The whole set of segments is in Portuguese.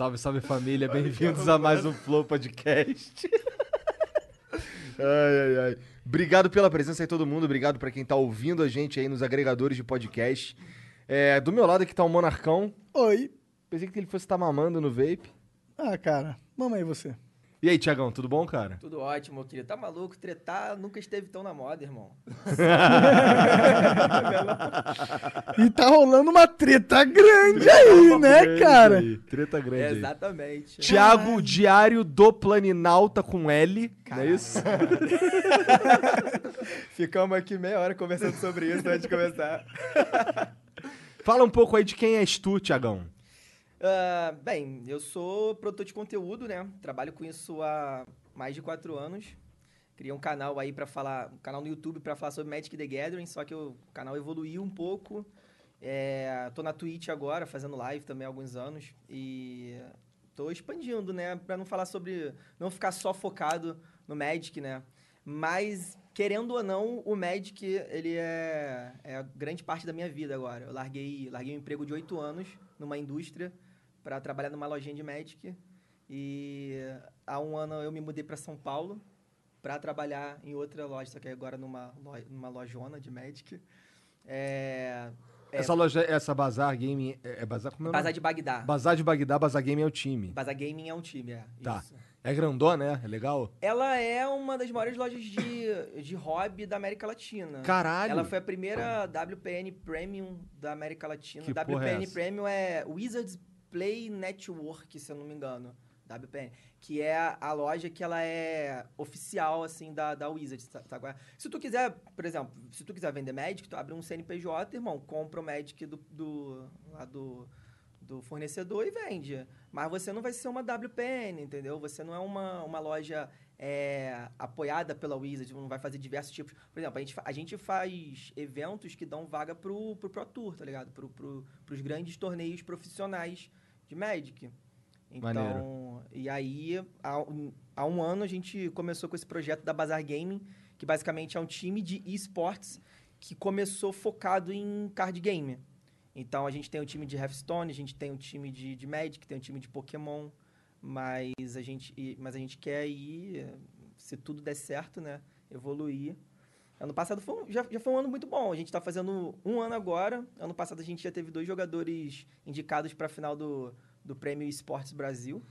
Salve, salve família, bem-vindos a mais um Flow Podcast. ai, ai, ai. Obrigado pela presença aí todo mundo, obrigado pra quem tá ouvindo a gente aí nos agregadores de podcast. É, do meu lado aqui tá o Monarcão. Oi. Pensei que ele fosse estar mamando no vape. Ah, cara, mamãe você. E aí, Tiagão, tudo bom, cara? Tudo ótimo, querido. Tá maluco? Tretar nunca esteve tão na moda, irmão. E tá rolando uma treta grande aí, né, Grande cara? aí, Treta grande. aí. Exatamente. Tiago Diário do Planinalta com L, não é isso? Ficamos aqui meia hora conversando sobre isso antes de começar. Fala um pouco aí de quem és tu, Tiagão. Ah, bem, eu sou produtor de conteúdo, né? Trabalho com isso há mais de quatro anos. Criei um canal aí pra falar, um canal no YouTube pra falar sobre Magic the Gathering, só que o canal evoluiu um pouco. É, tô na Twitch agora, fazendo live também há alguns anos. E tô expandindo, né? Pra não falar sobre. Não ficar só focado no Magic, né? Mas, querendo ou não, o Magic, ele é, é grande parte da minha vida agora. Eu larguei, larguei um emprego de oito anos numa indústria para trabalhar numa lojinha de Magic. E há um ano eu me mudei para São Paulo para trabalhar em outra loja, só que agora numa, lo- numa lojona de Magic. É, é, Essa loja, essa Bazar Game, é é Bazar como é Bazar de Bagdá. Bazar de Bagdá, Bazar Game é o time. Bazar Gaming é um time, é. Tá. isso. É grandona, né? É legal? Ela é uma das maiores lojas de, de hobby da América Latina. Caralho! Ela foi a primeira WPN Premium da América Latina. Que é WPN essa? Premium é Wizards Play Network, se eu não me engano. WPN. Que é a, loja que ela é oficial, assim, da, da Wizards. Tá, tá? Se tu quiser, por exemplo, se tu quiser vender Magic, tu abre um CNPJ, irmão, compra o Magic do, do, lá do, do fornecedor e vende. Mas você não vai ser uma WPN, entendeu? Você não é uma, uma loja é, apoiada pela Wizard, vai fazer diversos tipos. Por exemplo, a gente, a gente faz eventos que dão vaga pro, pro Pro Tour, tá ligado? Pro, pro, pros grandes torneios profissionais de Magic. Então, Maneiro. e aí, há, um- há um ano a gente começou com esse projeto da Bazar Gaming, que basicamente é um time de esportes que começou focado em card game. Então a gente tem um time de Hearthstone, a gente tem um time de, de Magic, tem um time de Pokémon, mas a gente, mas a gente quer ir, se tudo der certo, né, evoluir. Ano passado foi, já, já foi um ano muito bom. A gente está fazendo um ano agora. Ano passado a gente já teve dois jogadores indicados para a final do, do Prêmio Esportes Brasil.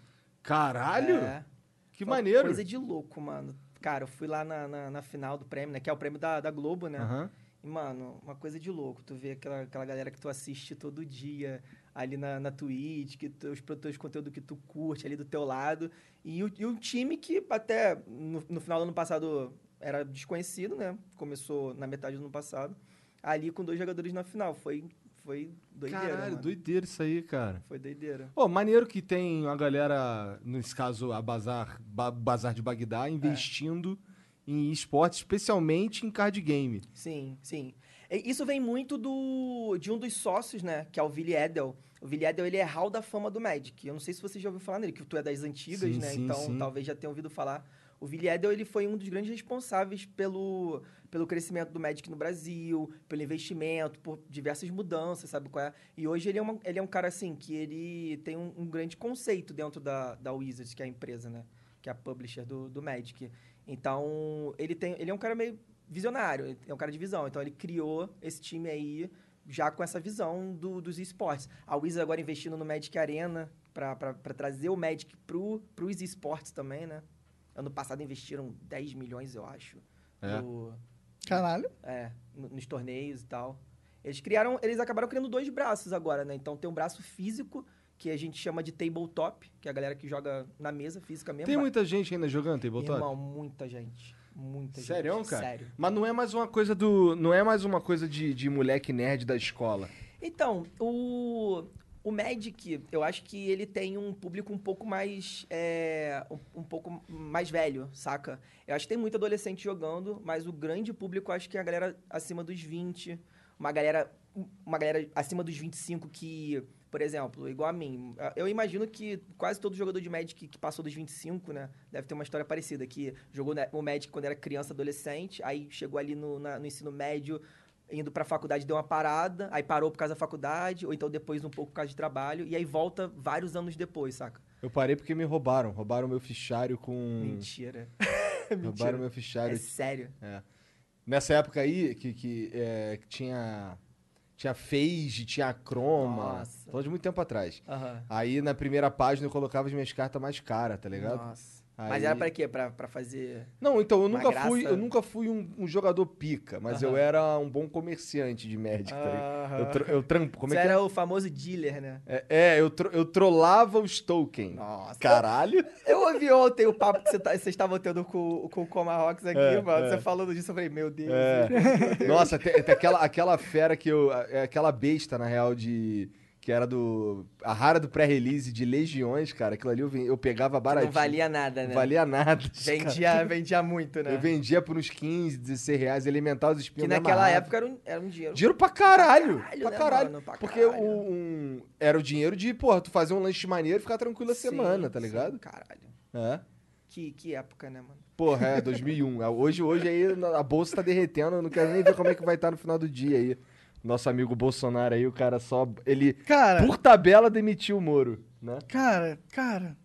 Caralho! É, que maneiro! Coisa de louco, mano. Cara, eu fui lá na, na, na final do prêmio, né? Que é o prêmio da, da Globo, né? Aham. E, mano, uma coisa de louco. Tu vê aquela, aquela galera que tu assiste todo dia ali na, na Twitch, que tu, os produtores de conteúdo que tu curte ali do teu lado. E, o, e um time que até no, no final do ano passado era desconhecido, né? Começou na metade do ano passado. Ali com dois jogadores na final. Foi, foi doideira, Caralho, mano. doideira isso aí, cara. Foi doideira. Pô, maneiro que tem a galera, nesse caso a Bazar, Ba- Bazar de Bagdá, investindo em esportes, especialmente em card game. Sim, sim. Isso vem muito do de um dos sócios, né? Que é o Billy Edel. O Billy Edel, ele é hall da fama do Magic. Eu não sei se você já ouviu falar nele, que tu é das antigas, Sim, né? sim, então, sim. talvez já tenha ouvido falar. O Billy Edel, ele foi um dos grandes responsáveis pelo, pelo crescimento do Magic no Brasil, pelo investimento, por diversas mudanças, sabe qual é? E hoje ele é, uma- ele é um cara, assim, que ele tem um, um grande conceito dentro da, da Wizards, que é a empresa, né? Que é a publisher do, do Magic. Então, ele, tem, ele é um cara meio visionário, é um cara de visão. Então, ele criou esse time aí já com essa visão do- dos esportes. A Wizards agora investindo no Magic Arena, pra trazer o Magic pro, pros esportes também, né? Ano passado investiram 10 milhões, eu acho. É? no- Caralho. é, no- nos torneios e tal. Eles criaram, eles acabaram criando dois braços agora, né? Então tem um braço físico, que a gente chama de tabletop, que é a galera que joga na mesa física mesmo. Tem muita gente ainda jogando tabletop? Irmão, muita gente. Muita Sério, gente. cara? Sério. Mas não é mais uma coisa do. Não é mais uma coisa de, de moleque nerd da escola. Então, o, o Magic, eu acho que ele tem um público um pouco mais. é, um, um pouco mais velho, saca? Eu acho que tem muito adolescente jogando, mas o grande público eu acho que é a galera acima dos 20. Uma galera, uma galera acima dos 25 que, por exemplo, igual a mim. Eu imagino que quase todo jogador de Magic que passou dos 25, né? Deve ter uma história parecida, que jogou né, o Magic quando era criança, adolescente, aí chegou ali no, na- no ensino médio, indo pra faculdade deu uma parada, aí parou por causa da faculdade, ou então depois um pouco por causa de trabalho, e aí volta vários anos depois, saca? Eu parei porque me roubaram. Roubaram meu fichário com. Mentira. Roubaram meu É fichário. sério. É. Nessa época aí, que, que, é, que tinha. Tinha Phage, tinha Chroma. Nossa. Falando de muito tempo atrás. Aham. Aí na primeira página eu colocava as minhas cartas mais caras, tá ligado? Nossa. Aí- Mas era pra quê? Pra, pra fazer. Não, então eu nunca graça. fui, eu nunca fui um, um jogador pica, mas eu era um bom comerciante de Magic, tá? Eu, tro- eu trampo, como é Você é? era o famoso dealer, né? É, é, eu, tro- eu trollava os tokens. Nossa. Caralho. Eu ouvi ontem o papo que você tá- vocês estavam tendo com, com o Comahawks aqui, É, mano. é. Você falando disso, eu falei, meu Deus. É. meu Deus. Nossa, tem, tem aquela, aquela fera que eu. é Aquela besta, na real, de. Que era do. A rara do pré-release de Legiões, cara. Aquilo ali eu, eu pegava Que baratinho. Não valia nada, né? Não valia nada. Vendia, vendia muito, né? Eu vendia por uns 15, 16 reais, elementar os Que espinhos me naquela amarrava. época era um, era um dinheiro. Dinheiro pra caralho. Pra caralho, pra né, caralho. mano? Pra Porque caralho. o- um, era o dinheiro de, porra, tu fazer um lanche maneiro e ficar tranquilo a Sim, semana, tá sim, ligado? caralho. É. Que, que época, né, mano? Porra, é, 2001. Hoje, hoje aí a bolsa tá derretendo, eu não quero nem ver como é que vai estar no final do dia aí. Nosso amigo Bolsonaro aí, o cara só. Ele, Cara, por tabela, demitiu o Moro, né? cara, cara.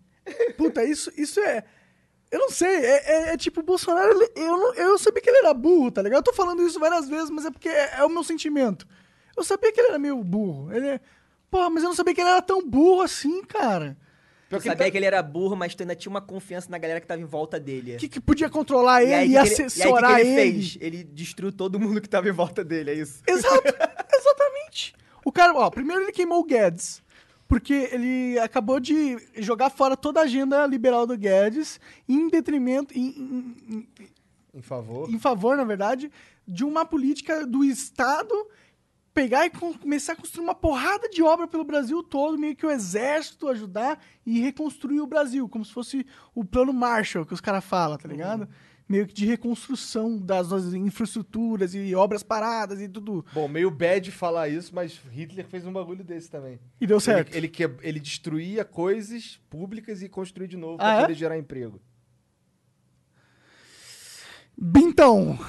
Puta, isso, isso é. Eu não sei, é, é- é tipo, o Bolsonaro, ele- eu, não- eu sabia que ele era burro, tá ligado? Eu tô falando isso várias vezes, mas é porque é, é o meu sentimento. Eu sabia que ele era meio burro. Ele é. Porra, mas eu não sabia que ele era tão burro assim, cara. Tu que ele sabia tá- que ele era burro, mas tu ainda tinha uma confiança na galera que tava em volta dele. Que, que podia controlar ele e aí, e, que que ele, e aí, que que assessorar ele ele. fez? Ele destruiu todo mundo que tava em volta dele, é isso? Exato, exatamente. O cara, ó, primeiro ele queimou o Guedes, porque ele acabou de jogar fora toda a agenda liberal do Guedes em detrimento, em, em- em- Em favor. em favor, na verdade, de uma política do Estado pegar e com- começar a construir uma porrada de obra pelo Brasil todo, meio que o exército ajudar e reconstruir o Brasil, como se fosse o plano Marshall que os caras falam, tá ligado? Meio que de reconstrução das nossas infraestruturas e obras paradas e tudo. Bom, meio bad falar isso, mas Hitler fez um bagulho desse também. E deu certo. Ele, ele, que- ele destruía coisas públicas e construía de novo Ah, pra é? poder gerar emprego. Então.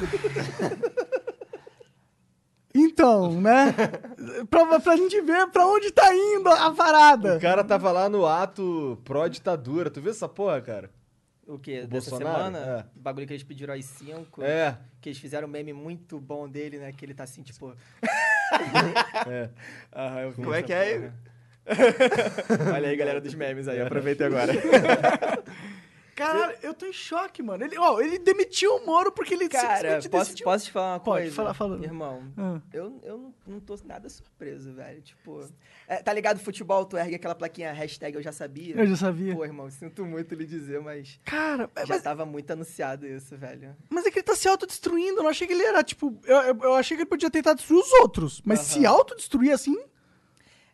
então, né? pra, pra gente ver pra onde tá indo a parada. O cara tava lá no ato pró-ditadura. Tu viu essa porra, cara? O quê? O Dessa Bolsonaro? semana? O bagulho que eles pediram às 5. É. Que eles fizeram um meme muito bom dele, né? Que ele tá assim, tipo. É. Aham, eu vi Como é que é? porra. Olha aí, galera dos memes aí, aproveita agora. Caralho, eu tô em choque, mano. Ele, ó, ele demitiu o Moro porque ele Cara, posso, decidiu... posso te falar uma Pode, coisa? fala- fala. Irmão, Ah. eu, eu não, tô nada surpreso, velho. Tipo, é, tá ligado futebol, tu ergue aquela plaquinha hashtag eu já sabia? Eu já sabia. Pô, irmão, sinto muito lhe dizer, mas Cara, é, já mas, tava muito anunciado isso, velho. mas é que ele tá se autodestruindo. Eu não achei que ele era, tipo... Eu, eu, eu achei que ele podia tentar destruir os outros. Mas se autodestruir assim...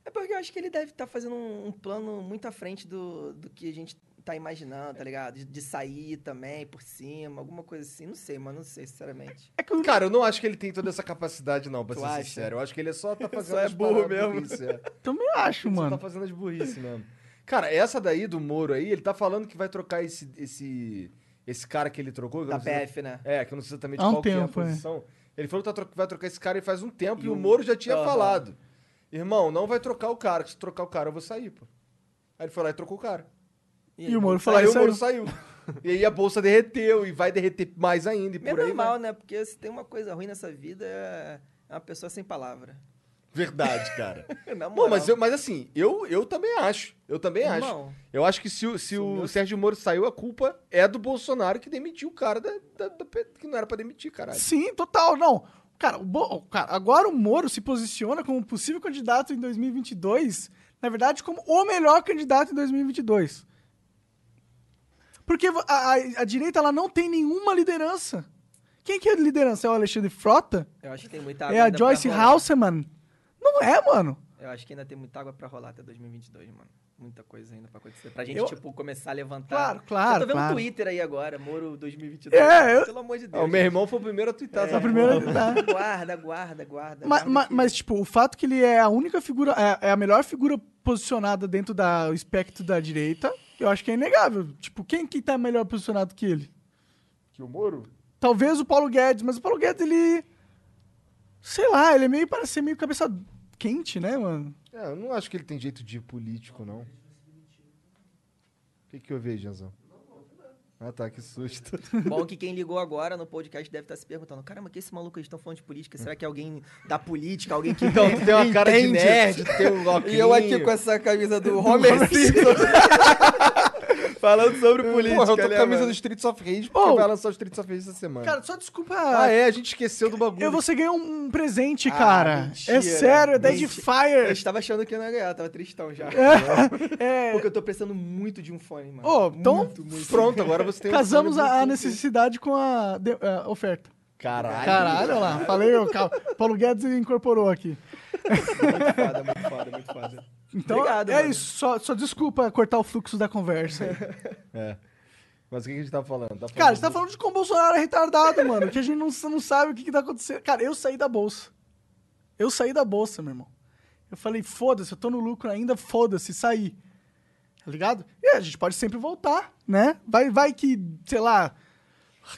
É porque eu acho que ele deve estar fazendo um, um plano muito à frente do, do que a gente tá imaginando, tá ligado? De, de sair também por cima, alguma coisa assim. Não sei, mano, não sei, sinceramente. É que eu, Cara, eu não acho que ele tem toda essa capacidade, não, pra Tu ser acha? sincero. Eu acho que ele só tá fazendo Só é as burro mesmo. burrice, é. também acho, Ele só mano. tá fazendo as burrice mesmo. Cara, essa daí do Moro aí, ele tá falando que vai trocar esse, esse, esse cara que ele trocou. que eu Da não sei- PF, né? É, que eu não sei exatamente Há um qual que é a tempo, é. posição. Ele falou que tá vai trocar esse cara e faz um tempo, e, E o Moro já tinha Aham. falado. Irmão, não vai trocar o cara, se trocar o cara eu vou sair, pô. Aí ele foi lá e trocou o cara. E o Moro falou aí isso o Moro saiu. e aí a bolsa derreteu e vai derreter mais ainda e É por aí normal, vai. né? Porque se tem uma coisa ruim nessa vida, é é uma pessoa sem palavra. Verdade, cara. Moral. mas, eu, mas assim, eu, eu também acho. Eu também acho. Irmão. Eu acho que se, o- se o Sérgio Moro saiu, a culpa é do Bolsonaro que demitiu o cara da, da- da que não era pra demitir, caralho. Sim, total, não. Cara, o Bo- o cara, agora o Moro se posiciona como possível candidato em 2022, na verdade, como o melhor candidato em 2022. Porque a, a- a direita ela não tem nenhuma liderança. Quem que é a liderança? É o Alexandre Frota? Eu acho que tem muita é água a ainda pra Joyce. Halseman? Não é, mano. Eu acho que ainda tem muita água pra rolar até 2022, mano. Muita coisa ainda pra acontecer. Pra gente, Eu- tipo, começar a levantar. Claro, claro, Eu tô vendo claro. Twitter aí agora, Moro 2022. É, eu- Pelo amor de Ah, Deus. o meu irmão foi o primeiro a twittar É a primeira- porra. tá. Guarda, guarda, guarda. Ma- guarda que- mas, tipo, o fato que ele é a única figura, é, é a melhor figura posicionada dentro da- do espectro da direita, eu acho que é inegável. Tipo, quem que tá melhor posicionado que ele? Que o Moro? Talvez o Paulo Guedes, mas o Paulo Guedes, ele. Sei lá, ele é meio, parece ser meio cabeça quente, né, mano? É, eu não acho que ele tem jeito de ir político, não. O que, que eu vejo, Janzão? Ah, tá, que susto. Bom que quem ligou agora no podcast deve estar se perguntando: caramba, que esse maluco eles estão falando de política? Será que é alguém da política? Alguém que Então, tu tem uma cara de nerd, tem um. E eu aqui com essa camisa do Homer Simpson. Falando sobre política. Porra, eu tô com né, a camisa mano? do Streets of Rage, porque Oh. vai lançar o Streets of Rage essa semana. Cara, só desculpa. ah, é, a gente esqueceu do bagulho. Eu, você ganhou um, um presente, Ah, cara. mentira. é sério, é Dead Mentira. Eu Fire. estava achando que eu não ia ganhar, tava tristão já. É. Porque eu tô precisando muito de um fone, mano. Ô, então, muito, muito. Pronto, agora você tem um Casamos fone a, a necessidade com a, de- a oferta. Caralho. Caralho, olha lá. Falei, o Paulo Guedes incorporou aqui. Muito foda, muito foda, muito foda. Então, Obrigado, é mano. isso. Só, só desculpa cortar o fluxo da conversa. É. Mas o que que a gente tá falando? Tá falando Cara, você tá falando de como o Bolsonaro é retardado, mano. Que a gente não, não sabe o que, que tá acontecendo. Cara, eu saí da bolsa. Eu saí da bolsa, meu irmão. Eu falei, foda-se, eu tô no lucro ainda, foda-se, saí. Tá ligado? E a gente pode sempre voltar, né? Vai, vai que, sei lá,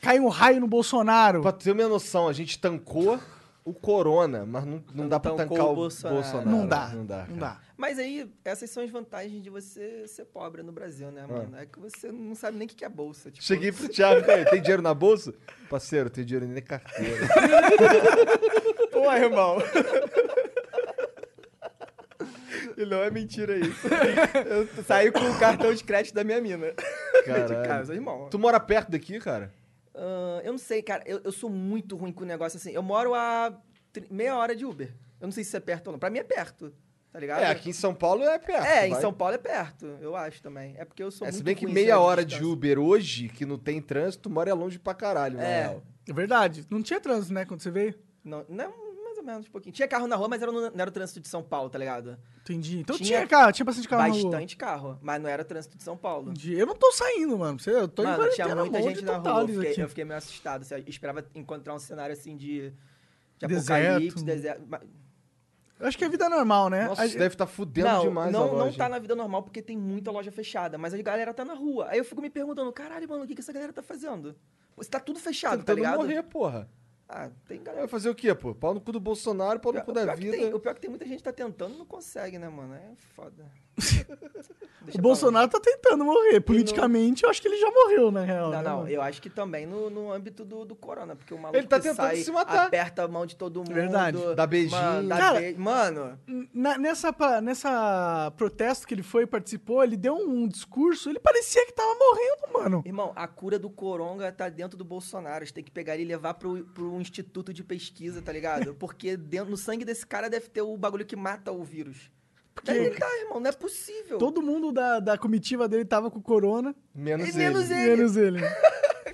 cai um raio no Bolsonaro. Pra ter uma noção, a gente tancou o Corona, mas não, não dá pra tancou tancar o Bolsonaro. Bolsonaro. Não dá. Não dá. Não cara. dá. Mas aí, essas são as vantagens de você ser pobre no Brasil, né, mano? É que você não sabe nem o que que é bolsa. Tipo, Cheguei pro Thiago, "Ei, tem dinheiro na bolsa? Parceiro, tem dinheiro nem na carteira. Pô, irmão. E não é mentira isso. Eu saí com o cartão de crédito da minha mina. De Caralho. casa, irmão. Tu mora perto daqui, cara? Ah, eu não sei, cara. Eu, eu sou muito ruim com o negócio assim. Eu moro a meia hora de Uber. Eu não sei se isso é perto ou não. Pra mim é perto, tá ligado? É, aqui em São Paulo é perto. É, em vai. São Paulo é perto, eu acho também. É porque eu sou É, muito se bem que em meia hora de. Uber hoje, que não tem trânsito, mora é longe pra caralho, na É. real. É verdade. Não tinha trânsito, né, quando você veio? Não, não, ou menos um pouquinho. Tinha carro na rua, mas era no- não era o trânsito de São Paulo, tá ligado? Entendi. Então Tinha tinha, carro, tinha bastante carro na rua. Bastante carro, mas não era trânsito de São Paulo. Entendi. Eu não tô saindo, mano. Você- Eu tô em Mano, tinha quarentena muita gente na total rua. Eu fiquei, eu fiquei meio assustado. assim, eu esperava encontrar um cenário assim de, de Deserto. apocalipse, deserto. Mas- Eu acho que é vida normal, né? Nossa, A- isso deve estar fudendo Não, demais não, a não loja. tá na vida normal porque tem muita loja fechada, mas a galera tá na rua. Aí eu fico me perguntando, caralho, mano, o que, que essa galera tá fazendo? Você tá tudo fechado, tá Tentando ligado? morrer, porra. Ah, tem Vai galera. fazer o quê, pô? Pau no cu do Bolsonaro, pau no cu da vida. tem, o pior é que tem muita gente que tá tentando e não consegue, né, mano? É foda. O Bolsonaro tá tentando morrer. Politicamente, eu acho que ele já morreu, na real. lá. né, Não, não, mano? eu acho que também no, no âmbito do, do corona, porque o maluco Ele tá que tentando sai, se matar. aperta a mão de todo mundo. Verdade. Dá beijinho. Mano, dá Cara, be- mano Na- nessa, nessa protesto que ele foi e participou, ele deu um discurso, ele parecia que tava morrendo, mano. Irmão, a cura do coronga tá dentro do Bolsonaro. A gente tem que pegar ele e levar pro, pro instituto de pesquisa, tá ligado? Porque dentro, no sangue desse cara deve ter o bagulho que mata o vírus. Daí tá, irmão, não é possível. Todo mundo da, da comitiva dele tava com corona, Menos ele. menos ele. menos ele.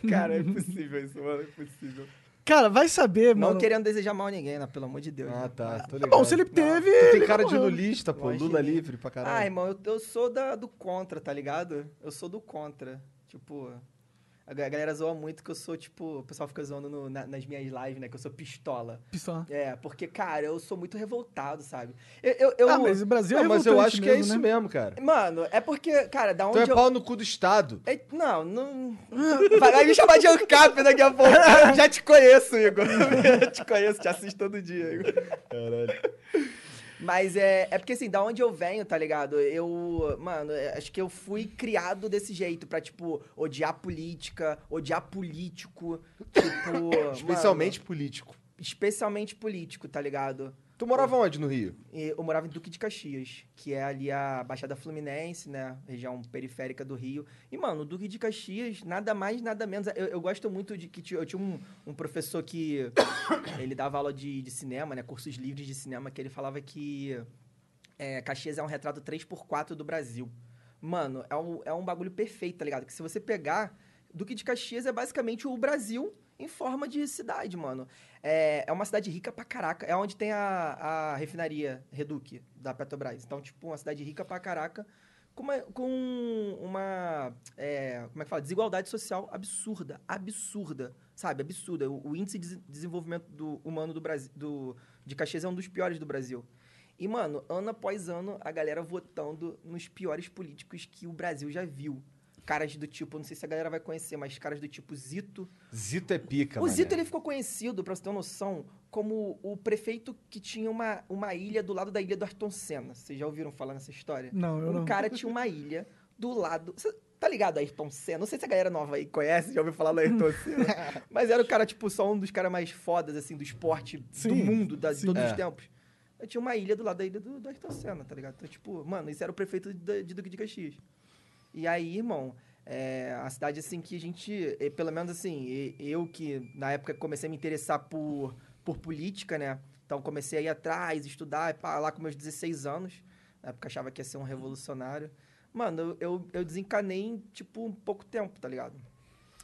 Cara, é impossível isso, mano, é impossível. Cara, vai saber, Não mano. querendo desejar mal a ninguém, né? Pelo amor de Deus. Ah, né? tá. Tô Tá ligado. bom, se ele teve. Tu ele tem cara de lulista, pô. Longe Lula livre pra caralho. Ah, irmão, eu, eu sou da, do contra, tá ligado? Eu sou do contra. Tipo, a ga- a galera zoa muito que eu sou, tipo, o pessoal fica zoando no- na- nas minhas lives, né? Que eu sou pistola. Pistola. É, porque, cara, eu sou muito revoltado, sabe? Eu, eu, eu- Ah, mas o Brasil é Não, mas eu acho que é mesmo, isso né? mesmo, cara. Mano, é porque, cara, da onde Tu é eu... pau no cu do Estado. É, não, não... Vai me chamar de ANCAP daqui a pouco. Eu já te conheço, Igor. Já te conheço, te assisto todo dia, Igor. Caralho. Mas é, é porque, assim, da onde eu venho, tá ligado? Eu, mano, é, acho que eu fui criado desse jeito, pra, tipo, odiar política, odiar político, tipo... Especialmente político. mano, especialmente político, tá ligado? Tu morava onde no Rio? Eu morava em Duque de Caxias, que é ali a Baixada Fluminense, né? Região periférica do Rio. E, mano, Duque de Caxias, nada mais, nada menos. Eu, eu gosto muito de que eu tinha um, um professor que ele dava aula de, de cinema, né? Cursos livres de cinema, que ele falava que é, Caxias é um retrato 3x4 do Brasil. Mano, é um, é um bagulho perfeito, tá ligado? Que se você pegar, Duque de Caxias é basicamente o Brasil em forma de cidade, mano. É, é uma cidade rica pra caraca. É onde tem a, a refinaria Reduc, da Petrobras. Então, tipo, uma cidade rica pra caraca, com uma, com uma é, como é que fala? Desigualdade social absurda. Absurda. Sabe? Absurda. O, o índice de des- desenvolvimento do, humano do Brasil, do, de Caxias é um dos piores do Brasil. E, mano, ano após ano, a galera votando nos piores políticos que o Brasil já viu. Caras do tipo, não sei se a galera vai conhecer, mas caras do tipo Zito. Zito é pica, o mané. Zito, ele ficou conhecido, pra você ter uma noção, como o prefeito que tinha uma, uma ilha do lado da ilha do Ayrton Senna. Vocês já ouviram falar nessa história? Não, eu um não. cara tinha uma ilha do lado... Cê tá ligado, Ayrton Senna? Não sei se a galera nova aí conhece, já ouviu falar do Ayrton Senna. mas era o cara, tipo, só um dos caras mais fodas, assim, do esporte do Sim, mundo, da, de todos É. os tempos. Eu tinha uma ilha do lado da ilha do, do Ayrton Senna, tá ligado? Então, tipo, mano, isso era o prefeito de, de Duque de Caxias. E aí, irmão, é a cidade, assim, que a gente, eh, pelo menos assim, eu que na época comecei a me interessar por, por política, né? Então comecei a ir atrás, estudar, pá, lá com meus 16 anos. Na época achava que ia ser um revolucionário. Mano, eu, eu, eu desencanei em, tipo, um pouco tempo, tá ligado?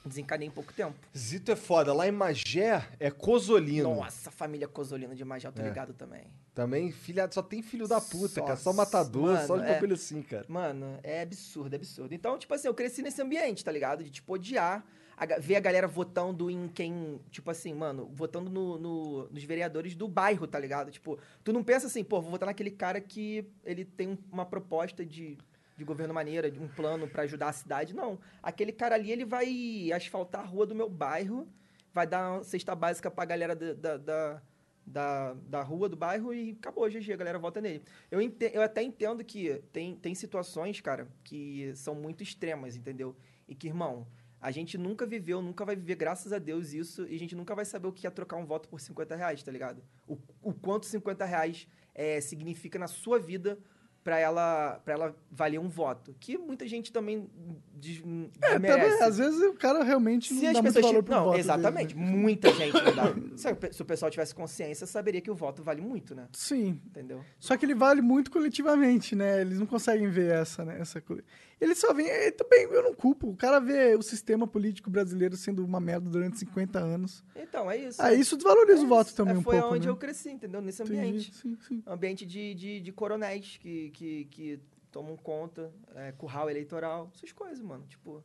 Desencanei em pouco tempo. Zito é foda. Lá em Magé é Cosolino. Nossa, família Cosolino de Major, tô É. ligado também. Também, filha, só tem filho da puta, Só- cara. Só matador, mano, só de é. bagulho assim, cara. Mano, é absurdo, é absurdo. Então, tipo assim, eu cresci nesse ambiente, tá ligado? De, tipo, odiar, a ver a galera votando em quem, tipo assim, mano, votando no, no- nos vereadores do bairro, tá ligado? Tipo, tu não pensa assim, pô, vou votar naquele cara que ele tem um- uma proposta de, de governo maneira, de um plano pra ajudar a cidade. Não. Aquele cara ali, ele vai asfaltar a rua do meu bairro, vai dar uma cesta básica pra galera da- da- da, da, rua, do bairro e acabou, GG, a galera vota nele. Eu, ente- eu até entendo que tem, tem situações, cara, que são muito extremas, entendeu? E que, irmão, a gente nunca viveu, nunca vai viver, graças a Deus, isso, e a gente nunca vai saber o que é trocar um voto por 50 reais, tá ligado? O, o quanto 50 reais é, significa na sua vida pra ela, pra ela valer um voto. Que muita gente também des, É, também, às vezes o cara realmente Se não as dá muito pessoas valor tipo, pro Não, voto dele, exatamente. né? Muita gente não dá. Se, o- se o pessoal tivesse consciência, saberia que o voto vale muito, né? Sim. Entendeu? Só que ele vale muito coletivamente, né? Eles não conseguem ver essa, né? Essa coisa. Eles só veem. é, Também eu não culpo. O cara vê o sistema político brasileiro sendo uma merda durante 50 anos. Então, é isso. Aí isso desvaloriza o É voto isso. também É, um foi pouco. onde né? eu cresci, entendeu? Nesse ambiente. Sim, sim. Ambiente de, de, de coronéis que, que, que tomam conta, é, curral eleitoral, essas coisas, mano. Tipo.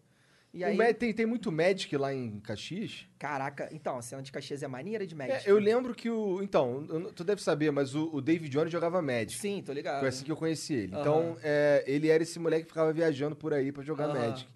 E aí. Mad- tem, tem muito Magic lá em Caxias? Caraca, então, a cena de Caxias é maneira de É, Magic. eu lembro que o. Então, tu deve saber, mas o, o David Jones jogava Magic. Sim, tô ligado. Foi assim que eu conheci ele. Aham. Então, é, ele era esse moleque que ficava viajando por aí pra jogar Aham. Magic.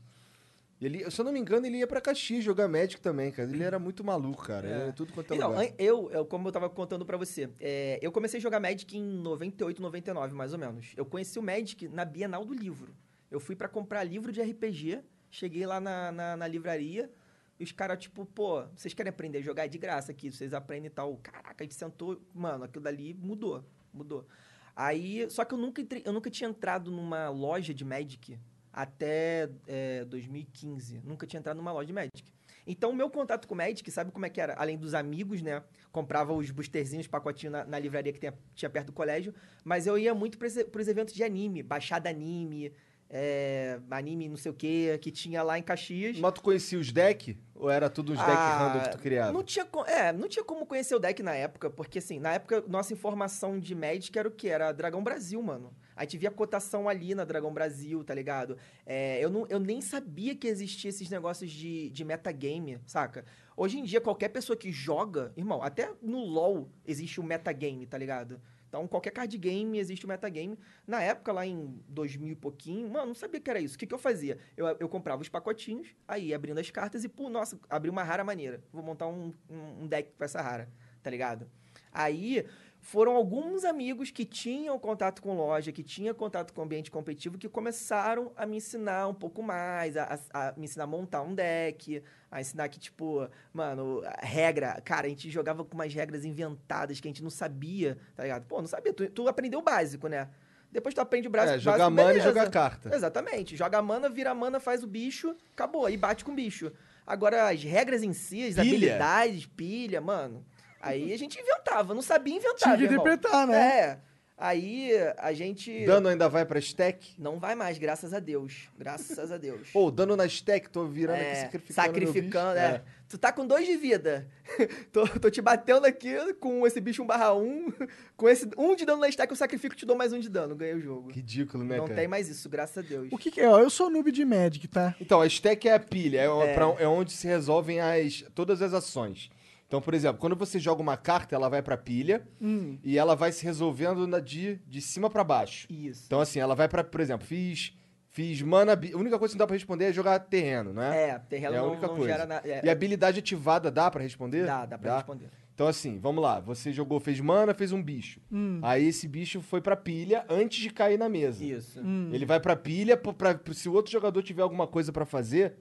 Ele, se eu não me engano, ele ia pra Caxias jogar Magic também, cara. Ele era muito maluco, cara. É. Ele era tudo quanto é Então, lugar. eu, eu, como eu tava contando pra você, é, eu comecei a jogar Magic em 98, 99, mais ou menos. Eu conheci o Magic na Bienal do Livro. Eu fui pra comprar livro de RPG, cheguei lá na, na, na livraria, e os caras, tipo, pô, vocês querem aprender a jogar É de graça aqui, vocês aprendem e tal. Caraca, a gente sentou, mano, aquilo dali mudou, mudou. Aí, só que eu nunca, entrei- eu nunca tinha entrado numa loja de Magic até é, 2015. Nunca tinha entrado numa loja de Magic. Então, o meu contato com o Magic, sabe como é que era? Além dos amigos, né? Comprava os boosterzinhos, pacotinho na, na livraria que tinha, tinha perto do colégio. Mas eu ia muito para os eventos de anime. Baixada anime, é, anime não sei o quê, que tinha lá em Caxias. Mas tu conhecia os decks? Ou era tudo uns Ah, random que tu criava? Não tinha, é, não tinha como conhecer o deck na época, porque assim, na época, nossa informação de Magic era o quê? Era Dragão Brasil, mano. A gente via cotação ali na Dragão Brasil, tá ligado? É, eu, não, eu nem sabia que existia esses negócios de, de metagame, saca? Hoje em dia, qualquer pessoa que joga, irmão, até no LoL existe o metagame, tá ligado? Então, qualquer card game existe o metagame. Na época, lá em 2000 e pouquinho, mano, não sabia que era isso. O que, que eu fazia? Eu, eu comprava os pacotinhos, aí abrindo as cartas e, pô, nossa, abri uma rara maneira. Vou montar um, um, um deck com essa rara, tá ligado? Aí foram alguns amigos que tinham contato com loja, que tinham contato com ambiente competitivo, que começaram a me ensinar um pouco mais, a, a- a me ensinar a montar um deck, a ensinar que, tipo, mano, regra. Cara, a gente jogava com umas regras inventadas que a gente não sabia, tá ligado? Pô, não sabia. Tu, tu aprendeu o básico, né? Depois tu aprende o básico. É, jogar mana e beleza. jogar carta. Exatamente. Joga mana, vira mana, faz o bicho, acabou. Aí bate com o bicho. Agora, as regras em si, as Pilha. habilidades, pilha, mano. Aí a gente inventava, não sabia inventar. Tinha que interpretar, né? É. Aí a gente. Dano ainda vai pra stack? Não vai mais, graças a Deus. Graças a Deus. Pô, dano na stack, tô virando aqui É, sacrificando. meu sacrificando, bicho. é. Tu tá com dois de vida. tô, tô te batendo aqui com esse bicho 1 barra 1. Com esse um de dano na stack, eu sacrifico e te dou mais um de dano. Ganhei o jogo. Ridículo, né, Não cara? tem mais isso, graças a Deus. O que, que é? Ó, eu sou noob de Magic, tá? Então, a stack é a pilha, é, o- pra- é onde se resolvem as, todas as ações. Então, por exemplo, quando você joga uma carta, ela vai pra pilha Hum. e ela vai se resolvendo na- de, de cima pra baixo. Isso. Então, assim, ela vai pra, por exemplo, fiz, fiz mana. A única coisa que não dá pra responder é jogar terreno, né? É, terreno É a não, única não coisa. gera nada. E habilidade ativada dá pra responder? Dá, dá pra responder. Então, assim, vamos lá. Você jogou, fez mana, fez um bicho. Hum. Aí esse bicho foi pra pilha antes de cair na mesa. Isso. Hum. Ele vai pra pilha, pra, pra- se o outro jogador tiver alguma coisa pra fazer,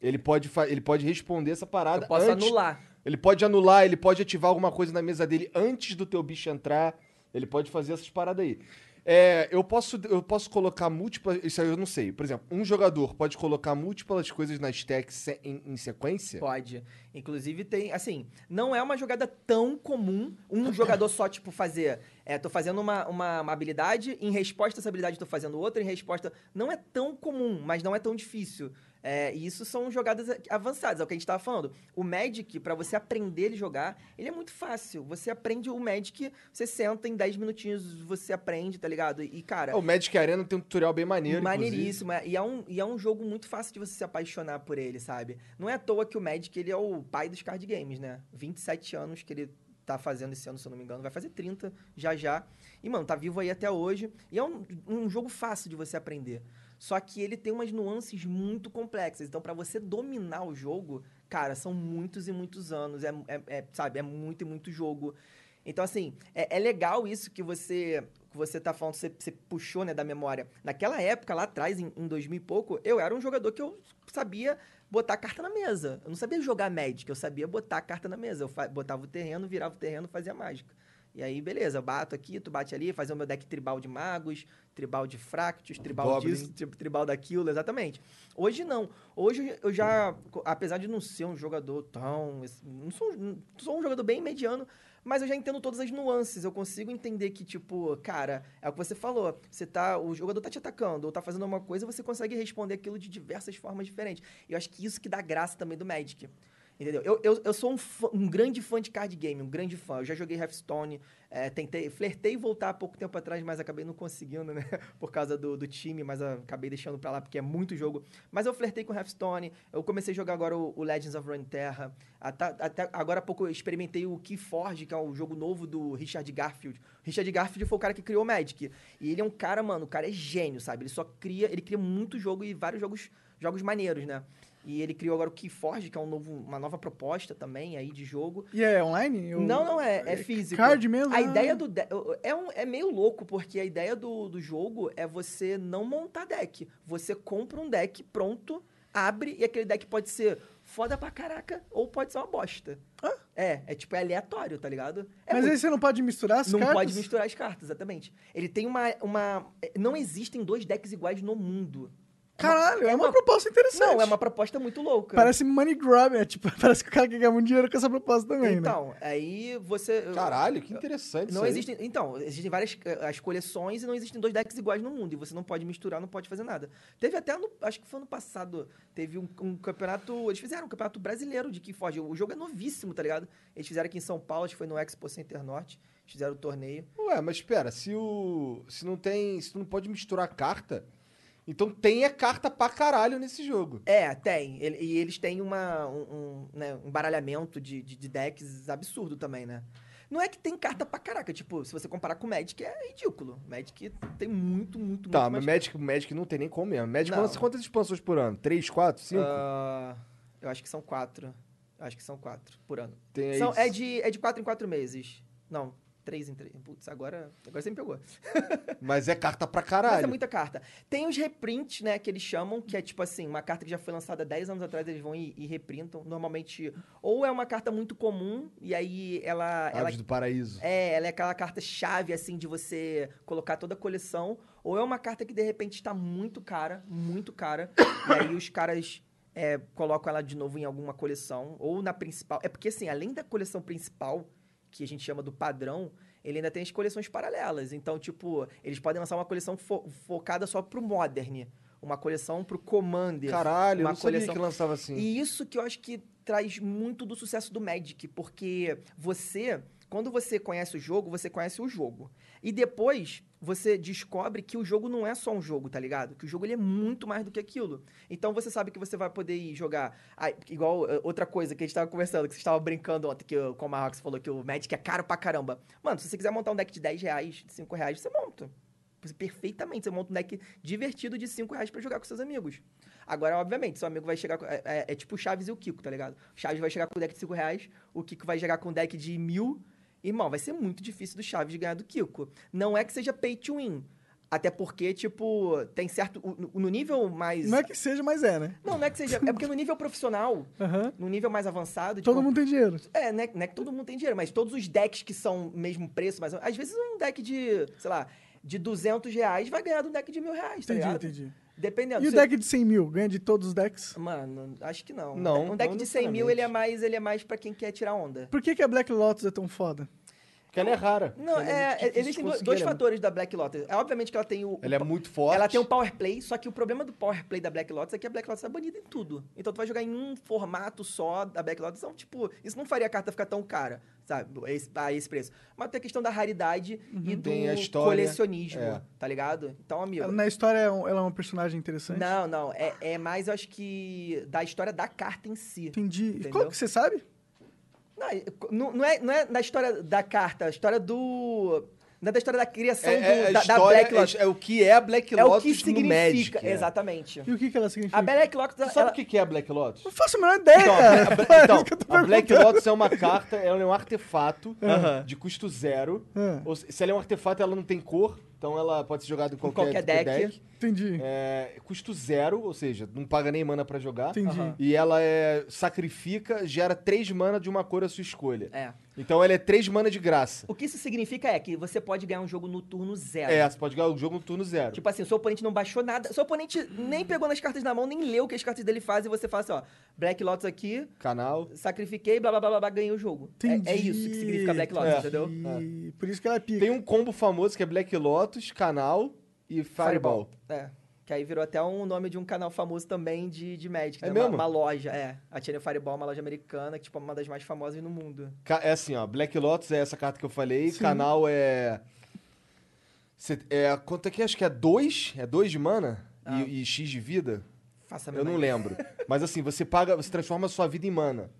ele pode, fa- ele pode responder essa parada Eu posso antes. anular. Ele pode anular, ele pode ativar alguma coisa na mesa dele antes do teu bicho entrar. Ele pode fazer essas paradas aí. É, eu, posso, eu posso colocar múltiplas. Isso aí eu não sei. Por exemplo, um jogador pode colocar múltiplas coisas na stack se- em, em sequência? Pode. Inclusive tem, assim, não é uma jogada tão comum um jogador só, tipo, fazer. É, tô fazendo uma, uma, uma habilidade, em resposta a essa habilidade tô fazendo outra, em resposta. Não é tão comum, mas não é tão difícil. É, e isso são jogadas avançadas, é o que a gente tava falando. O Magic, pra você aprender ele jogar, ele é muito fácil. Você aprende o Magic, você senta em 10 minutinhos, você aprende, tá ligado? E, cara. O Magic Arena tem um tutorial bem maneiro. Maneiríssimo. é. E é, um, e é um jogo muito fácil de você se apaixonar por ele, sabe? Não é à toa que o Magic ele é o pai dos card games, né? 27 anos que ele tá fazendo esse ano, se eu não me engano. Vai fazer 30 já já. E, mano, tá vivo aí até hoje. E é um, um jogo fácil de você aprender. Só que ele tem umas nuances muito complexas. Então, pra você dominar o jogo, cara, são muitos e muitos anos. É, é- é, sabe, é muito e muito jogo. Então, assim, é, é legal isso que você que você tá falando, você, você puxou, né, da memória. Naquela época, lá atrás, em, em 2000 e pouco, eu era um jogador que eu sabia botar a carta na mesa. Eu não sabia jogar Magic, eu sabia botar a carta na mesa. Eu botava o terreno, virava o terreno, fazia mágica. E aí, beleza, eu bato aqui, tu bate ali, fazer o meu deck tribal de magos, tribal de fractos, tribal Goblin. disso, tri- tribal daquilo, exatamente. Hoje não. Hoje eu já, apesar de não ser um jogador tão. Não sou, um- sou um jogador bem mediano, mas eu já entendo todas as nuances. Eu consigo entender que, tipo, cara, é o que você falou. Você tá. O jogador tá te atacando ou tá fazendo alguma coisa, você consegue responder aquilo de diversas formas diferentes. E eu acho que isso que dá graça também do Magic. Entendeu? Eu, eu, eu sou um, fã- um grande fã de card game, um grande fã. Eu já joguei Hearthstone, é, tentei, flertei voltar há pouco tempo atrás, mas acabei não conseguindo, né? Por causa do, do time, mas acabei deixando pra lá porque é muito jogo. Mas eu flertei com Hearthstone, eu comecei a jogar agora o, o Legends of Runeterra. Até, até agora há pouco eu experimentei o Keyforge, que é o jogo novo do Richard Garfield. Richard Garfield foi o cara que criou o Magic. E ele é um cara, mano, o cara é gênio, sabe? Ele só cria, ele cria muito jogo e vários jogos, jogos maneiros, né? E ele criou agora o Keyforge, que é um novo, uma nova proposta também aí de jogo. E é online? Não, não é, é físico. Card mesmo? A Ah. ideia do deck. É, um, é meio louco, porque a ideia do, do jogo é você não montar deck. Você compra um deck pronto, abre, e aquele deck pode ser foda pra caraca ou pode ser uma bosta. É, é tipo, é aleatório, tá ligado? É Mas muito- aí você não pode misturar as não cartas? pode misturar as cartas, exatamente. Ele tem uma, uma. Não existem dois decks iguais no mundo. Caralho, é uma, uma- proposta interessante. Não, é uma proposta muito louca. Parece money grab, é tipo, parece que o cara quer ganhar muito dinheiro com essa proposta também, né? Então, aí você. Caralho, que interessante Não isso aí. existem. Então, existem várias eh, as coleções e não existem dois decks iguais no mundo. E você não pode misturar, não pode fazer nada. Teve até no. Acho que foi ano passado. Teve um, um campeonato. Eles fizeram um campeonato brasileiro de Keyforge. O jogo é novíssimo, tá ligado? Eles fizeram aqui em São Paulo, acho que foi no Expo Center Norte. Eles fizeram o torneio. Ué, mas espera, se o. Se não tem. Se tu não pode misturar carta, então tem a carta pra caralho nesse jogo. É, tem. E eles têm uma, um, um, né, um baralhamento de, de, de decks absurdo também, né? Não é que tem carta pra caraca. Tipo, se você comparar com o Magic, é ridículo. Magic tem muito, muito, Tá, muito mas mais Magic, Magic não tem nem como mesmo. Magic Não. quantas expansões por ano? Três, quatro, cinco? Ah, eu acho que são quatro. Acho que são quatro por ano. tem. São- é, de, é de quatro em quatro meses. Não. 3 em 3. Putz, agora, agora você me pegou. Mas é carta pra Mas caralho. é muita carta. Tem os reprints, né, que eles chamam, que é tipo assim, uma carta que já foi lançada 10 anos atrás, eles vão e, e reprintam. Normalmente, ou é uma carta muito comum, e aí ela. ela Aves do Paraíso. é, ela é aquela carta chave, assim, de você colocar toda a coleção. Ou é uma carta que, de repente, está muito cara, muito cara. e aí os caras é, colocam ela de novo em alguma coleção. Ou na principal. É porque, assim, além da coleção principal, que a gente chama do padrão, ele ainda tem as coleções paralelas. Então, tipo, eles podem lançar uma coleção fo- focada só pro Modern. Uma coleção pro Commander. Caralho, eu uma não sabia coleção- que lançava assim. e isso que eu acho que traz muito do sucesso do Magic, porque você, quando você conhece o jogo, você conhece o jogo. E depois você descobre que o jogo não é só um jogo, tá ligado? Que o jogo ele é muito mais do que aquilo. Então você sabe que você vai poder ir jogar. Ah, igual eh, outra coisa que a gente tava conversando, que você estava brincando ontem, que o- com o Marcos falou que o Magic é caro pra caramba. Mano, se você quiser montar um deck de 10 reais, de 5 reais, você monta. Você- Perfeitamente. Você monta um deck divertido de 5 reais pra jogar com seus amigos. Agora, obviamente, seu amigo vai chegar com. É, é- é tipo o Chaves e o Kiko, tá ligado? O Chaves vai chegar com um deck de 5 reais, o Kiko vai chegar com um deck de mil. Irmão, vai ser muito difícil do Chaves ganhar do Kiko. Não é que seja pay to win. Até porque, tipo, tem certo. o- No nível mais. Não é que seja, mas é, né? Não, não é que seja. É porque no nível profissional, Aham. no nível mais avançado. Todo tipo, mundo tem dinheiro. é, né, não é que todo mundo tem dinheiro, mas todos os decks que são mesmo preço, mas às vezes um deck de, sei lá, de 200 reais vai ganhar de um deck de mil reais, tá Entendi, ligado? entendi. Dependendo. E o Se- deck de 100 mil? Ganha de todos os decks? Mano, acho que não. Não, Um deck não de 100 mil, ele é mais, ele é mais pra quem quer tirar onda. Por que, que a Black Lotus é tão foda? Porque ela é rara. Não, é, difícil de existem dois ela é fatores da Black Lotus. É, obviamente que ela tem o... Ela é muito forte. Ela tem um power play, só que o problema do power play da Black Lotus é que a Black Lotus é banida em tudo. Então tu vai jogar em um formato só da Black Lotus. Então, tipo, isso não faria a carta ficar tão cara, sabe? Esse- a esse preço. Mas tem a questão da raridade e do história, colecionismo, é. tá ligado? Então, amigo... Ela- Na história, é um- ela é uma personagem interessante? Não, não. É, é mais, eu acho que, da história da carta em si. Entendi. Entendeu? Qual que você sabe? Não, é- não, é, não é na história da carta, a história do. Não é da história da criação É, do- é, da, da história Black Lotus. é, é o que é a Black É o Lotus que no significa, Magic. é. exatamente. E o que, que ela significa? A Black Lotus, Tu sabe ela- o que que é a Black Lotus? Não faço a menor ideia, Então, cara. a, Bla- É então, a Black. Lotus é uma carta, ela é um artefato Aham. de custo zero. Ah. Ou se se ela é um artefato, ela não tem cor, então ela pode ser jogada em qualquer, qualquer tipo deck. Entendi. É, custo zero, ou seja, não paga nem mana pra jogar. Entendi. E ela é, sacrifica, gera 3 mana de uma cor à sua escolha. É. Então ela é 3 mana de graça. O que isso significa é que você pode ganhar um jogo no turno zero. É, você pode ganhar o jogo no turno zero. Tipo assim, seu oponente não baixou nada. Seu oponente nem pegou nas cartas na mão, nem leu o que as cartas dele fazem. E você fala assim, ó, Black Lotus aqui, Canal. sacrifiquei, blá blá blá blá, blá ganhei o jogo. É, Entendi. é isso que significa Black Lotus, É. entendeu? E por isso que ela é pica. Tem um combo famoso que é Black Lotus, Canal e Fireball. É. Que aí virou até um nome de um canal famoso também de, de Magic. É né? mesmo? Uma, uma loja, é. A Channel Fireball é uma loja americana, que tipo, é uma das mais famosas no mundo. É assim, ó. Black Lotus é essa carta que eu falei. Canal é. Cê- é quanto é que é? Acho que é 2? É 2 de mana? Ah. E, e X de vida? Faça Eu não lembro. Mas assim, você paga, você transforma a sua vida em mana.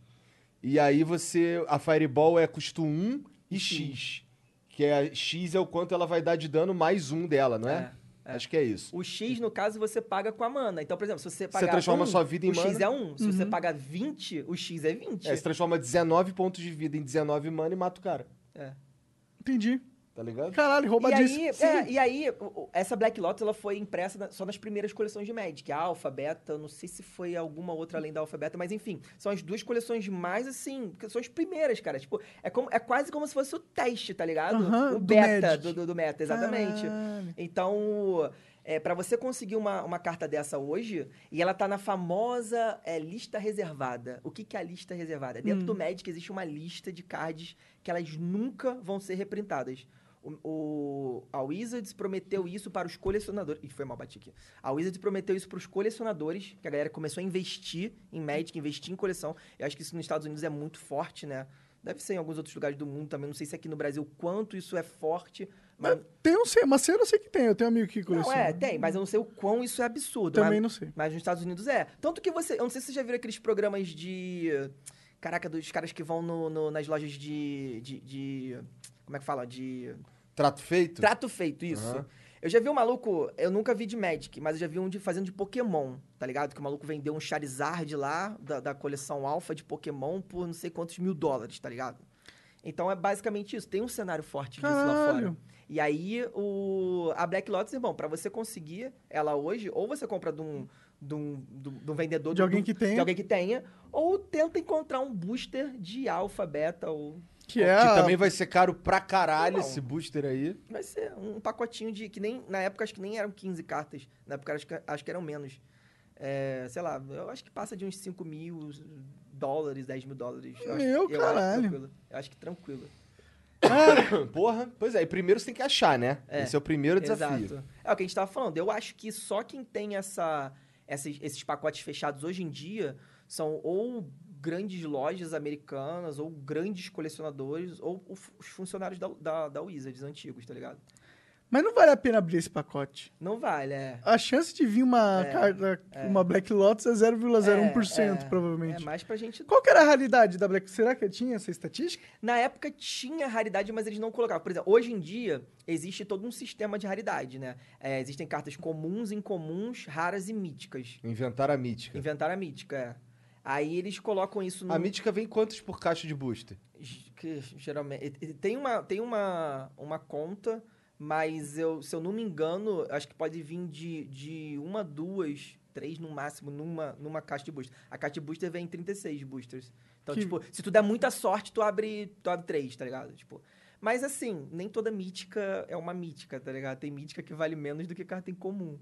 E aí você. A Fireball é custo 1 e X. Que é X é o quanto ela vai dar de dano mais um dela, não é? É, Acho que é isso. O X, no caso, você paga com a mana. Então, por exemplo, se você pagar transforma um, sua vida em o X mana. é 1. Se você pagar 20, o X é 20. É, você transforma 19 pontos de vida em 19 mana e mata o cara. É. Entendi. Tá ligado? Caralho, E roubadíssimo. aí, Sim. é, e aí, essa Black Lotus ela foi impressa só nas primeiras coleções de Magic. A Alpha, Beta, não sei se foi alguma outra além da Alpha Beta, mas enfim, são as duas coleções mais assim, são as primeiras, cara. Tipo, é, como, é quase como se fosse o teste, tá ligado? Aham, o do beta Magic. do, do, do meta, exatamente. Caralho. Então, é, para você conseguir uma, uma carta dessa hoje, e ela tá na famosa é, lista reservada. O que, que é a lista reservada? Dentro do Magic existe uma lista de cards que elas nunca vão ser reprintadas. O, o- a Wizards prometeu isso para os colecionadores. Ih, foi mal, bati aqui. A Wizards prometeu isso para os colecionadores, que a galera começou a investir em Magic, investir em coleção. Eu acho que isso nos Estados Unidos é muito forte, né? Deve ser em alguns outros lugares do mundo também. Não sei se aqui no Brasil quanto isso é forte. Mas, Tem um sei, Maceiro eu sei que tem. Eu tenho um amigo que não, coleciona. é, tem, mas eu não sei o quão isso é absurdo. Também mas, não sei. Mas nos Estados Unidos é. Tanto que você. Eu não sei se você já viu aqueles programas de. Caraca, dos caras que vão no, no- nas lojas de, de, de- Como é que fala? De. Trato feito? Trato feito, isso. Aham. Eu já vi um maluco, eu nunca vi de Magic, mas eu já vi um de fazendo de Pokémon, tá ligado? Que o maluco vendeu um Charizard lá, da, da coleção Alpha de Pokémon, por não sei quantos mil dólares, tá ligado? Então é basicamente isso. Tem um cenário forte disso lá Caralho. fora. E aí, o, a Black Lotus, irmão, pra você conseguir ela hoje, ou você compra de um, de um, de um- de um vendedor... De alguém do- que tenha. De alguém que tenha. Ou tenta encontrar um booster de alfa, beta, ou... Que é Que a- também vai ser caro pra caralho Não. esse booster aí. Vai ser um pacotinho de... Que nem... Na época, acho que nem eram 15 cartas. Na época, acho que, acho que eram menos. É, sei lá, eu acho que passa de uns 5 mil dólares, 10 mil dólares. Eu acho- Meu eu acho caralho. tranquilo. Eu acho que tranquilo. Porra, pois é. E primeiro você tem que achar, né? É, Esse é o primeiro desafio. Exato. É o que a gente tava falando. Eu acho que só quem tem essa, esses, esses pacotes fechados hoje em dia são ou grandes lojas americanas, ou grandes colecionadores, ou os funcionários da, da, da Wizards antigos, tá ligado? Mas não vale a pena abrir esse pacote. Não vale, é. A chance de vir uma É, carta, uma Black Lotus é 0,01%, É, é, provavelmente. É mais pra gente. Qual que era a realidade da Black? Será que tinha essa estatística? Na época tinha raridade, mas eles não colocavam. Por exemplo, hoje em dia existe todo um sistema de raridade, né? É, existem cartas comuns, incomuns, raras e míticas. Inventar a mítica. Inventar a mítica, é. Aí eles colocam isso no. A mítica vem quantos por caixa de booster? que geralmente tem uma tem uma, uma conta mas eu se eu não me engano acho que pode vir de, de uma duas três no máximo numa numa caixa de booster a caixa de booster vem em 36 boosters então Que- tipo se tu der muita sorte tu abre tu abre três tá ligado tipo mas assim nem toda mítica é uma mítica tá ligado tem mítica que vale menos do que carta em comum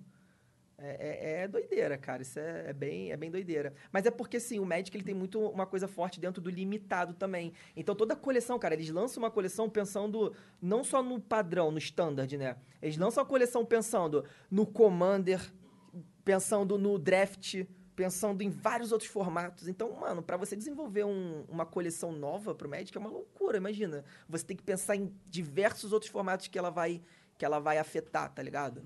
é, é- é doideira, cara. Isso é, é bem, é bem doideira. Mas é porque, sim, o Magic ele tem muito uma coisa forte dentro do limitado também. Então, toda coleção, cara, eles lançam uma coleção pensando não só no padrão, no standard, né? Eles lançam a coleção pensando no Commander, pensando no Draft, pensando em vários outros formatos. Então, mano, pra você desenvolver um- uma coleção nova pro Magic é uma loucura, imagina. Você tem que pensar em diversos outros formatos que ela vai, que ela vai afetar, tá ligado?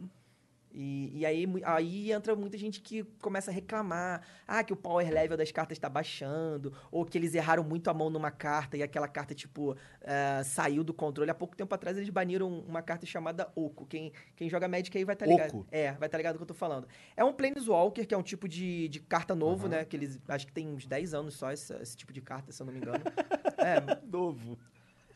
E, e aí, aí entra muita gente que começa a reclamar. Ah, que o power level das cartas tá baixando. Ou que eles erraram muito a mão numa carta e aquela carta, tipo, eh, saiu do controle. Há pouco tempo atrás eles baniram uma carta chamada Oco. Quem, quem joga Magic aí vai estar ligado. Oco? É, vai estar ligado do que eu tô falando. É um Planeswalker, que é um tipo de, de carta novo, né? Que eles. Acho que tem uns 10 anos só esse, esse tipo de carta, se eu não me engano. é, Novo.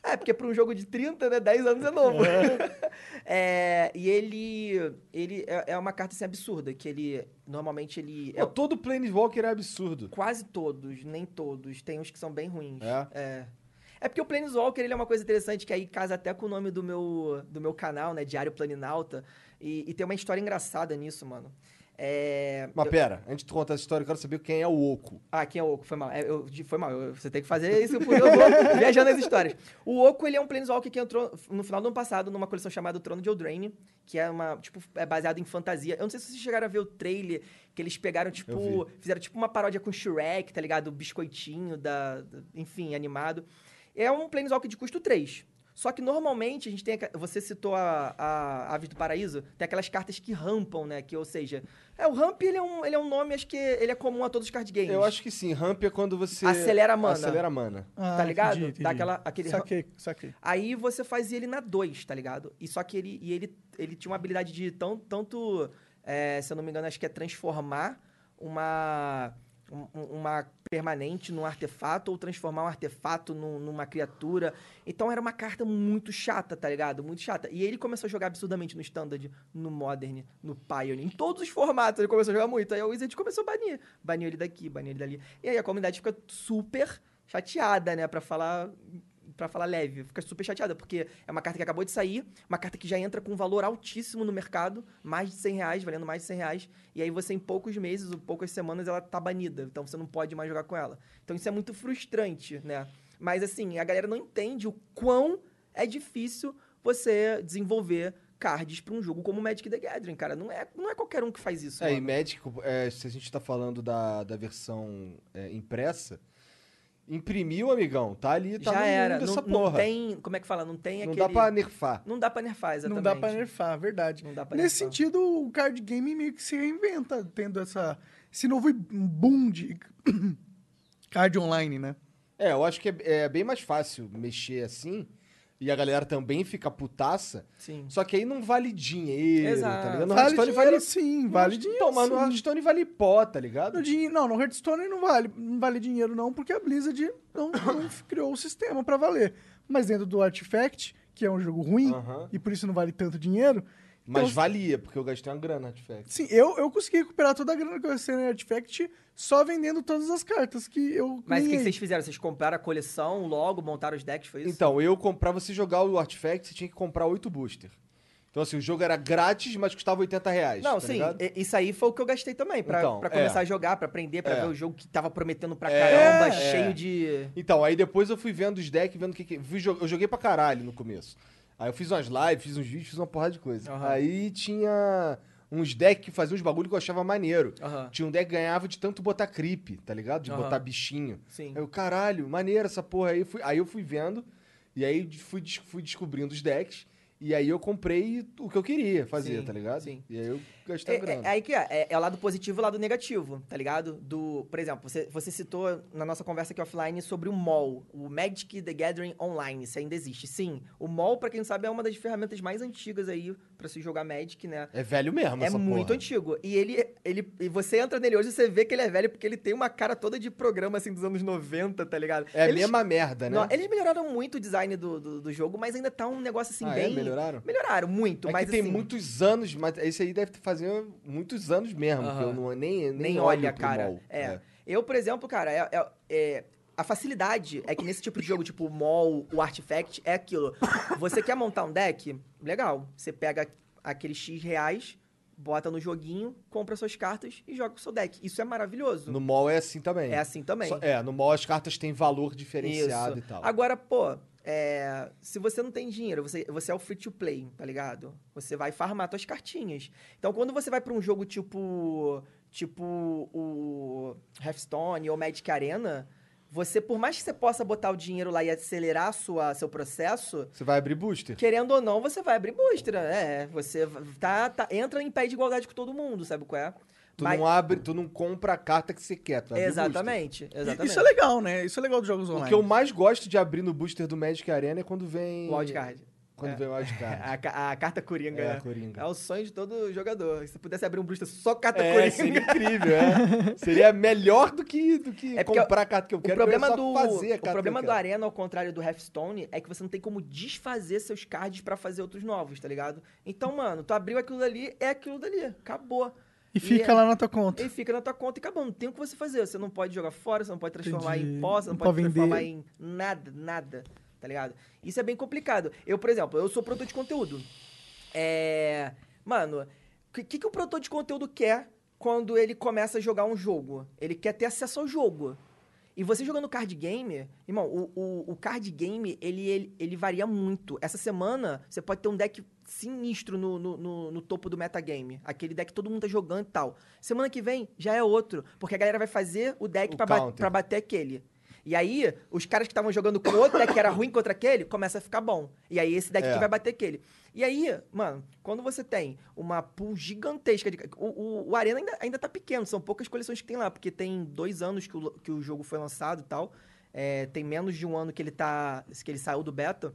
É, porque para um jogo de 30, né? 10 anos é novo. É, e ele. Ele é, é uma carta assim, absurda, que ele. Normalmente ele. É, Pô, todo Planeswalker é absurdo. quase todos, nem todos. Tem uns que são bem ruins. É? É. É porque o Planeswalker ele é uma coisa interessante que aí casa até com o nome do meu, do meu canal, né? Diário Planinauta. E, e tem uma história engraçada nisso, mano. É. Mas pera, antes de contar essa história, eu quero saber quem é o Oco. Ah, quem é o Oco? Foi mal. É, eu- foi mal. eu- você tem que fazer isso porque eu vou viajando nas histórias. O Oco, ele é um Planeswalker que entrou no final do ano passado numa coleção chamada Trono de Eldraine, que é uma, tipo, é baseado em fantasia. Eu não sei se vocês chegaram a ver o trailer, que eles pegaram, tipo, Eu fizeram tipo uma paródia com Shrek, tá ligado? O biscoitinho, da, da- enfim, animado. É um Planeswalker de custo 3. Só que normalmente a gente tem. Você citou a, a Aves do Paraíso, tem aquelas cartas que rampam, né? Que, ou seja, é, o ramp ele é, um, ele é um nome, acho que ele é comum a todos os card games. Eu acho que sim, ramp é quando você... Acelera a mana. Acelera a mana. Tá ligado? entendi, entendi. Dá aquela- aquele- Saquei, saquei. Aí você fazia ele na 2, tá ligado? E só que ele, e ele, ele tinha uma habilidade de tão, tanto, é, se eu não me engano, acho que é transformar uma, um- uma permanente num artefato ou transformar um artefato num- numa criatura. Então era uma carta muito chata, tá ligado? Muito chata. E ele começou a jogar absurdamente no Standard, no Modern, no Pioneer, em todos os formatos ele começou a jogar muito. Aí a Wizard começou a banir. Baniu ele daqui, baniu ele dali. E aí a comunidade fica super chateada, né? Pra falar Pra falar leve, fica super chateada, porque é uma carta que acabou de sair, uma carta que já entra com um valor altíssimo no mercado, mais de 100 reais, valendo mais de 100 reais, e aí você em poucos meses ou poucas semanas ela tá banida, então você não pode mais jogar com ela. Então isso é muito frustrante, né? Mas assim, a galera não entende o quão é difícil você desenvolver cards pra um jogo como Magic the Gathering, cara. Não é, não é qualquer um que faz isso, É, e mano. Magic, é, se a gente tá falando da, da versão é, impressa, imprimiu, amigão, tá ali, tá Já no era, mundo não, essa não porra. tem, como é que fala? Não tem Não aquele... dá pra nerfar. Não dá pra nerfar, exatamente. Não dá pra nerfar, verdade. Não dá pra Nesse nerfar. sentido, o card game meio que se reinventa, tendo essa, esse novo boom de card online, né? É, eu acho que é, é bem mais fácil mexer assim, e a galera também fica putaça, Sim. só que aí não vale dinheiro, Exato. tá ligado? No vale Hearthstone dinheiro vale... sim, vale dinheiro Então, mas no. Hearthstone vale pó, tá ligado? No Não, no Hearthstone não vale, não vale dinheiro não, porque a Blizzard não, não criou o sistema pra valer. mas dentro do Artifact, que é um jogo ruim, Aham. e por isso não vale tanto dinheiro. Mas Então- valia, porque eu gastei uma grana no Artifact. Sim, eu, eu consegui recuperar toda a grana que eu gastei no Artifact só vendendo todas as cartas que eu Mas o que, que vocês fizeram? Vocês compraram a coleção logo, montaram os decks, foi isso? Então, eu comprar, você jogar o Artifact, você tinha que comprar 8 booster. Então, assim, o jogo era grátis, mas custava 80 reais. Não, tá sim, ligado? e- isso aí foi o que eu gastei também, pra, Então, pra começar é. a jogar, pra aprender, pra É. ver o jogo que tava prometendo pra É, caramba, é. cheio de... Então, aí depois eu fui vendo os decks, vendo o que que... Eu joguei pra caralho no começo. Aí eu fiz umas lives, fiz uns vídeos, fiz uma porrada de coisa. Aham. Aí tinha uns decks que faziam uns bagulho que eu achava maneiro. Aham. Tinha um deck que ganhava de tanto botar creep, tá ligado? De Aham. botar bichinho. Sim. Aí eu, caralho, maneiro essa porra aí. Fui- aí eu fui vendo, e aí fui, fui descobrindo os decks. E aí eu comprei o que eu queria fazer, Sim, tá ligado? sim. E aí eu gastei É, a grana. é, é aí que é, é, é o lado positivo e o lado negativo, tá ligado? Do, por exemplo, você, você citou na nossa conversa aqui offline sobre o MOL, o Magic the Gathering Online, se ainda existe. Sim, o MOL, pra quem não sabe, é uma das ferramentas mais antigas aí pra se jogar Magic, né? É velho mesmo É muito porra. antigo. E ele, ele. E você entra nele hoje e você vê que ele é velho porque ele tem uma cara toda de programa assim dos anos 90, tá ligado? É a Eles- mesma merda, né? Não, eles melhoraram muito o design do, do, do jogo, mas ainda tá um negócio assim Ah, é? bem. Melhoraram? Melhoraram muito, É mas que tem assim, muitos anos, mas esse aí deve fazer muitos anos mesmo, que eu não, nem, nem, nem olho olha, cara. mall. É. Eu, por exemplo, cara, é, é- é- a facilidade é que nesse tipo de jogo, tipo o Mall, o Artifact, é aquilo. Você quer montar um deck? Legal. Você pega aqueles X reais, bota no joguinho, compra suas cartas e joga o seu deck. Isso é maravilhoso. No mall é assim também. É assim também. Só- é, no mall as cartas têm valor diferenciado Isso. e tal. Agora, pô, é, se você não tem dinheiro, você, você é o free to play, tá ligado? Você vai farmar suas cartinhas. Então, quando você vai pra um jogo tipo tipo o Hearthstone ou Magic Arena, você, por mais que você possa botar o dinheiro lá e acelerar sua, seu processo, Você vai abrir booster? querendo ou não, você vai abrir booster. É, você tá, tá- entra em pé de igualdade com todo mundo, sabe qual é? Tu Mas- não abre, tu não compra a carta que você quer. Exatamente, exatamente. Isso é legal, né? Isso é legal dos jogos O online. que eu mais gosto de abrir no booster do Magic Arena é quando vem... O wildcard. Quando É. vem o wildcard. A, a carta coringa. É, né? a coringa. É o sonho de todo jogador. Se você pudesse abrir um booster só carta É, coringa. seria incrível, é. Seria melhor do que, do que É comprar a carta que eu O quero, problema, eu ia só do, fazer a o problema que do eu quero. Arena, ao contrário do Hearthstone, é que você não tem como desfazer seus cards pra fazer outros novos, tá ligado? Então, mano, tu abriu aquilo dali, é aquilo dali. Acabou. E fica é- lá na tua conta. E fica na tua conta e acabou. Não tem o que você fazer. Você não pode jogar fora, você não pode transformar Entendi. em pó, você não, Não pode transformar em nada, nada. Tá ligado? Isso é bem complicado. Eu, por exemplo, eu sou produtor de conteúdo. É. Mano, o que, que, que o produtor de conteúdo quer quando ele começa a jogar um jogo? Ele quer ter acesso ao jogo. E você jogando card game, irmão, o, o, o card game, ele, ele, ele varia muito. Essa semana, você pode ter um deck sinistro no, no, no, no topo do metagame. Aquele deck que todo mundo tá jogando e tal. Semana que vem, já é outro. Porque a galera vai fazer o deck O pra, ba bater aquele. E aí, os caras que estavam jogando com outro deck que era ruim contra aquele, começa a ficar bom. E aí, esse deck É. que vai bater aquele. E aí, mano, quando você tem uma pool gigantesca de. O, o, o Arena ainda, ainda tá pequeno, são poucas coleções que tem lá, porque tem dois anos que o, que o jogo foi lançado e tal. É, tem menos de um ano que ele tá. que ele saiu do beta.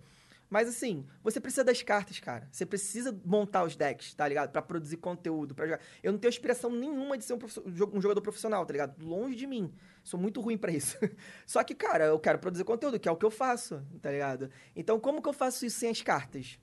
Mas assim, você precisa das cartas, cara. Você precisa montar os decks, tá ligado? Pra produzir conteúdo, pra jogar. Eu não tenho aspiração nenhuma de ser um, um jo- jogador profissional, tá ligado? Longe de mim. Sou muito ruim pra isso. Só que, cara, eu quero produzir conteúdo, que é o que eu faço, tá ligado? Então, como que eu faço isso sem as cartas?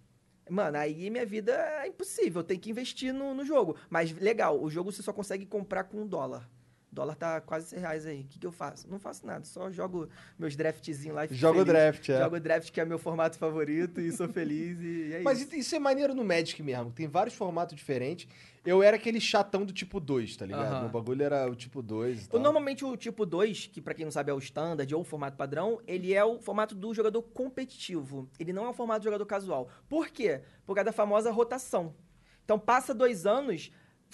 Mano, aí minha vida é impossível. Eu tenho que investir no, no jogo. Mas legal, o jogo você só consegue comprar com um dólar. O dólar tá quase 100 reais aí. O que, que eu faço? Não faço nada, só jogo meus draftzinhos lá. e fico Joga o feliz. draft, é. Jogo o draft, que é meu formato favorito, e sou feliz, e é Mas isso. isso é maneiro no Magic mesmo. Tem vários formatos diferentes. Eu era aquele chatão do tipo 2, tá ligado? Aham. Meu bagulho era o tipo 2 e O- tal. Normalmente o tipo 2, que pra quem não sabe é o standard ou o formato padrão, ele é o formato do jogador competitivo. Ele não é o formato do jogador casual. Por quê? Por causa da famosa rotação. Então passa dois anos,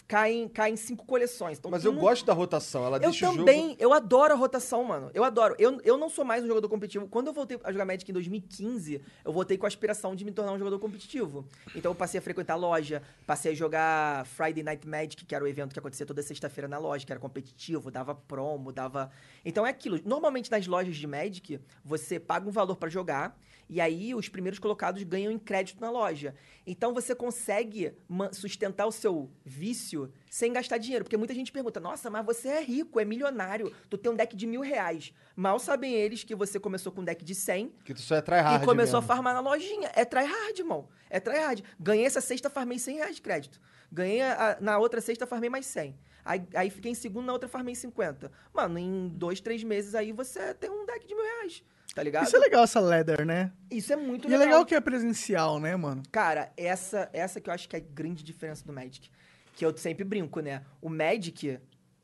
caem, caem cinco coleções. Então, Mas eu gosto da rotação. Ela Eu deixa o também, jogo... eu adoro a rotação, mano. Eu adoro. Eu, eu não sou mais um jogador competitivo. Quando eu voltei a jogar Magic em 2015, eu voltei com a aspiração de me tornar um jogador competitivo. Então eu passei a frequentar a loja, passei a jogar Friday Night Magic, que era o evento que acontecia toda sexta-feira na loja, que era competitivo, dava promo, dava. Então é aquilo. Normalmente nas lojas de Magic, você paga um valor pra jogar E aí os primeiros colocados ganham em crédito na loja. Então você consegue sustentar o seu vício sem gastar dinheiro. Porque muita gente pergunta: nossa, mas você é rico, é milionário, tu tem um deck de mil reais. Mal sabem eles que você começou com um deck de 100 Que tu só é tryhard e começou mesmo. a farmar na lojinha. É tryhard, irmão. É tryhard. Ganhei essa sexta, farmei 100 reais de crédito. Ganhei a- na outra sexta, farmei mais 100. Aí, aí fiquei em segundo, na outra farmei 50. Mano, em dois, três meses aí você tem um deck de mil reais. Tá ligado? Isso é legal, essa leather, né? Isso é muito E é legal que é presencial, né, mano? Cara, essa, essa que eu acho que é a grande diferença do Magic. Que eu sempre brinco, né? O Magic,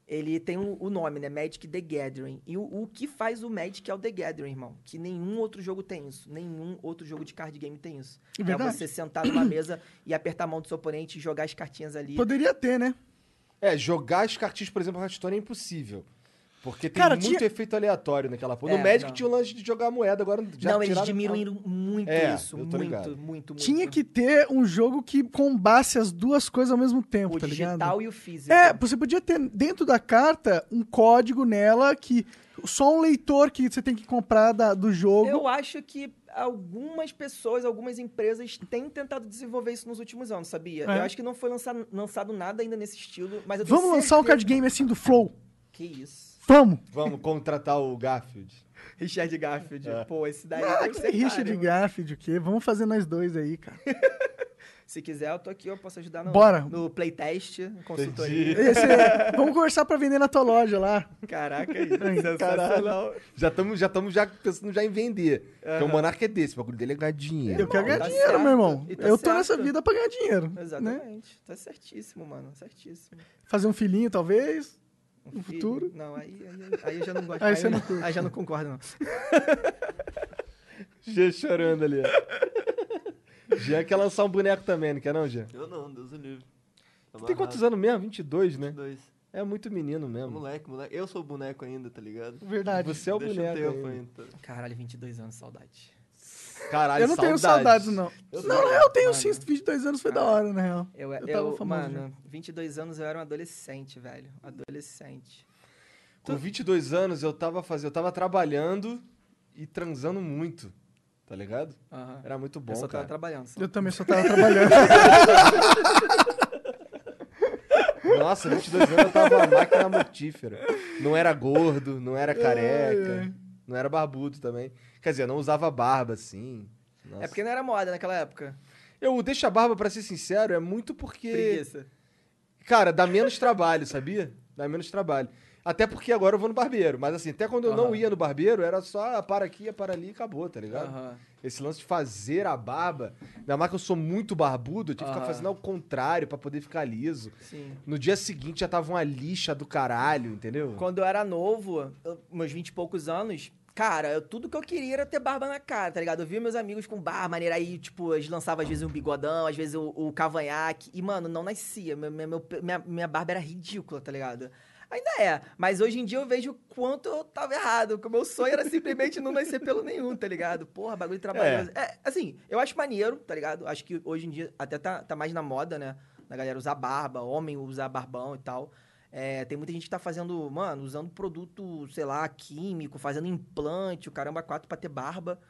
ele tem o, o nome, né? Magic The Gathering. E o, o que faz o Magic é o The Gathering, irmão. Que nenhum outro jogo tem isso. Nenhum outro jogo de card game tem isso. É verdade. É você sentar numa mesa e apertar a mão do seu oponente e jogar as cartinhas ali. Poderia ter, né? É, jogar as cartinhas, por exemplo, Hearthstone é impossível. Porque tem Cara, muito tinha- efeito aleatório naquela porra. É, no Magic não. tinha o lance de jogar moeda, agora já Não, eles tiraram- diminuíram muito É, isso. Muito, muito, muito. Tinha que ter um jogo que combasse as duas coisas ao mesmo tempo, O tá ligado? digital e o físico. É, você podia ter dentro da carta um código nela que só um leitor que você tem que comprar da- do jogo. Eu acho que algumas pessoas, algumas empresas têm tentado desenvolver isso nos últimos anos, sabia? É. Eu acho que não foi lançado, lançado nada ainda nesse estilo, mas eu tenho Vamos lançar um certeza- card game assim do Flow. Que isso. Vamos. Vamos contratar o Garfield. Richard Garfield. É. Pô, esse daí Ah, deve que ser Richard caro. Garfield, o quê? Vamos fazer nós dois aí, cara. Se quiser, eu tô aqui, eu posso ajudar no, Bora. no playtest, consultoria. É- Vamos conversar pra vender na tua loja lá. Caraca, aí. Caralho. sensacional. Já estamos já, tamo já pensando já em vender. Porque o Monark é desse, o bagulho dele é ganhar dinheiro. Eu quero ganhar tá dinheiro, certo. meu irmão. E tá eu tô certo. nessa vida pra ganhar dinheiro. Né? Exatamente. Tá certíssimo, mano. Certíssimo. Fazer um filhinho, talvez. Um No filho. futuro. Não, aí, aí, aí eu já não gosto. Aí você eu- não aí já não concordo, não. Jean chorando ali. ó. Jean quer lançar um boneco também, não quer não, Jean? Eu não, Deus o livre. Tu tem quantos anos mesmo? 22, né? Dois. É muito menino mesmo. Moleque, moleque. Eu sou o boneco ainda, tá ligado? Verdade. Você é o Deixa boneco um tempo ainda. ainda. Caralho, 22 anos, saudade. Caralho, eu não tenho saudades, não. Eu não, não, eu tenho Mano. sim. 22 anos foi da hora, na real. Eu, Eu eu, tava famoso mano, 22 anos eu era um adolescente, velho. Adolescente. Com 22 anos eu tava fazendo, eu tava trabalhando e transando muito, tá ligado? Era muito bom, eu só cara. tava trabalhando. Só. Eu também só tava trabalhando. Nossa, 22 anos eu tava uma máquina mortífera. Não era gordo, não era careca, não era barbudo também. Quer dizer, eu não usava barba assim. Nossa. É porque não era moda naquela época. Eu deixo a barba, pra ser sincero, é muito porque. Preguiça. Cara, dá menos trabalho, sabia? Dá menos trabalho. Até porque agora eu vou no barbeiro. Mas assim, até quando eu não ia no barbeiro, era só para aqui, para ali e acabou, tá ligado? Esse lance de fazer a barba. Ainda mais que eu sou muito barbudo, eu tive que ficar fazendo ao contrário pra poder ficar liso. Sim. No dia seguinte já tava uma lixa do caralho, entendeu? Quando eu era novo, eu- meus 20 e poucos anos, cara, eu- tudo que eu queria era ter barba na cara, tá ligado? Eu via meus amigos com barba, maneira aí, tipo, eles lançavam às vezes um bigodão, às vezes o, o cavanhaque, e, mano, não nascia. Minha, minha barba era ridícula, tá ligado? Ainda é, mas hoje em dia eu vejo o quanto eu tava errado, que o meu sonho era simplesmente não nascer pelo nenhum, tá ligado? Porra, bagulho trabalhoso. É. assim, eu acho maneiro, tá ligado? Acho que hoje em dia até tá, tá mais na moda, né? Da galera usar barba, homem usar barbão e tal. É, tem muita gente que tá fazendo, mano, usando produto, sei lá, químico, fazendo implante, o caramba, quatro pra ter barba.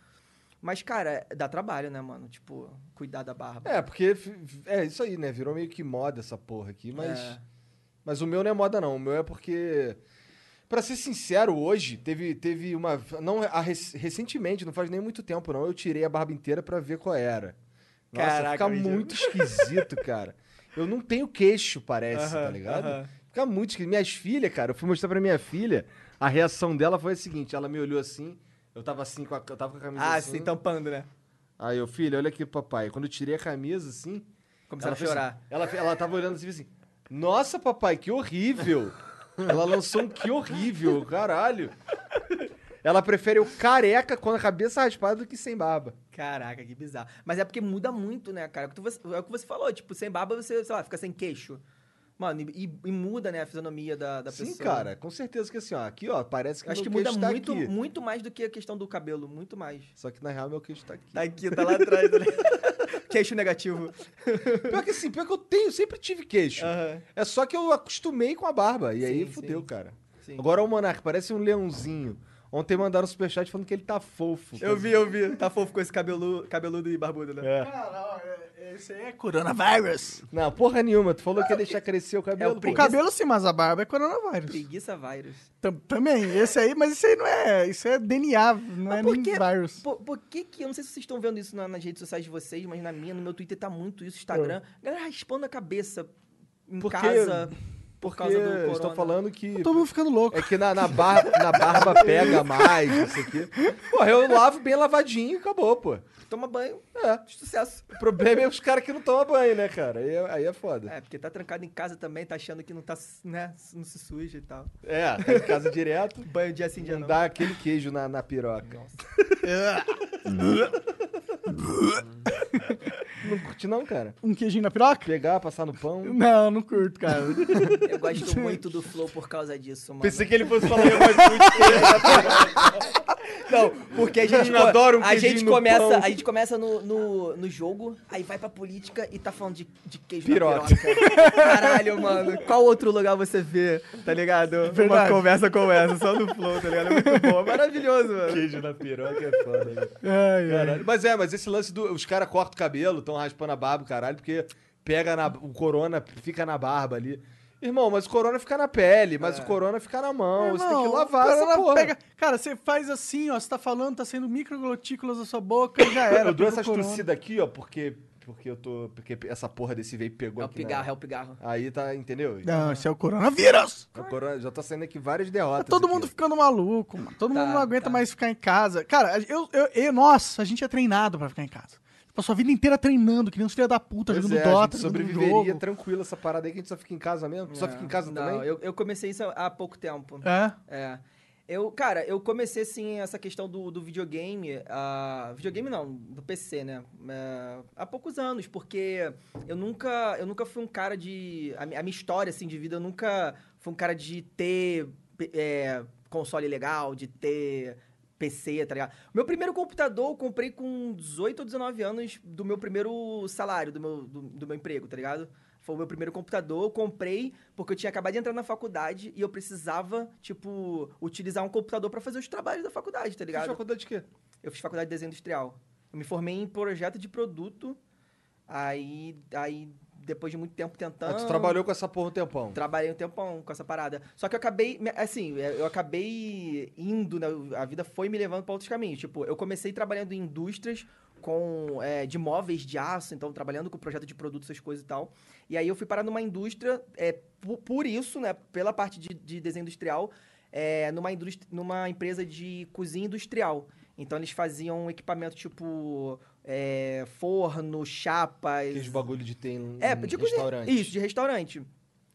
Mas, cara, dá trabalho, né, mano? Tipo, cuidar da barba. É, porque é isso aí, né? Virou meio que moda essa porra aqui, mas. É. Mas o meu não é moda, não. O meu é porque. Pra ser sincero, hoje teve, teve uma. Não, a rec- recentemente, não faz nem muito tempo, não. Eu tirei a barba inteira pra ver qual era. Nossa, Caraca, fica muito esquisito, cara. Eu não tenho queixo, parece, tá Aham, ligado? aham. Fica muito esquisito. Minhas filhas, cara, eu fui mostrar pra minha filha. A reação dela foi a seguinte: ela me olhou assim. Eu tava assim, com a, eu tava com a camisa Ah, assim. sim, tampando, né? Aí eu, filha, olha aqui, papai. Quando eu tirei a camisa, assim. Começaram a assim- chorar. ela, ela tava olhando assim, assim. Nossa, papai, que horrível. ela lançou um que horrível, caralho. Ela prefere o careca com a cabeça raspada do que sem barba. Caraca, que bizarro. Mas é porque muda muito, né, cara? É o que É você falou, tipo, sem barba você, sei lá, fica sem queixo. Mano, e, e muda, né, a fisionomia da, da Sim, pessoa. cara, com certeza que assim, ó, aqui, ó, parece que Acho meu que muda tá muito, aqui. muito mais do que a questão do cabelo, muito mais. Só que na real meu queixo tá aqui. Tá aqui, tá lá atrás. Né? Queixo negativo. Pior que assim, pior que eu tenho, sempre tive queixo. Aham. É só que eu acostumei com a barba. E aí Sim, fudeu, sim. cara. Sim. Agora o Monark parece um leãozinho. Ontem mandaram um superchat falando que ele tá fofo. Eu vi, eu vi. Tá fofo com esse cabelo, cabeludo e barbudo, né? É. Cara, ó, é- esse aí é coronavírus. Não, porra nenhuma. Tu falou que ia deixar crescer o cabelo. o pô. O preguiça. cabelo sim, mas a barba é coronavírus. Preguiça vírus. Tam- Também, esse aí, mas isso aí não é. Isso é DNA, não é Mas por nem quê? vírus. Por, por que que, eu não sei se vocês estão vendo isso na- nas redes sociais de vocês, mas na minha, no meu Twitter tá muito isso, Instagram. Galera raspando a cabeça em Porque- casa Porque causa do eles corona. estão falando que. Todo mundo ficando louco. É que na, na, barba, na barba pega mais, isso aqui. Porra, eu lavo bem lavadinho e acabou, pô. Toma banho, É. sucesso. O problema é os caras que não tomam banho, né, cara? Aí é, aí é foda. É, porque tá trancado em casa também, tá achando que não tá, né, não se suja e tal. É, tá em casa direto. Banho dia sim, dia Não não. dá aquele queijo na, na piroca. Não curte não, cara? Um queijinho na piroca? Pegar, passar no pão. Não, não curto, cara. Eu gosto muito do Flow por causa disso, mano. Pensei que ele fosse falar eu gosto muito de queijo na piroca. Não, porque a gente, Eu adoro um a gente no começa, pão. a gente começa no, no, no jogo, aí vai pra política e tá falando de, de queijo Piroca. na piroca. Caralho, mano. Qual outro lugar você vê, tá ligado? Verdade. Uma conversa como essa, só no Flow, tá ligado? É muito bom, é maravilhoso, mano. Queijo na piroca é foda, né? Ai, ai. Caralho. Mas é, mas esse lance do. Os caras cortam o cabelo, estão raspando a barba, caralho, porque pega na, o corona, fica na barba ali. Irmão, mas o corona fica na pele, mas o corona fica na mão. você tem que Irmão, lavar essa porra. pega- Cara, você faz assim, ó. Você tá falando, tá saindo microglotículas da sua boca e já era. eu dou essas torcidas aqui, ó, porque. Porque eu tô. Porque essa porra desse vape pegou É o aqui. pigarro, na- é o pigarro. Aí tá, entendeu? Não, esse é o coronavírus. O corona, já tá saindo aqui várias derrotas. Tá todo aqui. mundo ficando maluco, mano. Todo Tá, mundo não aguenta tá. mais ficar em casa. Cara, eu, eu, eu- nossa, a gente é treinado pra ficar em casa. Passou a vida inteira treinando, que nem uns filha da puta, Pois jogando é, a Dota, gente jogando sobreviveria jogo. tranquilo essa parada aí que a gente só fica em casa mesmo. Tu só fica em casa Não, também? Eu, eu comecei isso há pouco tempo. É. É. Eu, cara, eu comecei, assim, essa questão do, do videogame, ah, videogame não, do PC, né? É, há poucos anos, porque eu nunca, eu nunca fui um cara de... A, a minha história, assim, de vida, eu nunca fui um cara de ter é, console legal, de ter PC, tá ligado? Meu primeiro computador eu comprei com 18 ou 19 anos do meu primeiro salário, do meu, do, do meu emprego, tá ligado? Foi o meu primeiro computador, eu comprei porque eu tinha acabado de entrar na faculdade e eu precisava, tipo, utilizar um computador pra fazer os trabalhos da faculdade, tá Fiz ligado? faculdade de quê? Eu fiz faculdade de desenho industrial. Eu me formei em projeto de produto, aí, aí depois de muito tempo tentando... Ah, tu trabalhou com essa porra um tempão. Trabalhei um tempão com essa parada. Só que eu acabei, assim, eu acabei indo, né? A vida foi me levando para outros caminhos. Tipo, eu comecei trabalhando em indústrias com é, de móveis de aço, então trabalhando com projeto de produtos, essas coisas e tal. E aí eu fui parar numa indústria, é, por, por isso, né? Pela parte de, de desenho industrial, é, numa, indústria, numa empresa de cozinha industrial. Então eles faziam equipamento tipo é, forno, chapas. Aqueles bagulho de ter em É, em de cozinha. restaurante. Isso, de restaurante.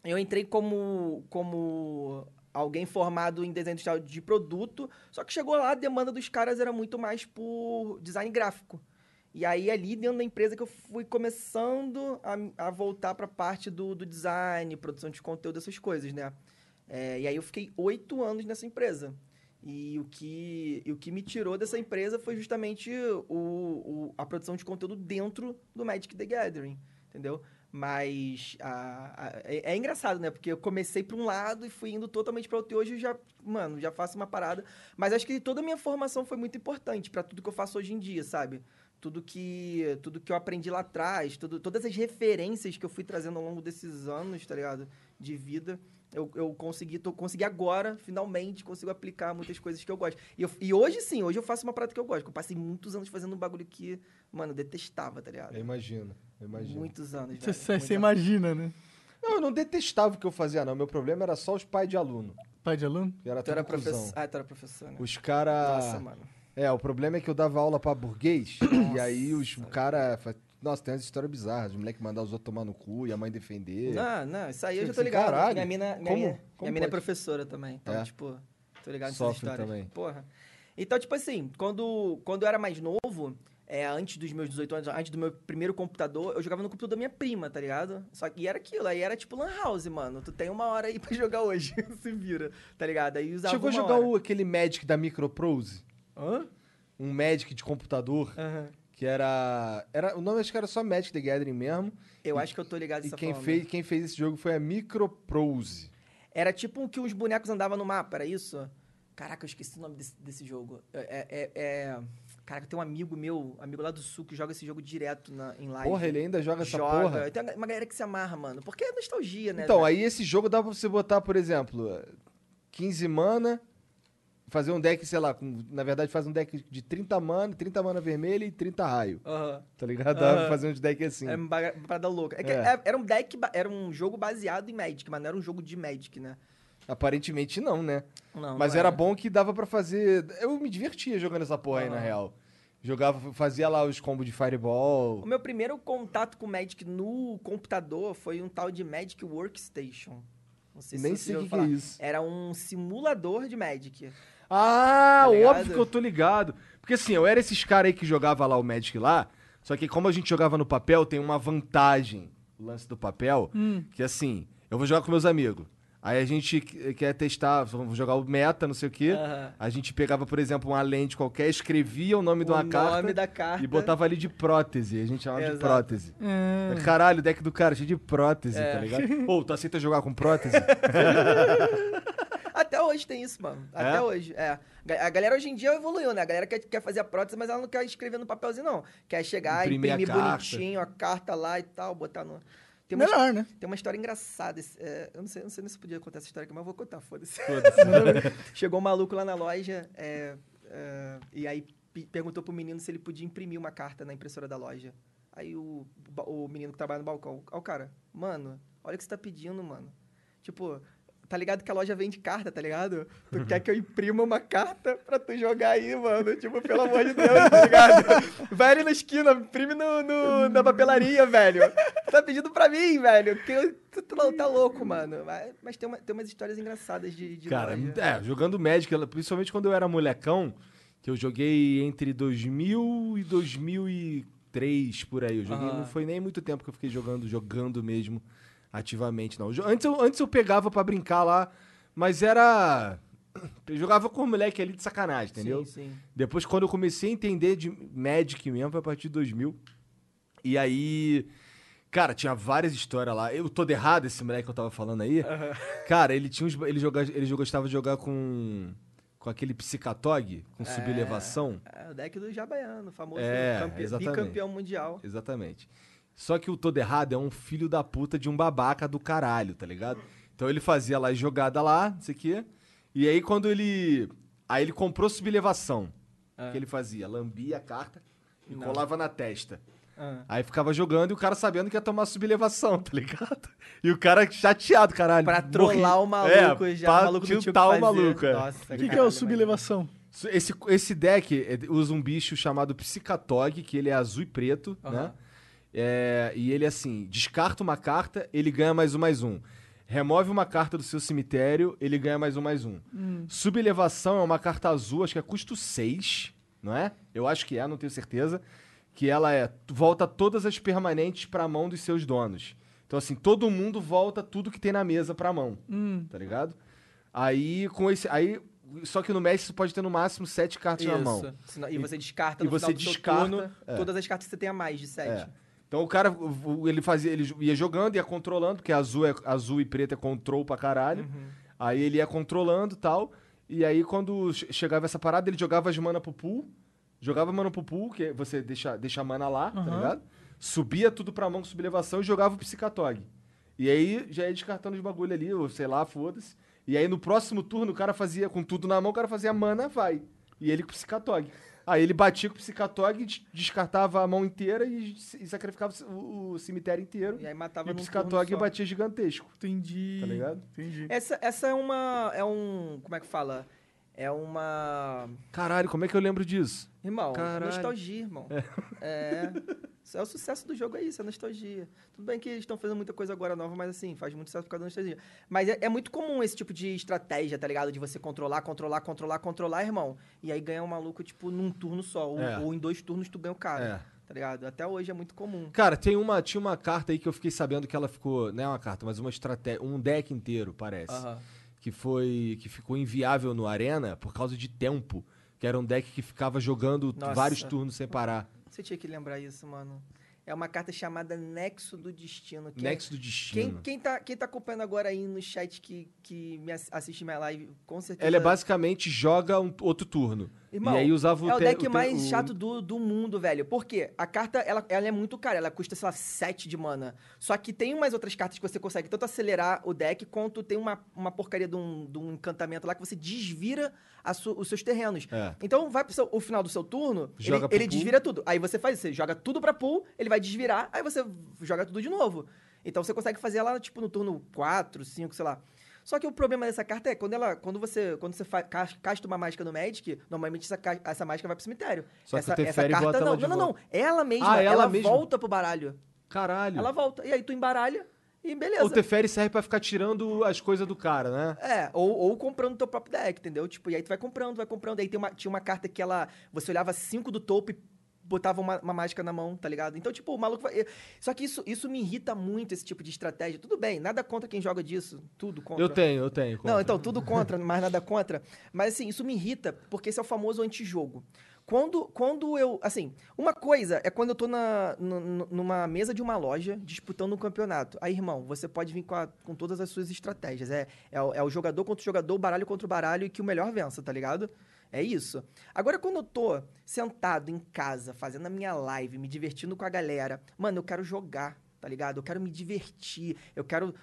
Eu entrei como, como alguém formado em desenho industrial de produto, só que chegou lá, a demanda dos caras era muito mais por design gráfico. E aí, ali dentro da empresa que eu fui começando a, a voltar para a parte do, do design, produção de conteúdo, essas coisas, né? É, e aí eu fiquei oito anos nessa empresa. E o que, e o que me tirou dessa empresa foi justamente o, o- a produção de conteúdo dentro do Magic the Gathering, entendeu? Mas a- a- é, é engraçado, né? Porque eu comecei para um lado e fui indo totalmente para outro. E hoje eu já, mano, já faço uma parada. Mas acho que toda a minha formação foi muito importante para tudo que eu faço hoje em dia, sabe? Tudo que, tudo que eu aprendi lá atrás, tudo, todas as referências que eu fui trazendo ao longo desses anos, tá ligado? De vida, eu, eu consegui, tô, consegui agora, finalmente, consigo aplicar muitas coisas que eu gosto. E, eu- e hoje sim, hoje eu faço uma parada que eu gosto. que Eu passei muitos anos fazendo um bagulho que, mano, eu detestava, tá ligado? Eu imagino, eu imagino. Muitos anos, Você, velho, você muitos anos. imagina, né? Não, eu não detestava o que eu fazia, não. Meu problema era só os pais de aluno. Pai de aluno? Que era Tu era professor. Ah, tu era professor, né? Os caras... Nossa, mano. É, o problema é que eu dava aula pra burguês, e aí os o cara... Nossa, tem umas histórias bizarras. Os moleques mandar os outros tomar no cu e a mãe defender. Não, não, isso aí eu Fica já tô ligado. caralho, minha mina, minha, como- minha, como mina é professora também. Então, É? tipo, tô ligado nessas Sofre histórias. também. Porra. Então, tipo assim, quando, quando eu era mais novo, é, antes dos meus 18 anos, antes do meu primeiro computador, eu jogava no computador da minha prima, tá ligado? Só que era aquilo, aí era tipo Lan House, mano. Tu tem uma hora aí pra jogar hoje, se vira, tá ligado? Aí usava Chegou a jogar o, aquele Magic da Microprose? Hã? Um Magic de computador, Aham. Que era... era... O nome acho que era só Magic the Gathering mesmo. Eu acho que eu tô ligado E quem forma. fez, quem fez esse jogo foi a Microprose. Era tipo que os bonecos andavam no mapa, era isso? Caraca, eu esqueci o nome desse, desse jogo. É, é, é- Caraca, tem um amigo meu, amigo lá do sul, que joga esse jogo direto na, em live. Porra, ele ainda joga essa joga. porra. Tem uma galera que se amarra, mano. Porque é nostalgia, né? Então, velho? aí esse jogo dá pra você botar, por exemplo, 15 mana, fazer um deck, sei lá, com- na verdade faz um deck de 30 mana, 30 mana vermelha e 30 raio. Aham. Tá ligado? Aham. fazer uns decks assim. É uma parada louca. É É. é- era um deck, era um jogo baseado em Magic, mas não era um jogo de Magic, né? Aparentemente não, né? Não, Mas não era bom que dava pra fazer. Eu me divertia jogando essa porra aí, na real. Jogava, fazia lá os combos de Fireball. O meu primeiro contato com Magic no computador foi um tal de Magic Workstation. Não sei se Nem você sei o que, que é isso. Era um simulador de Magic. Ah, Tá óbvio que eu tô ligado. Porque assim, eu era esses caras aí que jogava lá o Magic lá, só que como a gente jogava no papel, tem uma vantagem, o lance do papel, que assim, eu vou jogar com meus amigos. Aí a gente que- quer testar, vamos jogar o meta, não sei o quê. Aham. A gente pegava, por exemplo, uma lente qualquer, escrevia o nome de O uma carta, nome da carta. e botava ali de prótese. A gente chamava de Exato. prótese. É. Caralho, o deck do cara cheio de prótese, É. tá ligado? Pô, tu aceita jogar com prótese? Até hoje tem isso, mano. Até É? hoje, é. A galera hoje em dia evoluiu, né? A galera quer, quer fazer a prótese, mas ela não quer escrever no papelzinho, não. Quer chegar, Imprimir a imprimir, carta. bonitinho a carta lá e tal, botar no... Tem uma, Melhor, né? tem uma história engraçada. é, eu não sei, não sei nem se podia contar essa história aqui, mas eu vou contar, foda-se. Chegou um maluco lá na loja é, é, e aí pe- perguntou pro menino se ele podia imprimir uma carta na impressora da loja. Aí o, o menino que trabalha no balcão, ó o cara, mano, olha o que você tá pedindo, mano. Tipo, tá ligado que a loja vende carta, tá ligado? Tu quer que eu imprima uma carta pra tu jogar aí, mano? Tipo, pelo amor de Deus, tá ligado? Vai ali na esquina, imprime no, no- na papelaria, velho. Tu tá pedindo pra mim, velho. Que tu, tu tá louco, mano. Mas, mas tem, uma- tem umas histórias engraçadas de, de Cara, loja. é, jogando Magic, principalmente quando eu era molecão, que eu joguei entre 2000 e 2003, por aí. Eu joguei, não foi nem muito tempo que eu fiquei jogando, jogando mesmo ativamente, não. Antes eu, antes eu pegava pra brincar lá, mas era... Eu jogava com o moleque ali de sacanagem, entendeu? Sim, sim. Depois, quando eu comecei a entender de Magic mesmo, foi a partir de 2000. E aí, cara, tinha várias histórias lá. Eu tô errado, esse moleque que eu tava falando aí. Cara, ele tinha uns, ele, joga, ele gostava de jogar com com aquele psicatog, com subelevação. É o deck do Jabaiano, famoso É, campe- bicampeão mundial. Exatamente. Só que o Todo Errado é um filho da puta de um babaca do caralho, tá ligado? Então ele fazia lá jogada lá, não sei o quê. E aí quando ele. Aí ele comprou sublevação. O que ele fazia? Lambia a carta e Não. colava na testa. Ah. Aí ficava jogando e o cara sabendo que ia tomar sublevação, tá ligado? E o cara chateado, caralho. Pra morri. trollar o maluco é, já. pra o maluco tiltar o maluco, é. Nossa, O que, que é caralho, o sublevação? Esse, esse deck é, usa um bicho chamado Psicatog, que ele é azul e preto, Aham. né? É, e ele, assim, descarta uma carta, ele ganha mais um, mais um. Remove uma carta do seu cemitério, ele ganha mais um, mais um. Sublevação é uma carta azul, acho que é custo 6, não é? Eu acho que é, não tenho certeza. Que ela é, volta todas as permanentes pra mão dos seus donos. Então, assim, todo mundo volta tudo que tem na mesa pra mão, tá ligado? Aí, com esse... Aí, só que no Magic você pode ter no máximo sete cartas na mão. Isso. Senão- E você descarta e no você final do seu descarta, turno é. todas as cartas que você tenha mais de sete. É. Então o cara, ele fazia, ele ia jogando, ia controlando, porque azul, é, azul e preto é control pra caralho. Uhum. Aí ele ia controlando e tal. E aí quando che- chegava essa parada, ele jogava as mana pro pool. Jogava mana pro pool, que você deixa, deixa a mana lá, tá ligado? Subia tudo pra mão com sublevação e jogava o Psicatog. E aí já ia descartando os bagulho ali, ou sei lá, foda-se. E aí no próximo turno o cara fazia, com tudo na mão, o cara fazia mana, vai. E ele com o Psicatog. Aí ele batia com o Psicatog, des- descartava a mão inteira e, e sacrificava o, o cemitério inteiro. E aí matava E o Psicatog batia gigantesco. Entendi. Tá ligado? Entendi. Essa, essa é uma. É um. Como é que fala? É uma. Caralho, como é que eu lembro disso? Irmão, Caralho. nostalgia, irmão. É. Isso é o sucesso do jogo, é isso, é nostalgia. Tudo bem que eles estão fazendo muita coisa agora nova, mas assim, faz muito sucesso por causa da nostalgia. Mas é, é muito comum esse tipo de estratégia, tá ligado? De você controlar, controlar, controlar, controlar, irmão. E aí ganhar um maluco, tipo, num turno só. Ou, É. ou em dois turnos tu ganha o cara. É. Tá ligado? Até hoje é muito comum. Cara, tem uma, tinha uma carta aí que eu fiquei sabendo que ela ficou. Não é uma carta, mas uma estratégia. Um deck inteiro, parece. Aham. Que foi. Que ficou inviável no Arena por causa de tempo. Que era um deck que ficava jogando Nossa. vários turnos sem parar. Você tinha que lembrar isso, mano. É uma carta chamada Nexo do Destino. que é- Nexo do Quem, Destino. quem, tá, quem tá acompanhando agora aí no chat que, que me ass- assiste minha live, com certeza. Ela é basicamente joga um outro turno. Irmão, e aí usava o é o deck te- mais o- chato do, do mundo, velho. Por quê? A carta, ela, ela é muito cara. Ela custa, sei lá, 7 de mana. Só que tem umas outras cartas que você consegue tanto acelerar o deck, quanto tem uma, uma porcaria de um, de um encantamento lá que você desvira su- os seus terrenos. É. Então, vai pro seu- o final do seu turno, Joga ele, ele desvira tudo. Aí você faz isso, você joga tudo pra pool, ele vai desvirar, aí você joga tudo de novo. Então você consegue fazer ela, tipo, no turno 4, 5, sei lá. Só que o problema dessa carta é quando ela. Quando você. Quando você fa- ca- casta uma mágica no Magic, normalmente essa, essa mágica vai pro cemitério. Só que essa, o Teferi essa bota carta ela não. Não, não, não. Ela mesma, Ah, ela ela, mesma? volta pro baralho. Caralho. Ela volta. E aí tu embaralha e beleza. O Teferi serve pra ficar tirando as coisas do cara, né? É, ou, ou comprando teu próprio deck, entendeu? Tipo, e aí tu vai comprando, vai comprando. Aí tem uma, tinha uma carta que ela. Você olhava cinco do topo e botava uma, uma mágica na mão, tá ligado? Então, tipo, o maluco vai. Só que isso, isso me irrita muito, esse tipo de estratégia. Tudo bem, nada contra quem joga disso. Tudo contra. Eu tenho, eu tenho. Não, conta. então, tudo contra, mas nada contra. Mas assim, isso me irrita, porque esse é o famoso antijogo. Quando, quando eu. Assim, uma coisa é quando eu tô na, nu- nu- numa mesa de uma loja disputando um campeonato. Aí, irmão, você pode vir com, a- com todas as suas estratégias. É, é, o, é o jogador contra o jogador, o baralho contra o baralho e que o melhor vença, tá ligado? É isso. Agora, quando eu tô sentado em casa, fazendo a minha live, me divertindo com a galera, mano, eu quero jogar, tá ligado? Eu quero me divertir, eu quero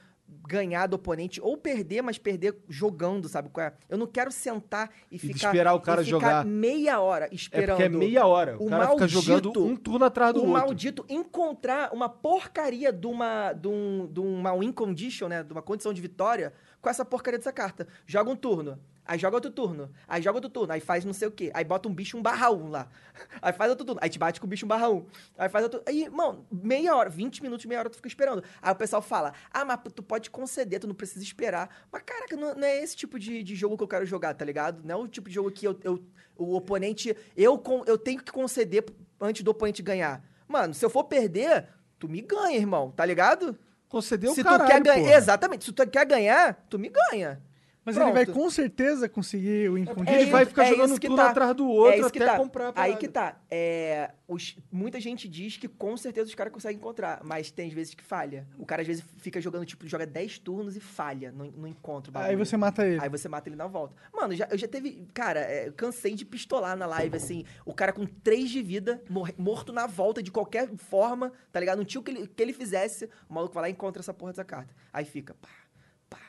ganhar do oponente ou perder, mas perder jogando, sabe é? Eu não quero sentar e, E ficar esperar o cara ficar jogar. meia hora É esperando. porque é meia hora. O, o cara fica jogando maldito- um turno atrás do o outro. maldito encontrar uma porcaria de uma, de, um, de uma win condition, né? De uma condição de vitória com essa porcaria dessa carta. Joga um turno. Aí joga outro turno. Aí joga outro turno. Aí faz não sei o quê. Aí bota um bicho um barra um lá. Aí faz outro turno. Aí te bate com o bicho um barra um. Aí faz outro. Aí, mano, meia hora, 20 minutos, meia hora tu fica esperando. Aí o pessoal fala: Ah, mas tu pode conceder, tu não precisa esperar. Mas, caraca, não, não é esse tipo de, de jogo que eu quero jogar, tá ligado? Não é o tipo de jogo que eu, eu- o oponente. Eu, eu tenho que conceder antes do oponente ganhar. Mano, se eu for perder, tu me ganha, irmão, tá ligado? Concedeu se o caralho, tu quer ganhar. Exatamente. Se tu quer ganhar, tu me ganha. Mas ele vai Pronto. com certeza conseguir o Porque incondicional. ele vai ficar é jogando turno tá. atrás do outro É isso que até tá. comprar a Aí que tá. É, os- muita gente diz que com certeza os caras conseguem encontrar, mas tem às vezes que falha. O cara às vezes fica jogando, tipo, joga 10 turnos e falha, não, não encontra o Aí você mata ele. Aí você mata ele na volta. Mano, já, eu já teve. Cara, é, eu cansei de pistolar na live, assim. O cara com 3 de vida, mor- morto na volta de qualquer forma, tá ligado? Não tinha o que ele, que ele fizesse. O maluco vai lá e encontra essa porra dessa carta. Aí fica, pá,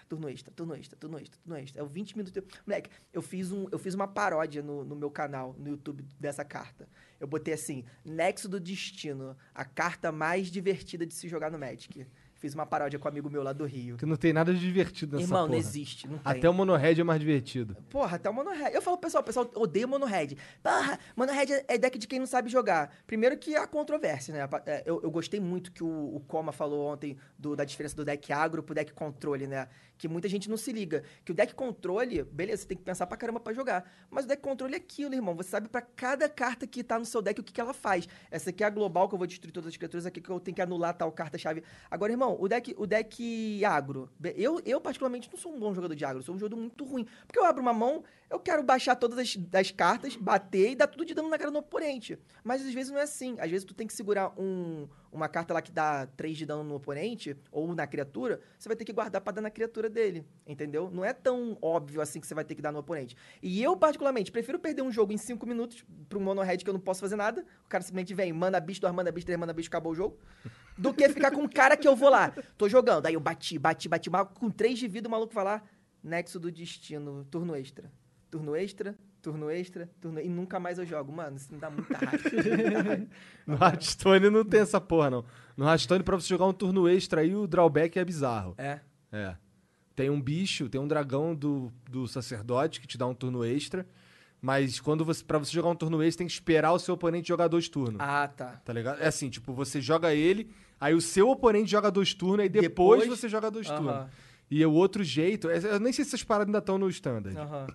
turno extra, turno extra, turno extra, turno extra. É o 20 minutos. de- Moleque, eu fiz, um, eu fiz uma paródia no, no meu canal, no YouTube, dessa carta. Eu botei assim: Nexo do Destino, a carta mais divertida de se jogar no Magic. Fiz uma paródia com um amigo meu lá do Rio. Porque não tem nada de divertido nessa Irmão, porra. não existe, não. Até o Monohead é mais divertido. Porra, até o Monohead. Eu falo pessoal, o pessoal odeia o Monohead. Porra, Monohead é- é deck de quem não sabe jogar. Primeiro que há controvérsia, né? É, Eu, eu gostei muito que o, o Coma falou ontem do- da diferença do deck agro pro deck controle, né? Que muita gente não se liga. Que o deck controle, beleza, você tem que pensar pra caramba pra jogar. Mas o deck controle é aquilo, irmão. Você sabe pra cada carta que tá no seu deck o que, que ela faz. Essa aqui é a global, que eu vou destruir todas as criaturas. Aqui que eu tenho que anular tal carta-chave. Agora, irmão, o deck, o deck agro. Eu, eu, particularmente, não sou um bom jogador de agro. Sou um jogador muito ruim. Porque eu abro uma mão, eu quero baixar todas as, as cartas, bater e dar tudo de dano na cara do oponente. Mas às vezes não é assim. Às vezes tu tem que segurar um, uma carta lá que dá 3 de dano no oponente, ou na criatura, você vai ter que guardar pra dar na criatura dele. Entendeu? Não é tão óbvio assim que você vai ter que dar no oponente. E eu, particularmente, prefiro perder um jogo em 5 minutos um mono red que eu não posso fazer nada. O cara simplesmente vem, mana bicho, duas mana bicho, três mana bicho, acabou o jogo. Do que ficar com um cara que eu vou lá. Tô jogando. Aí eu bati, bati, bati. mas Com 3 de vida, o maluco vai lá. Nexo do destino, turno extra. Turno extra, turno extra, turno... E nunca mais eu jogo. Mano, isso me dá muita raiva. raiva. No Hearthstone não tem essa porra, não. No Hearthstone, pra você jogar um turno extra aí, o drawback é bizarro. É. É. Tem um bicho, tem um dragão do, do sacerdote que te dá um turno extra. Mas quando você, pra você jogar um turno extra, tem que esperar o seu oponente jogar dois turnos. Ah, tá. Tá ligado? É assim, tipo, você joga ele, aí o seu oponente joga dois turnos, aí depois, Depois- você joga dois turnos. E o outro jeito, é- eu nem sei se essas paradas ainda estão no standard. Aham.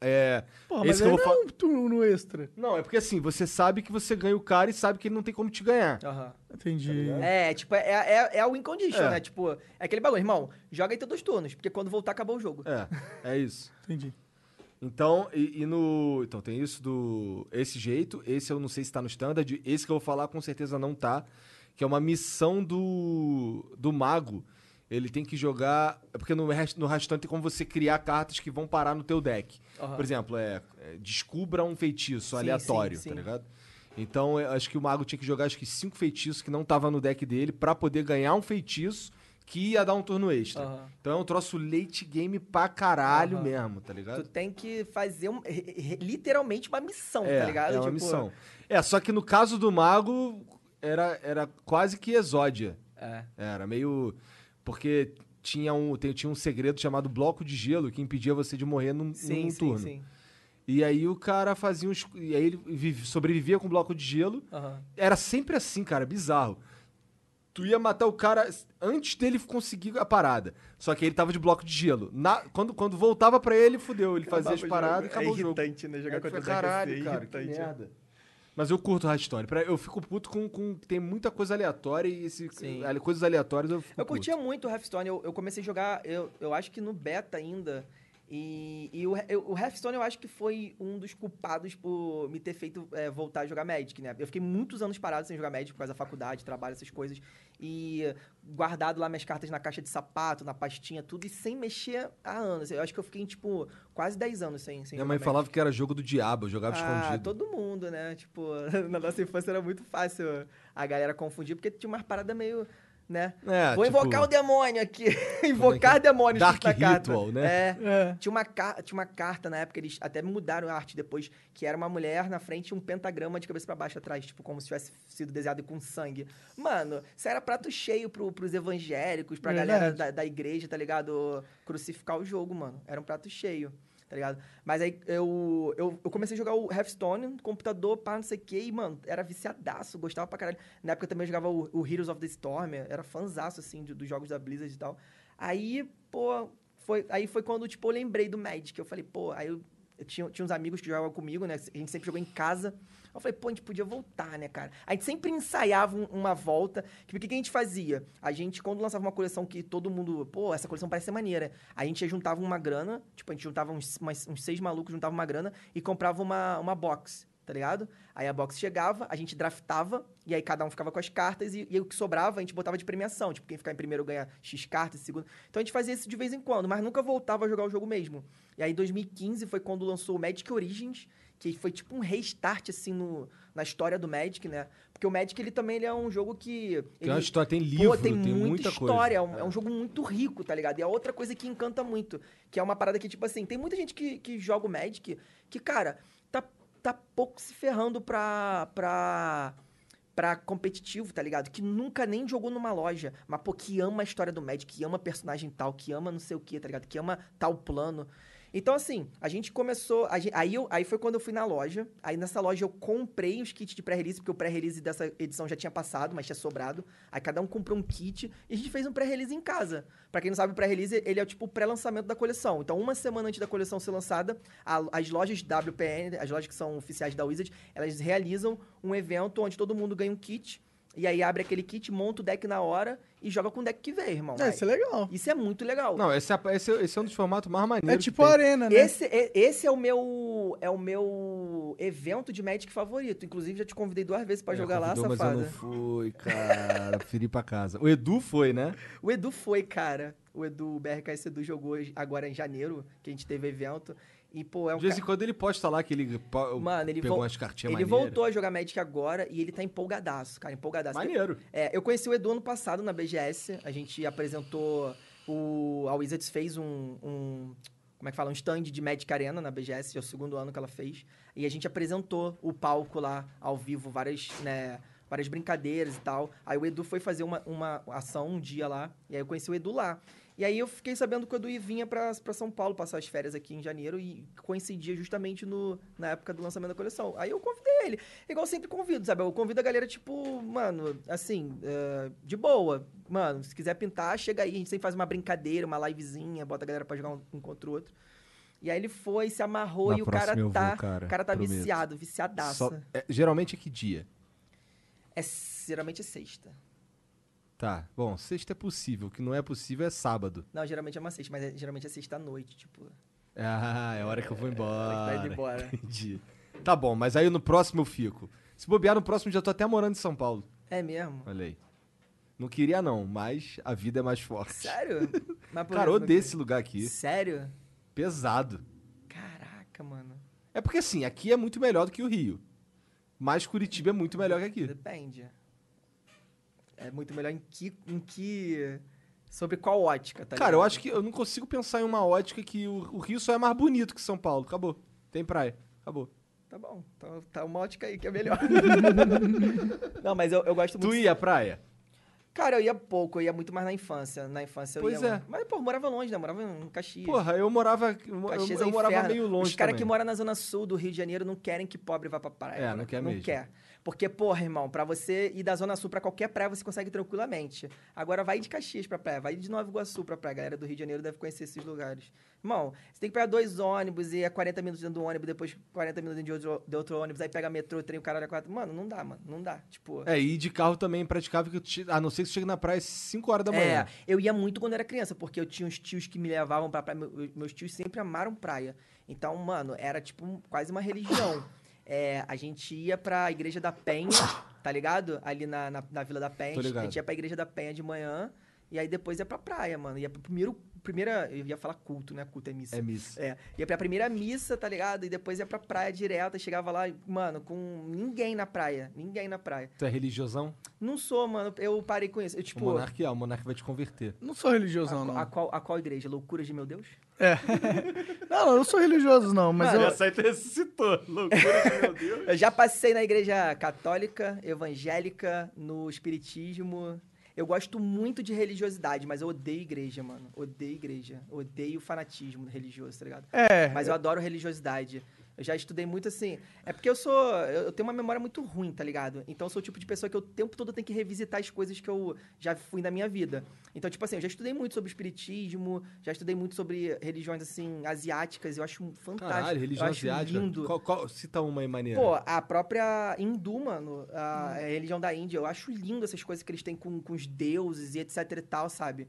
É. Porra, esse mas que aí eu vou não fa- é um turno extra. Não, é porque assim, você sabe que você ganha o cara e sabe que ele não tem como te ganhar. Aham. Entendi. É, tipo, é, é, é o win condition, É. né? Tipo, é aquele bagulho, irmão, joga aí teus dois turnos, porque quando voltar acabou o jogo. É, é isso. Entendi. Então, e, e no. Então, tem isso do. Esse jeito. Esse eu não sei se tá no standard. Esse que eu vou falar com certeza não tá. Que é uma missão do. do mago. Ele tem que jogar. É porque no, Hearth- no Hearthstone tem como você criar cartas que vão parar no teu deck. Aham. Por exemplo, é, é, descubra um feitiço Sim, aleatório, sim, tá sim. ligado? Então, acho que o mago tinha que jogar acho que cinco feitiços que não tava no deck dele pra poder ganhar um feitiço que ia dar um turno extra. Aham. Então é um troço late game pra caralho Aham. mesmo, tá ligado? Tu tem que fazer um- literalmente uma missão, é, tá ligado? é uma Tipo, missão. É, só que no caso do mago, era, era quase que exódia. É. Era meio... Porque tinha um, tinha um segredo chamado bloco de gelo que impedia você de morrer num, Sim, num sim, turno. sim. E aí o cara fazia uns... E aí ele sobrevivia com bloco de gelo. Aham. Era sempre assim, cara, bizarro. Tu ia matar o cara antes dele conseguir a parada. Só que ele tava de bloco de gelo. Na- quando, quando voltava pra ele, fudeu. Ele fazia as paradas e acabou o jogo. É irritante, né? Jogar tu contra o caralho, cara, irritante. que merda. Mas eu curto. Pra- Eu fico puto com, com... Tem muita coisa aleatória e esse, Sim. ali- coisas aleatórias eu fico Eu curtia puto. muito o Hearthstone. Eu, eu comecei a jogar, eu, eu acho que no beta ainda. E, e o, o Hearthstone eu acho que foi um dos culpados por me ter feito é, voltar a jogar Magic, né? Eu fiquei muitos anos parado sem jogar Magic por causa da faculdade, trabalho, essas coisas. E guardado lá minhas cartas na caixa de sapato, na pastinha, tudo, e sem mexer há anos. Eu acho que eu fiquei, tipo, quase 10 anos sem, sem Minha mãe Magic. falava que era jogo do diabo, eu jogava Ah, escondido. todo mundo, né? Tipo, na nossa infância era muito fácil a galera confundir, porque tinha umas paradas meio, né? É, Vou tipo, invocar o demônio aqui. invocar demônios Dark na carta. Ritual, né? É. É. Tinha uma, tinha uma carta na época, eles até mudaram a arte depois, que era uma mulher na frente e um pentagrama de cabeça pra baixo atrás, tipo, como se tivesse sido desenhado com sangue. Mano, isso era prato cheio pro, pros evangélicos, pra Verdade. galera da, da igreja, tá ligado? Crucificar o jogo, mano. Era um prato cheio. Tá ligado? Mas aí eu, eu, eu comecei a jogar o Hearthstone no computador, pá, não sei o quê, e, mano, era viciadaço, gostava pra caralho. Na época também eu jogava o, o Heroes of the Storm, era fanzaço, assim, de- dos jogos da Blizzard e tal. Aí, pô, foi, aí foi quando, tipo, eu lembrei do Magic. Eu falei, pô, aí eu, eu tinha, tinha uns amigos que jogavam comigo, né? A gente sempre jogou em casa. Eu falei, pô, a gente podia voltar, né, cara? A gente sempre ensaiava um- uma volta. Que, o que, que a gente fazia? A gente, quando lançava uma coleção que todo mundo, pô, essa coleção parece ser maneira. A gente juntava uma grana, tipo, a gente juntava uns, umas- uns seis malucos, juntava uma grana e comprava uma, uma box, tá ligado? Aí a box chegava, a gente draftava, e aí cada um ficava com as cartas, e, e o que sobrava a gente botava de premiação. Tipo, quem ficar em primeiro ganha X cartas, segundo. Então a gente fazia isso de vez em quando, mas nunca voltava a jogar o jogo mesmo. E aí em 2015 foi quando lançou o Magic Origins, que foi tipo um restart, assim, no, na história do Magic, né? Porque o Magic, ele também ele é um jogo que... Tem uma ele- história, tem livro, Pô, tem, tem, muita, muita história. coisa. É um, é um jogo muito rico, tá ligado? E é outra coisa que encanta muito. Que é uma parada que, tipo assim, tem muita gente que, que joga o Magic que, cara, tá, tá pouco se ferrando pra. pra pra competitivo, tá ligado? Que nunca nem jogou numa loja, mas, pô, que ama a história do Magic, que ama personagem tal, que ama não sei o que, tá ligado? Que ama tal plano. Então, assim, a gente começou. a gen- aí, eu- aí foi quando eu fui na loja. Aí nessa loja eu comprei os kits de pré-release, porque o pré-release dessa edição já tinha passado, mas tinha sobrado. Aí cada um comprou um kit e a gente fez um pré-release em casa. Pra quem não sabe, o pré-release ele é tipo o pré-lançamento da coleção. Então, uma semana antes da coleção ser lançada, a- as lojas WPN, as lojas que são oficiais da Wizard, elas realizam um evento onde todo mundo ganha um kit. E aí abre aquele kit, monta o deck na hora e joga com o deck que vem, irmão. É, isso é legal. Isso é muito legal. Não, esse é, esse, é- esse é um dos formatos mais maneiros. É que tipo tem. arena, né? Esse, é- esse é o meu é o meu evento de Magic favorito. Inclusive, já te convidei duas vezes pra É, jogar lá, convidou, mas safada. eu não fui, cara. Preferi ir pra casa. O Edu foi, né? O Edu foi, cara. O Edu, o BRKS Edu jogou agora em janeiro, que a gente teve evento. E, pô, é um De vez ca- em quando ele posta lá que ele Mano, ele, pegou vol- umas cartinhas ele maneiras. voltou a jogar Magic agora e ele tá empolgadaço, cara, empolgadaço. Maneiro. É, eu conheci o Edu ano passado na BGS. A gente apresentou. O, a Wizards fez um, um- Como é que fala? Um stand de Magic Arena na BGS, é o segundo ano que ela fez. E a gente apresentou o palco lá ao vivo, várias, né, várias brincadeiras e tal. Aí o Edu foi fazer uma, uma ação um dia lá. E aí eu conheci o Edu lá. E aí eu fiquei sabendo que o Edu vinha pra, pra São Paulo passar as férias aqui em janeiro e coincidia justamente no, na época do lançamento da coleção. Aí eu convidei ele. Igual eu sempre convido, sabe? Eu convido a galera, tipo, mano, assim, é, de boa. Mano, se quiser pintar, chega aí. A gente sempre faz uma brincadeira, uma livezinha, bota a galera pra jogar um, um contra o outro. E aí ele foi, se amarrou Na e o cara vou, tá. cara, o cara tá prometo. viciado, viciadaço. Só- é, geralmente é que dia? É geralmente é sexta. Tá, bom, sexta é possível. O que não é possível é sábado. Não, geralmente é uma sexta, mas é- geralmente é sexta à noite, tipo. Ah, é a hora que eu vou embora. Tá indo embora. Entendi. Tá bom, mas aí no próximo eu fico. Se bobear no próximo, já tô até morando em São Paulo. É mesmo? Olha aí. Não queria não, mas a vida é mais forte. Sério? Mas Cara, odeio esse lugar aqui. Sério? Pesado. Caraca, mano. É porque assim, aqui é muito melhor do que o Rio. Mas Curitiba é muito melhor que aqui. Depende. É muito melhor em que. Em que... Sobre qual ótica, tá Cara, eu ligado? acho que eu não consigo pensar em uma ótica que o, o Rio só é mais bonito que São Paulo. Acabou. Tem praia. Acabou. Tá bom. Então tá uma ótica aí que é melhor. não, mas eu, eu gosto muito. Tu ia à praia? Cara, eu ia pouco, eu ia muito mais na infância. Na infância eu Pois ia. é. Mas, pô, eu morava longe, né? Eu morava em Caxias. Porra, eu morava. Eu, Caxias eu é morava inferno. meio longe. Os caras que moram na zona sul do Rio de Janeiro não querem que pobre vá pra praia. É, não quer Não mesmo. quer. Porque, porra, irmão, pra você ir da zona sul pra qualquer praia, você consegue tranquilamente. Agora vai de Caxias pra praia, vai de Nova Iguaçu pra praia. A galera do Rio de Janeiro deve conhecer esses lugares. Irmão, você tem que pegar dois ônibus e é 40 minutos dentro do ônibus, depois 40 minutos de outro, de outro ônibus, aí pega metrô, trem, o caralho, é quatro. Mano, não dá, mano. Não dá. Tipo. É, e de carro também é impraticável, que eu te- a não ser que você chegue na praia às 5 horas da manhã. É, eu ia muito quando era criança, porque eu tinha uns tios que me levavam pra praia. Meu- Meus tios sempre amaram praia. Então, mano, era tipo quase uma religião. É, a gente ia pra igreja da Penha, tá ligado? Ali na, na, na Vila da Penha. A gente ia pra igreja da Penha de manhã. E aí depois ia pra praia, mano. Ia pro primeiro. Primeira. Eu ia falar culto, né? Culto é missa. É miss. É, ia pra primeira missa, tá ligado? E depois ia pra praia direto. E chegava lá, mano, com ninguém na praia. Ninguém na praia. Tu é religiosão? Não sou, mano. Eu parei com isso. Eu, o tipo. Monark é, o Monark vai te converter. Não sou religiosão, A, não. a qual, a qual igreja? Loucuras de meu Deus? Não, eu não sou religioso, não, mas Mano, eu... Essa aí tu ressuscitou. Loucura de meu Deus. Eu já passei na igreja católica, evangélica, no espiritismo. Eu gosto muito de religiosidade, mas eu odeio igreja, mano. Odeio igreja. Odeio fanatismo religioso, tá ligado? É, Mas eu adoro religiosidade. Eu já estudei muito assim. É porque eu sou. Eu tenho uma memória muito ruim, tá ligado? Então eu sou o tipo de pessoa que eu o tempo todo tenho que revisitar as coisas que eu já fui na minha vida. Então, tipo assim, eu já estudei muito sobre espiritismo, já estudei muito sobre religiões, assim, asiáticas. Eu acho fantástico. Caralho, religião eu acho asiática. lindo. Qual, qual- cita uma aí maneira. Pô, a própria hindu, mano, a, a religião da Índia, eu acho lindo essas coisas que eles têm com, com os deuses e etc e tal, sabe?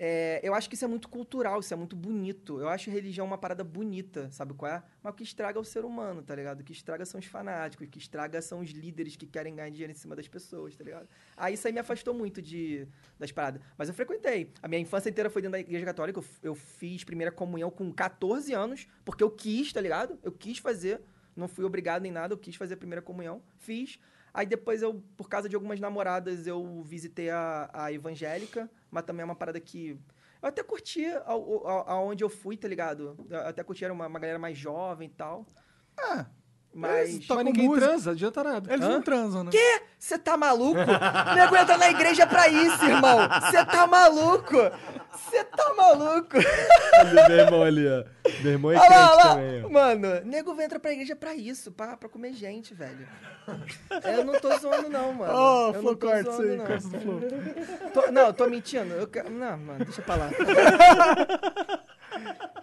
É, eu acho que isso é muito cultural, isso é muito bonito. Eu acho religião uma parada bonita, sabe qual é? Mas o que estraga é o ser humano, tá ligado? O que estraga são os fanáticos, o que estraga são os líderes que querem ganhar dinheiro em cima das pessoas, tá ligado? Aí isso aí me afastou muito de, das paradas. Mas eu frequentei. A minha infância inteira foi dentro da igreja católica. Eu, eu fiz primeira comunhão com 14 anos, porque eu quis, tá ligado? Eu quis fazer. Não fui obrigado nem nada, eu quis fazer a primeira comunhão. Fiz. Aí depois eu, por causa de algumas namoradas, eu visitei a, a evangélica, mas também é uma parada que. Eu até curti ao- ao- aonde eu fui, tá ligado? Eu até curti, era uma, uma galera mais jovem e tal. Ah, Mas. Mas ninguém música. transa, adianta nada. eles Hã? não transam, né? Quê? Você tá maluco? Nego entra na igreja pra isso, irmão. Você tá maluco? Você tá maluco? Olha, meu irmão ali, ó. Meu irmão é Olha lá, lá. também, ó. Mano, nego entra pra igreja pra isso, pra, pra comer gente, velho. Eu não tô zoando, não, mano. Não Flow, tô corta isso zoando, aí, não. corta do Flow. Tô- não, tô mentindo. Eu, não, mano, deixa pra lá.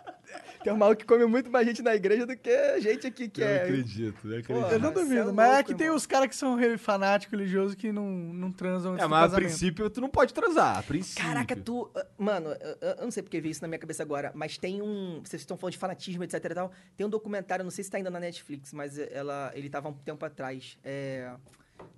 Tem um maluco que come muito mais gente na igreja do que a gente aqui que Eu é. acredito, eu acredito. Eu não Você é duvido, louco, mas é que tem os caras que são fanáticos religiosos que não, não transam antes É, do mas a princípio tu não pode transar, a princípio. Caraca, tu. ah, Mano, eu, eu não sei porque veio isso na minha cabeça agora, mas tem um. Vocês estão falando de fanatismo, etc e tal. Tem um documentário, não sei se tá ainda na Netflix, mas ela, ele tava há um tempo atrás. É.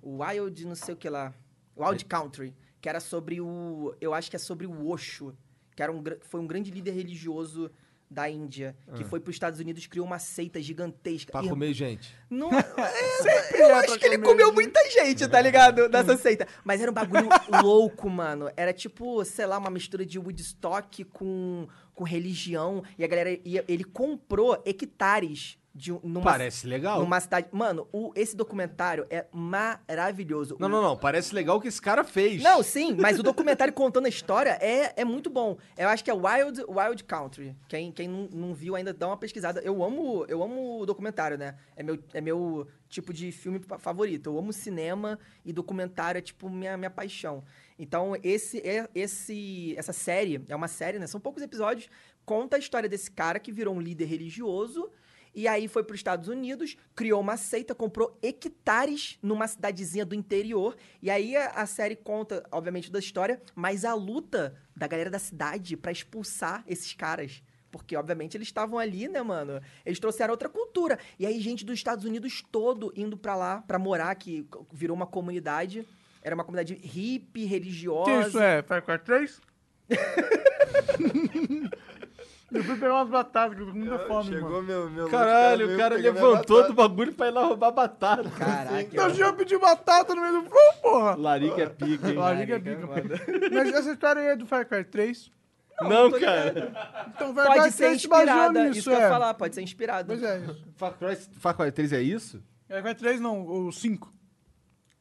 O Wild, não sei o que lá. Wild Country. Que era sobre o. Eu acho que é sobre o Osho. Que era um, foi um grande líder religioso da Índia. Que foi pros Estados Unidos criou uma seita gigantesca. Pra E- comer gente. não, é, eu acho que ele comeu muita gente, tá ligado? Dessa seita. Mas era um bagulho louco, mano. Era tipo, sei lá, uma mistura de Woodstock com, com religião. E a galera ia. Ele comprou hectares de um- numa, Parece legal. numa cidade. Mano, o, esse documentário é maravilhoso. Não, O- não, não. Parece legal o que esse cara fez. não, sim, mas o documentário contando a história é, é muito bom. Eu acho que é Wild, Wild Country. Quem, quem não, não viu ainda, dá uma pesquisada. Eu amo, eu amo o documentário, né? É meu, é meu tipo de filme favorito. Eu amo cinema e documentário é tipo minha, minha paixão. Então, esse, é, esse, essa série, é uma série, né? São poucos episódios, conta a história desse cara que virou um líder religioso e aí foi para os Estados Unidos, criou uma seita, comprou hectares numa cidadezinha do interior. E aí a, a série conta, obviamente, da história, mas a luta da galera da cidade para expulsar esses caras. Porque, obviamente, eles estavam ali, né, mano? Eles trouxeram outra cultura. E aí, gente dos Estados Unidos todo indo pra lá, pra morar, que virou uma comunidade. Era uma comunidade hippie, religiosa. Que isso é? Far Cry 3? Eu fui pegar umas batatas, que eu tô com muita fome, Chegou mano. meu, meu Caralho, o cara levantou do bagulho pra ir lá roubar batata. Caraca, Então, eu pedi batata no meio do flow, porra. Larica é pica, hein? Larica é Caraca, pica. Mas essa história aí é do Far Cry 3. Não, tô cara. Então, Far Pode Cry ser 3 te baseou inspirada. nisso, isso que eu é. ia falar, pode ser inspirado. Pois é. Far Cry, Far Cry 3 é isso? Far Cry 3 não, o 5.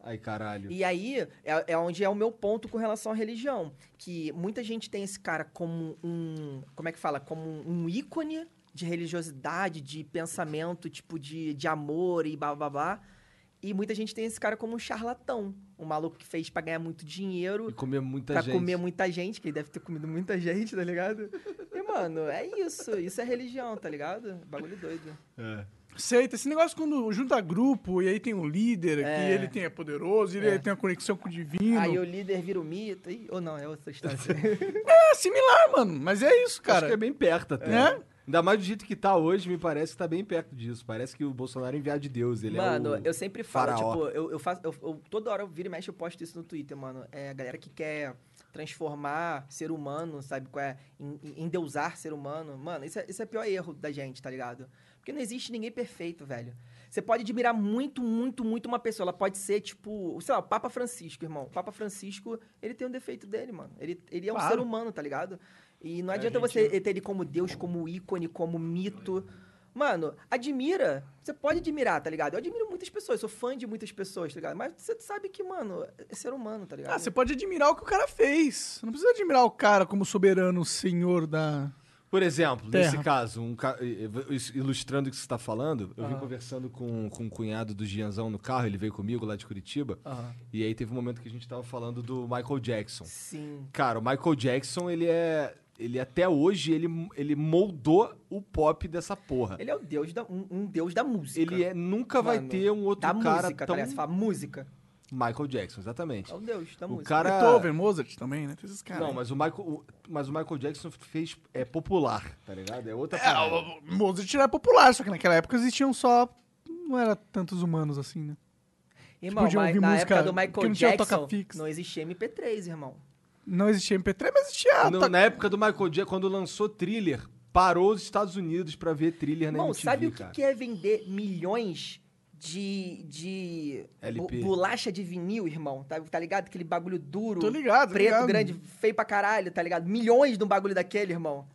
Ai, caralho. E aí é, é onde é o meu ponto com relação à religião. Que muita gente tem esse cara como um. Como é que fala? Como um ícone de religiosidade, de pensamento, tipo, de, de amor e blá blá blá. E muita gente tem esse cara como um charlatão. Um maluco que fez pra ganhar muito dinheiro. E comer muita pra gente. comer muita gente, que ele deve ter comido muita gente, tá ligado? E, mano, é isso. Isso é religião, tá ligado? Bagulho doido. É. Seita, esse negócio quando junta grupo e aí tem um líder, que É. ele tem, é poderoso, ele É. tem uma conexão com o divino. Aí o líder vira o mito. Ih, ou não, é outra história. É similar, mano, mas é isso, Acho cara. que é bem perto até. É? Ainda mais do jeito que tá hoje, me parece que tá bem perto disso. Parece que o Bolsonaro é enviado de Deus. Ele mano, é o... eu sempre falo, faraó. tipo, eu, eu faço. Eu, eu- toda hora eu viro e mexe, eu posto isso no Twitter, mano. É a galera que quer transformar ser humano, sabe? Qual é? Em, em endeusar ser humano. Mano, isso é, isso é o pior erro da gente, tá ligado? Porque não existe ninguém perfeito, velho. Você pode admirar muito, muito, muito uma pessoa. Ela pode ser, tipo, sei lá, o Papa Francisco, irmão. O Papa Francisco, ele tem um defeito dele, mano. Ele, ele é um Claro. ser humano, tá ligado? E não É, adianta gente- você ter ele como Deus, como ícone, como mito. Mano, admira. Você pode admirar, tá ligado? Eu admiro muitas pessoas, sou fã de muitas pessoas, tá ligado? Mas você sabe que, mano, é ser humano, tá ligado? Ah, você pode admirar o que o cara fez. Não precisa admirar o cara como soberano senhor da. Por exemplo, Terra. nesse caso, um ca- ilustrando o que você está falando, eu vim conversando com, com um cunhado do Gianzão no carro, ele veio comigo lá de Curitiba, Aham. e aí teve um momento que a gente tava falando do Michael Jackson. Sim. Cara, o Michael Jackson, ele é. Ele até hoje, ele, ele moldou o pop dessa porra. Ele é o deus da, um, um deus da música. Ele é, nunca vai Mano, ter um outro da cara música, tão... tá? Você fala música. Michael Jackson, exatamente. É o deus da O música. cara... Beethoven, Mozart também, né? Tem esses caras. Não, mas o Michael, o- mas o Michael Jackson fez é popular, tá ligado? É outra É, o o Mozart era popular, só que naquela época existiam só. Não era tantos humanos assim, né? Irmão, podia mas ouvir na música época do Michael não Jackson, não existia MP3, irmão. Não existia MP3, mas existia. No- tá- Na época do Michael Jackson, quando lançou Thriller, parou os Estados Unidos pra ver Thriller na Irmão, MTV, sabe o que, que é vender milhões de, de LP. bolacha de vinil, irmão? Tá, tá ligado? Aquele bagulho duro, Tô ligado, preto, ligado. grande, feio pra caralho, tá ligado? Milhões de um bagulho daquele, irmão.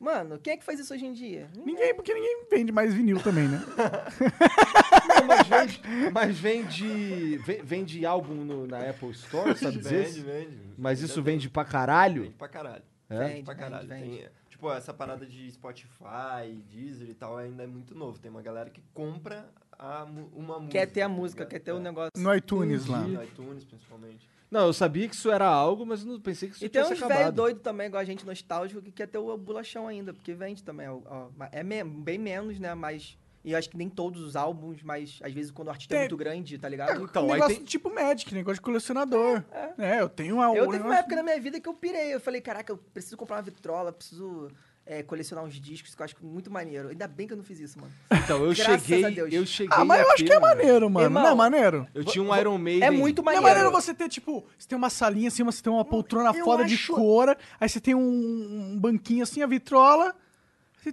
Mano, quem é que faz isso hoje em dia? Ninguém, porque ninguém vende mais vinil também, né? Não, mas vende, mas vende, ve- vende álbum no- na Apple Store, sabe dizer? Vende, vende. Mas isso vende pra caralho? Vende pra caralho. É? Vende, pra caralho. vende, vende. Tem, tipo, essa parada de Spotify, Deezer e tal ainda é muito novo. Tem uma galera que compra a, uma música. Quer ter a tá música, ligado? quer ter o É. negócio. No iTunes lá. No iTunes, principalmente. Não, eu sabia que isso era algo, mas eu não pensei que isso E tem tivesse uns velho acabado. doido também, igual a gente nostálgico, que quer ter o bolachão ainda, porque vende também. ó, é me- bem menos, né? Mas. E eu acho que nem todos os álbuns, mas às vezes quando o artista é Tem- muito grande, tá ligado? Então, um aí negócio tem- tipo Magic, negócio de colecionador. É, eu tenho uma. Eu um teve uma época na minha vida que eu pirei. Eu falei, caraca, eu preciso comprar uma vitrola, preciso é, colecionar uns discos que eu acho muito maneiro. Ainda bem que eu não fiz isso, mano. Então, eu Graças a cheguei, Deus. eu cheguei Ah, mas eu a acho que é maneiro, mano. Irmão, não é maneiro? Eu tinha um Iron Maiden. É muito Não é maneiro. maneiro você ter, tipo, você tem uma salinha assim, você tem uma poltrona eu foda de acho- cora, aí você tem um, um banquinho assim, a vitrola.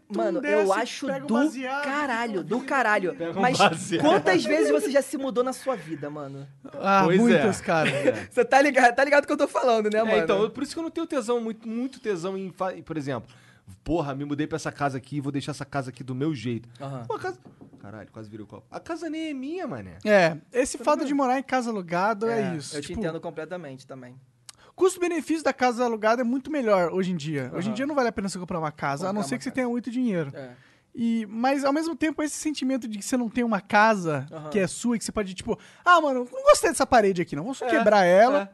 Mano, desce, eu acho do baseado, caralho, do caralho. Um Mas baseado. quantas vezes você já se mudou na sua vida, mano? Ah, Pois é. muitas, cara. Você tá ligado, tá ligado o que eu tô falando, né, mano? É, então, por isso que eu não tenho tesão, muito, muito tesão em, por exemplo, porra, me mudei pra essa casa aqui e vou deixar essa casa aqui do meu jeito. Aham. Pô, a casa... Caralho, quase virou o copo. A casa nem é minha, mané. É, esse fato de morar em casa alugada é, isso. Eu te tipo, entendo completamente também. custo-benefício da casa alugada é muito melhor hoje em dia. Hoje em dia não vale a pena você comprar uma casa, a Comprar não ser que você tenha muito dinheiro. É. E, mas ao mesmo tempo, esse sentimento de que você não tem uma casa Aham. que é sua e que você pode, tipo, ah, mano, não gostei dessa parede aqui, não. Vamos só É, quebrar ela.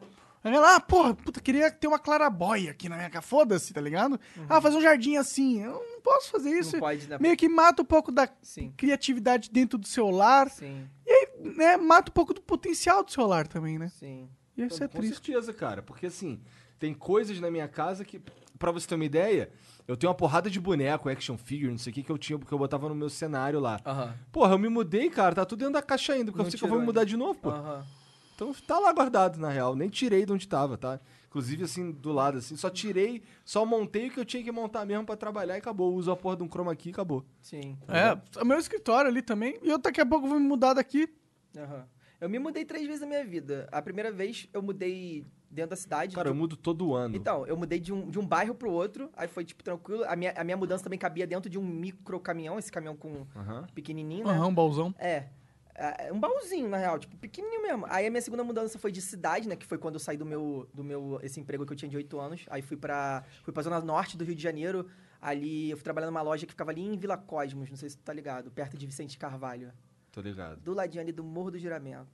Aí ela, ah, porra, puta, queria ter uma clarabóia aqui na minha casa. Foda-se, tá ligado? Ah, fazer um jardim assim. Eu não posso fazer isso. Não pode, né? Meio que mata um pouco da Sim. criatividade dentro do seu lar. Sim, E aí, né, mata um pouco do potencial do seu lar também, né? sim. E isso é Com triste. certeza, cara. Porque assim, tem coisas na minha casa que. pra você ter uma ideia, eu tenho uma porrada de boneco, action figure, não sei o que, que eu tinha, porque eu botava no meu cenário lá. Aham. Porra, eu me mudei, cara, tá tudo dentro da caixa ainda, porque Não eu sei que eu vou me mudar de novo, pô. Aham. Então tá lá guardado, na real. Nem tirei de onde tava, tá? Inclusive, assim, do lado, assim. Só tirei, só montei o que eu tinha que montar mesmo pra trabalhar e acabou. Uso a porra de um chroma key e acabou. Sim. É, o meu escritório ali também. E eu daqui a pouco vou me mudar daqui. Aham. Eu me mudei três vezes na minha vida. A primeira vez eu mudei dentro da cidade. Cara, eu do- mudo todo ano. Então, eu mudei de um, de um bairro pro outro, aí foi, tipo, tranquilo. A minha, a minha mudança também cabia dentro de um micro caminhão, esse caminhão com Aham. pequenininho, né? Aham, um baúzão. É. É, Um baúzinho, na real, tipo, pequenininho mesmo. Aí a minha segunda mudança foi de cidade, né? Que foi quando eu saí do meu, do meu esse emprego que eu tinha de 8 anos. Aí fui pra, fui pra zona norte do Rio de Janeiro. Ali, eu fui trabalhar numa loja que ficava ali em Vila Cosmos, não sei se tu tá ligado, perto de Vicente Carvalho. Tô ligado. Do ladinho ali do Morro do Juramento.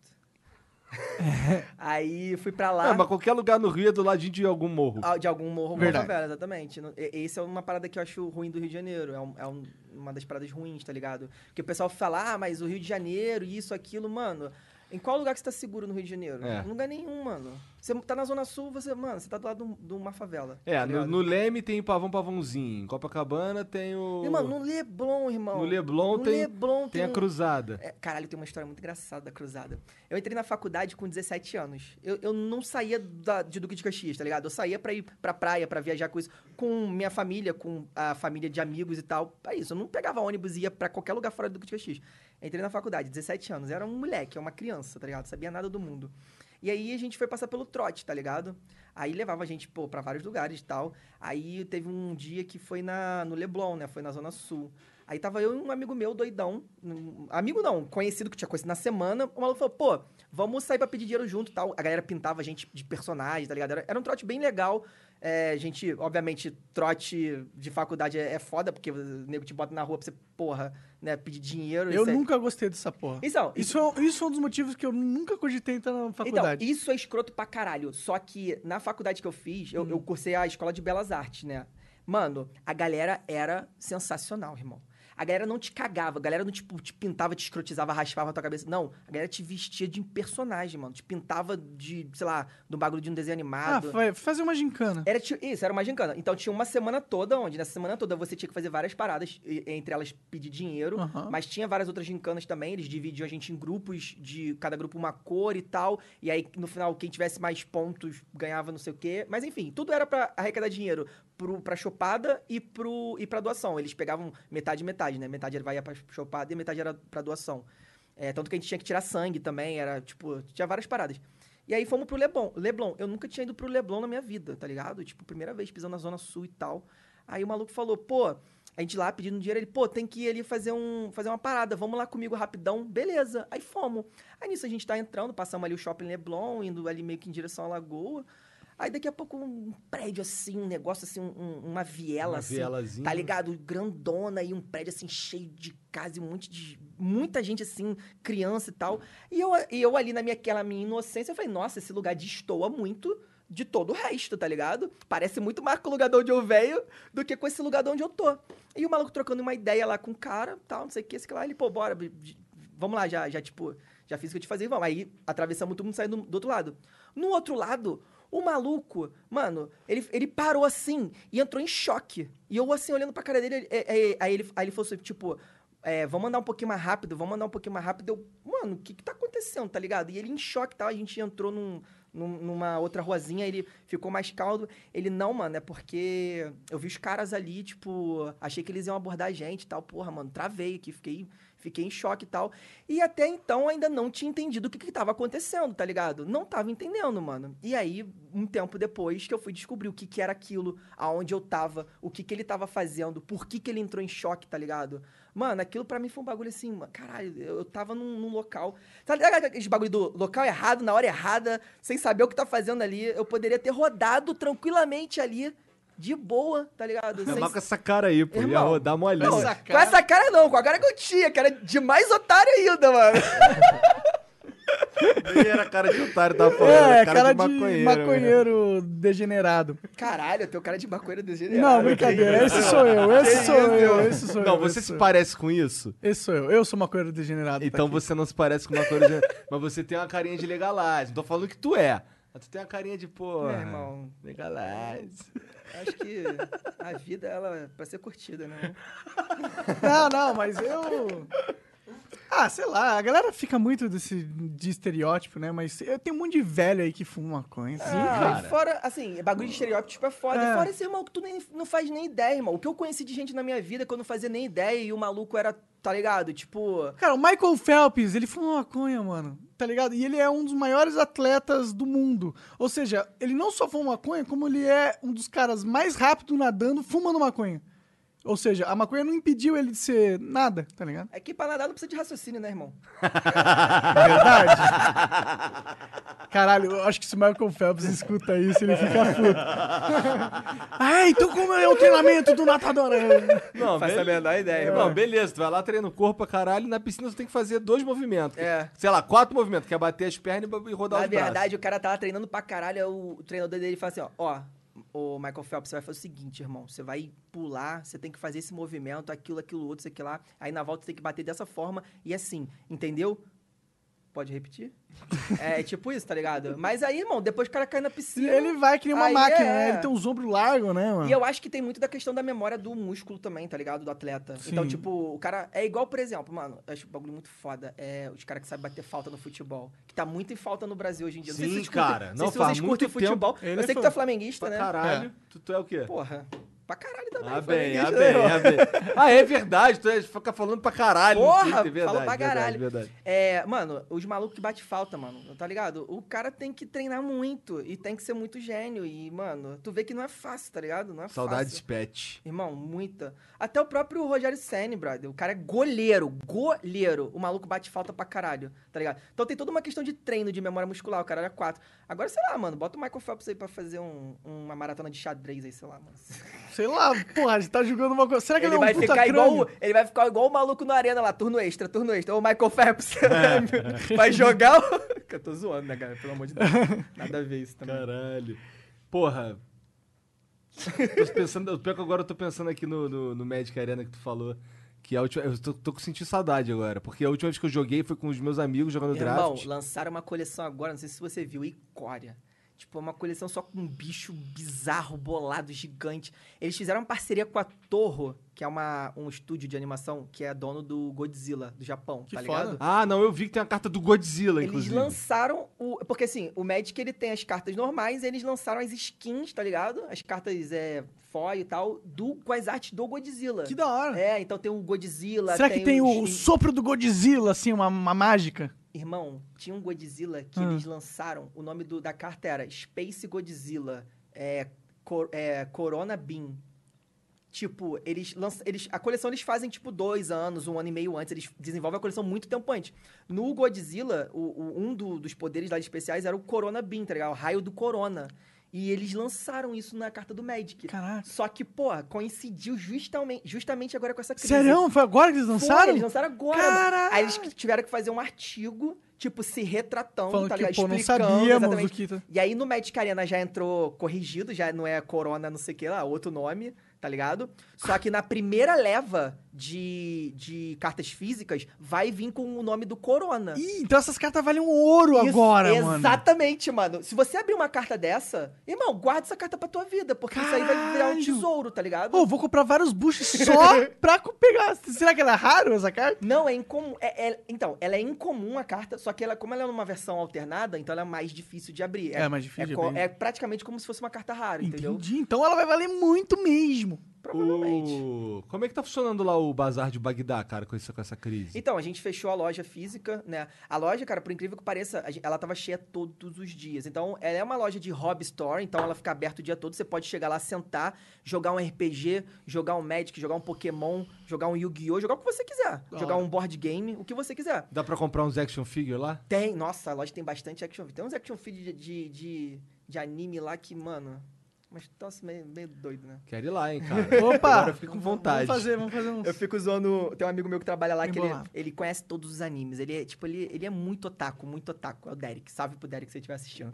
Aí fui pra lá. É, mas qualquer lugar no Rio é do ladinho de algum morro. Ah, De algum morro, Verdade. favela, exatamente. Esse é uma parada que eu acho ruim do Rio de Janeiro. É, um- é um- uma das paradas ruins, tá ligado? Porque o pessoal fala, ah, mas o Rio de Janeiro, isso, aquilo, mano. Em qual lugar que você tá seguro no Rio de Janeiro? É. Em lugar nenhum, mano. Você tá na Zona Sul, você, mano, você tá do lado de um- uma favela. É, tá no, no Leme tem Pavão Pavãozinho. Em Copacabana tem o. E, mano, no Leblon, irmão. No Leblon No tem- Leblon tem a um- cruzada. É, caralho, tem uma história muito engraçada da cruzada. Eu entrei na faculdade com 17 anos. Eu, eu não saía da- de Duque de Caxias, tá ligado? Eu saía pra ir pra praia, pra viajar com isso, com minha família, com a família de amigos e tal. É isso, eu não pegava ônibus e ia pra qualquer lugar fora do Duque de Caxias. Entrei na faculdade, 17 anos. Era um moleque, uma criança, tá ligado? Sabia nada do mundo. E aí a gente foi passar pelo trote, tá ligado? Aí levava a gente, pô, pra vários lugares e tal. Aí teve um dia que foi na, no Leblon, né? Foi na Zona Sul. Aí tava eu e um amigo meu, doidão. um- amigo não, conhecido que tinha conhecido na semana. O maluco falou, pô, vamos sair pra pedir dinheiro junto e tal. A galera pintava a gente de personagem, tá ligado? Era, era um trote bem legal. É, gente, obviamente, trote de faculdade é, é foda, porque o nego te bota na rua pra você, porra, né, pedir dinheiro. Eu isso é- nunca gostei dessa porra. Então, Isso é, isso é um dos motivos que eu nunca cogitei entrar na faculdade. Então, isso é escroto pra caralho. Só que na faculdade que eu fiz, eu, Hum. eu cursei a Escola de Belas Artes, né? Mano, a galera era sensacional, irmão. A galera não te cagava, a galera não tipo, te pintava, te escrotizava, raspava a tua cabeça. Não, a galera te vestia de personagem, mano. Te pintava de, sei lá, do bagulho de um desenho ah, animado. foi fazer uma gincana. Era, isso, era uma gincana. Então tinha uma semana toda, onde nessa semana toda você tinha que fazer várias paradas, entre elas pedir dinheiro, Aham. mas tinha várias outras gincanas também, eles dividiam a gente em grupos, de cada grupo uma cor e tal, e aí no final quem tivesse mais pontos ganhava não sei o quê. Mas enfim, tudo era pra arrecadar dinheiro pro, pra chopada e, pro, e pra doação. Eles pegavam metade metade, né? Metade vai pra chopada e metade era pra doação. É, tanto que a gente tinha que tirar sangue também, era tipo, tinha várias paradas. E aí fomos pro Leblon. Leblon, eu nunca tinha ido pro Leblon na minha vida, tá ligado? Tipo, primeira vez pisando na Zona Sul e tal. Aí o maluco falou, pô, a gente lá pedindo dinheiro, ele, pô, tem que ir ali fazer, um, fazer uma parada, vamos lá comigo rapidão. Beleza. Aí fomos. Aí nisso a gente tá entrando, passamos ali o shopping Leblon, indo ali meio que em direção à lagoa. Aí daqui a pouco um prédio assim, um negócio assim, um- uma viela Uma assim. vielazinha. Tá ligado? Grandona e um prédio assim cheio de casa e um monte de. Muita gente assim, criança e tal. E eu, e eu ali na minha, aquela minha inocência, eu falei, nossa, esse lugar destoa muito de todo o resto, tá ligado? Parece muito mais com o lugar de onde eu venho do que com esse lugar de onde eu tô. E o maluco trocando uma ideia lá com o cara, tal, não sei o que, esse que lá, ele, pô, bora, vamos lá, já, já, tipo, já fiz o que eu te fazia, vamos. Aí atravessamos todo mundo saindo do outro lado. No outro lado, o maluco, mano, ele, ele parou assim e entrou em choque. E eu, assim, olhando pra cara dele, é, é, aí, ele, aí ele falou assim, tipo, é, vamos andar um pouquinho mais rápido, vamos andar um pouquinho mais rápido. Eu, mano, o que que tá acontecendo, tá ligado? E ele em choque e tal, a gente entrou num, num- numa outra ruazinha, ele ficou mais calmo. Ele, não, mano, é porque eu vi os caras ali, tipo, achei que eles iam abordar a gente e tal. Porra, mano, travei aqui, fiquei, fiquei em choque e tal. E até então ainda não tinha entendido o que que acontecendo, tá ligado? Não tava entendendo, mano. E aí, um tempo depois, que eu fui descobrir o que que era aquilo, aonde eu tava, o que que ele tava fazendo, por que que ele entrou em choque, tá ligado? Mano, aquilo pra mim foi um bagulho assim, mano, caralho, eu eu tava num, num local. Tá ligado aquele bagulho do local errado, na hora errada, sem saber o que tá fazendo ali? Eu poderia ter rodado tranquilamente ali, de boa, tá ligado? Sem- Mas com essa cara aí, pô. Ia Irmão, rodar molinho. Não, essa Com cara- essa cara não, com a cara que eu tinha, que era de mais otário ainda, mano. Nem era cara de otário, tava falando. É, era cara, de maconheiro. maconheiro, degenerado. Caralho, teu cara de maconheiro degenerado. Não, brincadeira. Esse sou eu, esse sou eu, esse sou eu. Não, você se parece com isso? Esse sou eu. Eu sou maconheiro degenerado. tá Então aqui. você não se parece com uma coisa. mas você tem uma carinha de legalagem. Não tô falando que tu é. Tu tem a carinha de, pô. É, irmão. Legalize. Acho que a vida, ela é pra ser curtida, né? Não, não, mas eu. Ah, sei lá, a galera fica muito desse, de estereótipo, né? Mas eu tenho um monte de velho aí que fuma maconha. Sim, Ah, cara. fora, assim, bagulho de estereótipo é foda. É. E fora esse irmão que tu nem, não faz nem ideia, irmão. O que eu conheci de gente na minha vida que eu não fazia nem ideia e o maluco era, tá ligado? Tipo. Cara, o Michael Phelps, ele fuma maconha, mano. Tá ligado? E ele é um dos maiores atletas do mundo. Ou seja, ele não só fuma maconha, como ele é um dos caras mais rápidos nadando fumando maconha. Ou seja, a maconha não impediu ele de ser nada, tá ligado? É que pra nadar não precisa de raciocínio, né, irmão? Verdade. Caralho, eu acho que se o Michael Phelps escuta isso, ele fica puto. ah, então como é o treinamento do nadador? Não, Faço a menor ideia, Não, irmão. beleza, tu vai lá, treina o corpo pra caralho, e na piscina tu tem que fazer dois movimentos. É. Sei lá, quatro movimentos, que é bater as pernas e rodar Na os braços. verdade, o cara tava treinando pra caralho, o treinador dele fala assim, ó, ó, o Michael Phelps, você vai fazer o seguinte, irmão, você vai pular, você tem que fazer esse movimento, aquilo, aquilo, outro, isso aqui lá, aí na volta você tem que bater dessa forma e assim, entendeu? Pode repetir? é tipo isso, tá ligado? Mas aí, irmão, depois o cara cai na piscina... Ele vai que nem uma máquina, é. né? Ele tem uns ombros largos, né, mano? E eu acho que tem muito da questão da memória do músculo também, tá ligado? Do atleta. Sim. Então, tipo, o cara. É igual, por exemplo, mano, eu acho um bagulho muito foda. É os caras que sabem bater falta no futebol. Que tá muito em falta no Brasil hoje em dia. Não sei se Sim, vocês curtem- cara. Não Não, sei se faz vocês curtem muito futebol. Ele Eu é sei que tu é flamenguista, Pra né? caralho. Tu, tu é o quê? Porra. Pra caralho também. Ah, bem, ah, bem, ah, bem. Ah, é verdade, tu é- fica falando pra caralho. Porra, Twitter, verdade, falou pra verdade, caralho. verdade. É, mano, os malucos que bate falta, mano, tá ligado? O cara tem que treinar muito e tem que ser muito gênio. E, mano, tu vê que não é fácil, tá ligado? Não é Saudades fácil. pet. Irmão, muita. Até o próprio Rogério Senni, brother. O cara é goleiro, goleiro. O maluco bate falta pra caralho, tá ligado? Então tem toda uma questão de treino, de memória muscular. O cara era quatro. Agora, sei lá, mano, bota o Michael Phelps aí pra fazer um- uma maratona de xadrez aí, sei lá, mano. Sei lá, porra, a gente tá jogando uma coisa. Será que ele, Ele é um vai, puta ficar crânio? igual, ele vai ficar igual o maluco na arena lá, turno extra, turno extra. Ou o Michael Phelps. É. vai jogar o... Eu tô zoando, né, cara? Pelo amor de Deus. Nada a ver isso também. Caralho. Porra. tô pensando, pior que agora eu tô pensando aqui no, no, no Magic Arena que tu falou. Que a última, eu tô, tô sentindo saudade agora. Porque a última vez que eu joguei foi com os meus amigos jogando Irmão, draft. lançaram uma coleção agora, não sei se você viu, Icória. Tipo, é uma coleção só com um bicho bizarro, bolado, gigante. Eles fizeram uma parceria com a Torro, que é uma, um estúdio de animação que é dono do Godzilla, do Japão, Que tá foda. ligado? Ah, não, eu vi que tem a carta do Godzilla, Eles inclusive. lançaram o. Porque assim, o Magic ele tem as cartas normais, eles lançaram as skins, tá ligado? As cartas é, foil e tal, do, com as artes do Godzilla. Que da hora. É, então tem o Godzilla. Será que tem o sopro do Godzilla, assim, uma, uma mágica? Irmão, tinha um Godzilla que Ah. eles lançaram. O nome do- da carta era Space Godzilla. É, Cor- é, Corona Beam. Tipo, eles lançam. Eles, a coleção eles fazem, tipo, dois anos, um ano e meio antes. Eles desenvolvem a coleção muito tempo antes. No Godzilla, o, o- um do- dos poderes lá especiais era o Corona Beam, tá ligado? O raio do Corona. E eles lançaram isso na carta do Magic. Caraca. Só que, pô, coincidiu justamente, justamente agora com essa crise. Sério? Foi agora que eles Foi, lançaram? eles lançaram agora. Caralho! Aí eles tiveram que fazer um artigo, tipo, se retratando, Falando tá que, ligado? pô, não Explicando sabíamos do que... tá- E aí no Magic Arena já entrou corrigido, já não é Corona, não sei o que lá, outro nome, tá ligado? Só que na primeira leva de, de cartas físicas vai vir com o nome do Corona. Ih, então essas cartas valem um ouro Isso, agora, mano. Exatamente, mano. Se você abrir uma carta dessa, irmão, guarda essa carta pra tua vida, porque isso aí vai virar um Caralho. tesouro, tá ligado? Ô, vou comprar vários buchos só pra pegar. Será que ela é raro, essa carta? Não, é incomum. é- é- então, ela é incomum a carta, só que ela, como ela é numa versão alternada, então ela é mais difícil de abrir. É mais difícil é, de abrir. é praticamente como se fosse uma carta rara, entendeu? Entendi. Então ela vai valer muito mesmo. Provavelmente. O- Como é que tá funcionando lá o bazar de Bagdá, cara, com, essa com essa crise? Então, a gente fechou a loja física, né? A loja, cara, por incrível que pareça, ela tava cheia todos os dias. Então, ela é uma loja de hobby store, então ela fica aberta o dia todo. Você pode chegar lá, sentar, jogar um RPG, jogar um Magic, jogar um Pokémon, jogar um Yu-Gi-Oh!, jogar o que você quiser. Jogar um board game, o que você quiser. Dá pra comprar uns action figure lá? Tem, nossa, a loja tem bastante action figure. Tem uns action figure de, de, de, de anime lá que, mano. Mas nossa, meio, meio doido, né? Quero ir lá, hein, cara. Opa! Agora eu fiquei com vontade. Vamos fazer, vamos fazer uns... Eu fico zoando. Tem um amigo meu que trabalha lá Me que ele, ele conhece todos os animes. Ele é, tipo, ele, ele é muito otaku, muito otaku. É o Derek. Salve pro Derek se ele estiver assistindo.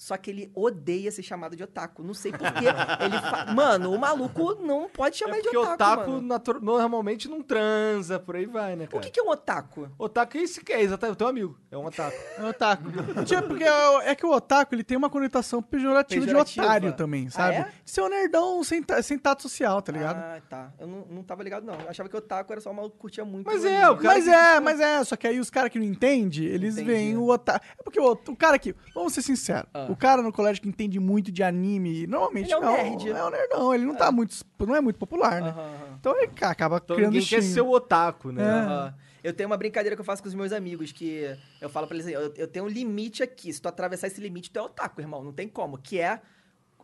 Só que ele odeia ser chamado de otaku. Não sei porquê. ele fa... Mano, o maluco não pode chamar É de porque otaku. otaku mano. natu- normalmente não transa, por aí vai, né, O cara? que, que é um otaku? Otaku é esse que é, exatamente, o teu amigo. É um otaku. É otaku. Tipo, porque é, é que o otaku ele tem uma conotação pejorativa, Pejorativa. de otário também, Ah, sabe? é? De ser um nerdão sem, sem tato social, tá ligado? Ah, tá. Eu não, não tava ligado, não. Eu achava que otaku era só um maluco que curtia muito. Mas o é, o cara mas que- é, mas é, só que aí os caras que não entendem, eles Entendi. veem o otaku. É porque o, o cara que, vamos ser sinceros, Ah. O cara no colégio que entende muito de anime, normalmente Ele é um não, nerd. é um nerdão, ele não tá muito, não é muito popular, né? Então ele ca- acaba Então criando ninguém quer ser o otaku, né? É. Eu tenho uma brincadeira que eu faço com os meus amigos, que eu falo pra eles assim, eu, eu tenho um limite aqui. Se tu atravessar esse limite, tu é otaku, irmão. Não tem como. Que é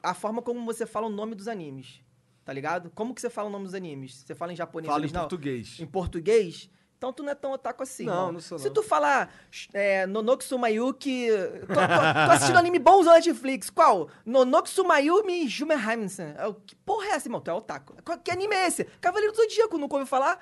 a forma como você fala o nome dos animes. Tá ligado? Como que você fala o nome dos animes? Você fala em japonês Fala em português. Em português? Então tu não é tão otaku assim. Não, irmão. não sou, Se não. tu falar é, Nonoksu Mayuki. Tô, tô- tô assistindo anime bons na Netflix. Qual? Nonoksu Mayumi Jumenheimsen. É Que porra é essa, irmão? Tu é otaku. Qual- Que anime é esse? Cavaleiro do Zodíaco, nunca ouviu falar?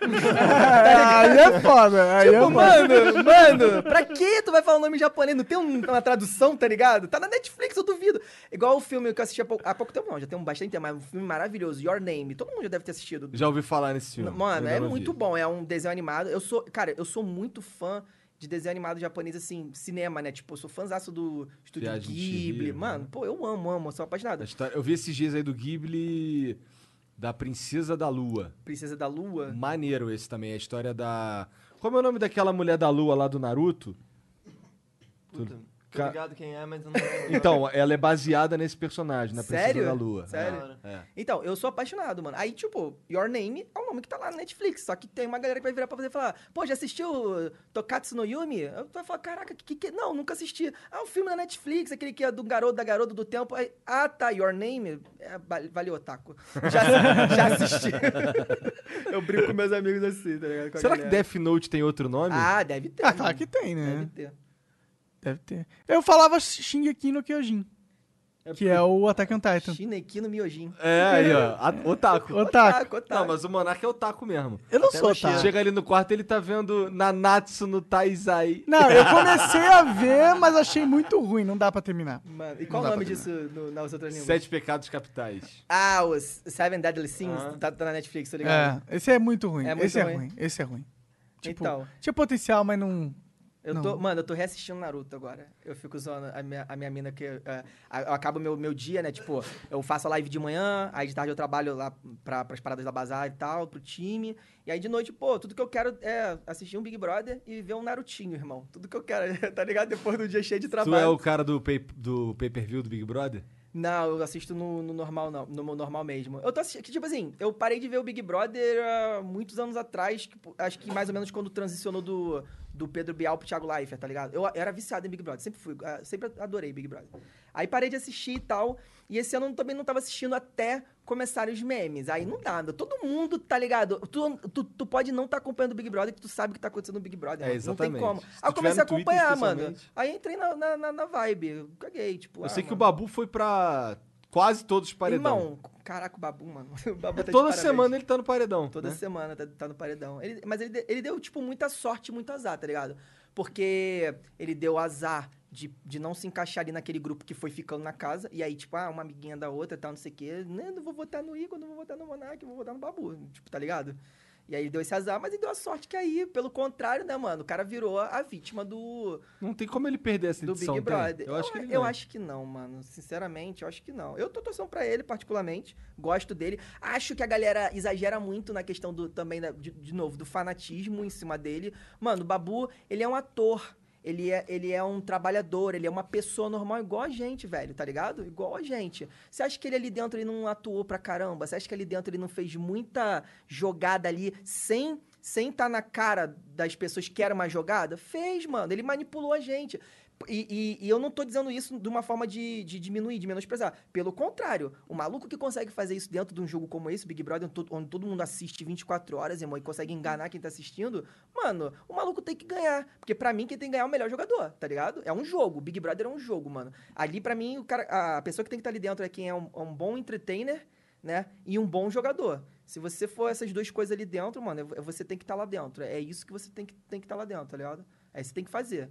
aí é foda, aí é Tipo, foda. mano, mano, pra que tu vai falar o nome japonês? Não tem um- uma tradução, tá ligado? Tá na Netflix, eu duvido. Igual o filme que eu assisti há pouco, há pouco tempo, não, já tem um bastante tempo, mas um filme maravilhoso, Your Name. Todo mundo já deve ter assistido. Já ouvi falar nesse filme. Mano, é muito vi. bom, é um desenho animado. Eu sou, cara, eu sou muito fã de desenho animado japonês, assim, cinema, né? Tipo, eu sou fãzaço do Estúdio Viagem Ghibli. Chihiro, Mano, né? pô, eu amo, amo, eu sou apaixonado. A história- Eu vi esses dias aí do Ghibli da Princesa da Lua. Princesa da Lua. Maneiro esse também, a história da... Como é o nome daquela mulher da lua lá do Naruto? Puta, tô Ca- ligado quem é, mas eu não lembro. Então, ela é baseada nesse personagem, na Princesa Sério? da Lua. Sério? É. Então, eu sou apaixonado, mano. Aí, tipo, Your Name é um nome que tá lá na Netflix. Só que tem uma galera que vai virar pra você e falar: pô, já assistiu Tokatsu no Yumi? Eu vai falar: caraca, que, que. Não, nunca assisti. Ah, um filme da Netflix, aquele que é do garoto, da garota do tempo. Aí, ah, tá, Your Name? É, va- valeu, Otaku. Já, já assisti. eu brinco com meus amigos assim, tá ligado? Será que galera. Death Note tem outro nome? Ah, deve ter. Ah, claro que tem, né? Deve ter. Deve ter. Eu falava Shingeki no Kyojin, que é o Attack on Titan. Shineki no Myojin. É, aí, ó. a- Otaku. Otaku. Otaku. Não, mas o Monark é otaku mesmo. Eu não Até sou otaku. Chega ali no quarto, ele tá vendo Nanatsu no Taizai. Não, eu comecei a ver, mas achei muito ruim, não dá pra terminar. Mano, e qual o nome disso no, nas outras línguas? Sete Pecados Capitais. Ah, os Seven Deadly Sins, Ah. tá, tá na Netflix, tá ligado? É, esse é muito ruim. É muito esse é ruim. ruim. Esse é ruim. Tipo, Então. tinha potencial, mas não. Eu Não. tô, mano, eu tô reassistindo Naruto agora. Eu fico zoando a minha, a minha mina que. a- eu acabo meu, meu dia, né? Tipo, eu faço a live de manhã, aí de tarde eu trabalho lá pra, pras paradas da bazar e tal, pro time. E aí de noite, pô, tudo que eu quero é assistir um Big Brother e ver um Narutinho, irmão. Tudo que eu quero, tá ligado? Depois do dia cheio de Tu trabalho. é o cara do pay- do pay-per-view do Big Brother? Não, eu assisto no, no normal, não. No normal mesmo. Eu tô assistindo. Tipo assim, eu parei de ver o Big Brother há muitos anos atrás. que, acho que mais ou menos quando transicionou do, do Pedro Bial pro Thiago Leifert, tá ligado? Eu era viciado em Big Brother, sempre fui. ah, Sempre adorei Big Brother. Aí parei de assistir e tal. E esse ano eu também não tava assistindo até começarem os memes. Aí não dá, todo mundo, tá ligado? Tu, tu, tu pode não estar acompanhando o Big Brother, que tu sabe o que tá acontecendo no Big Brother. É, mano. Não tem como. Aí eu comecei a Twitter, acompanhar, mano. Aí entrei na, na, na- vibe. Eu caguei, tipo. Eu ah, sei que o mano. Babu foi pra quase todos os paredão. Irmão, caraca, o Babu, mano. O Babu tá toda semana ele tá no paredão. Toda né? semana tá, tá no paredão. Ele- mas ele, ele deu, tipo, muita sorte e muito azar, tá ligado? Porque ele deu azar de, de não se encaixar ali naquele grupo que foi ficando na casa. E aí, tipo, ah, uma amiguinha da outra e tal, não sei o quê. Né, não vou votar no Igor, não vou votar no Monark, vou votar no Babu. Tipo, tá ligado? E aí ele deu esse azar, mas ele deu a sorte que aí, pelo contrário, né, mano? O cara virou a vítima do, Não tem como ele perder essa do edição. Big tem? Brother. Eu acho que ele eu ganha. acho que não, mano. Sinceramente, eu acho que não. Eu tô torcendo pra ele, particularmente. Gosto dele. Acho que a galera exagera muito na questão do também, de, de novo, do fanatismo em cima dele. Mano, o Babu, ele é um ator. Ele é, ele é um trabalhador, ele é uma pessoa normal igual a gente, velho, tá ligado? Igual a gente. Você acha que ele ali dentro ele não atuou pra caramba? Você acha que ali dentro ele não fez muita jogada ali sem sem estar na cara das pessoas que era uma jogada? Fez, mano. Ele manipulou a gente. E, e- e eu não tô dizendo isso de uma forma de, de diminuir, de menosprezar. Pelo contrário, o maluco que consegue fazer isso dentro de um jogo como esse, Big Brother, onde todo, mundo assiste 24 horas, irmão, e consegue enganar quem tá assistindo, mano, o maluco tem que ganhar. Porque pra mim, quem tem que ganhar é o melhor jogador, tá ligado? É um jogo. Big Brother é um jogo, mano. Ali, pra mim, o cara, a pessoa que tem que estar ali dentro é quem é um, é um bom entertainer, né? E um bom jogador. Se você for essas duas coisas ali dentro, mano, você tem que estar lá dentro. É isso que você tem que tem que estar lá dentro, tá ligado? É isso que você tem que fazer.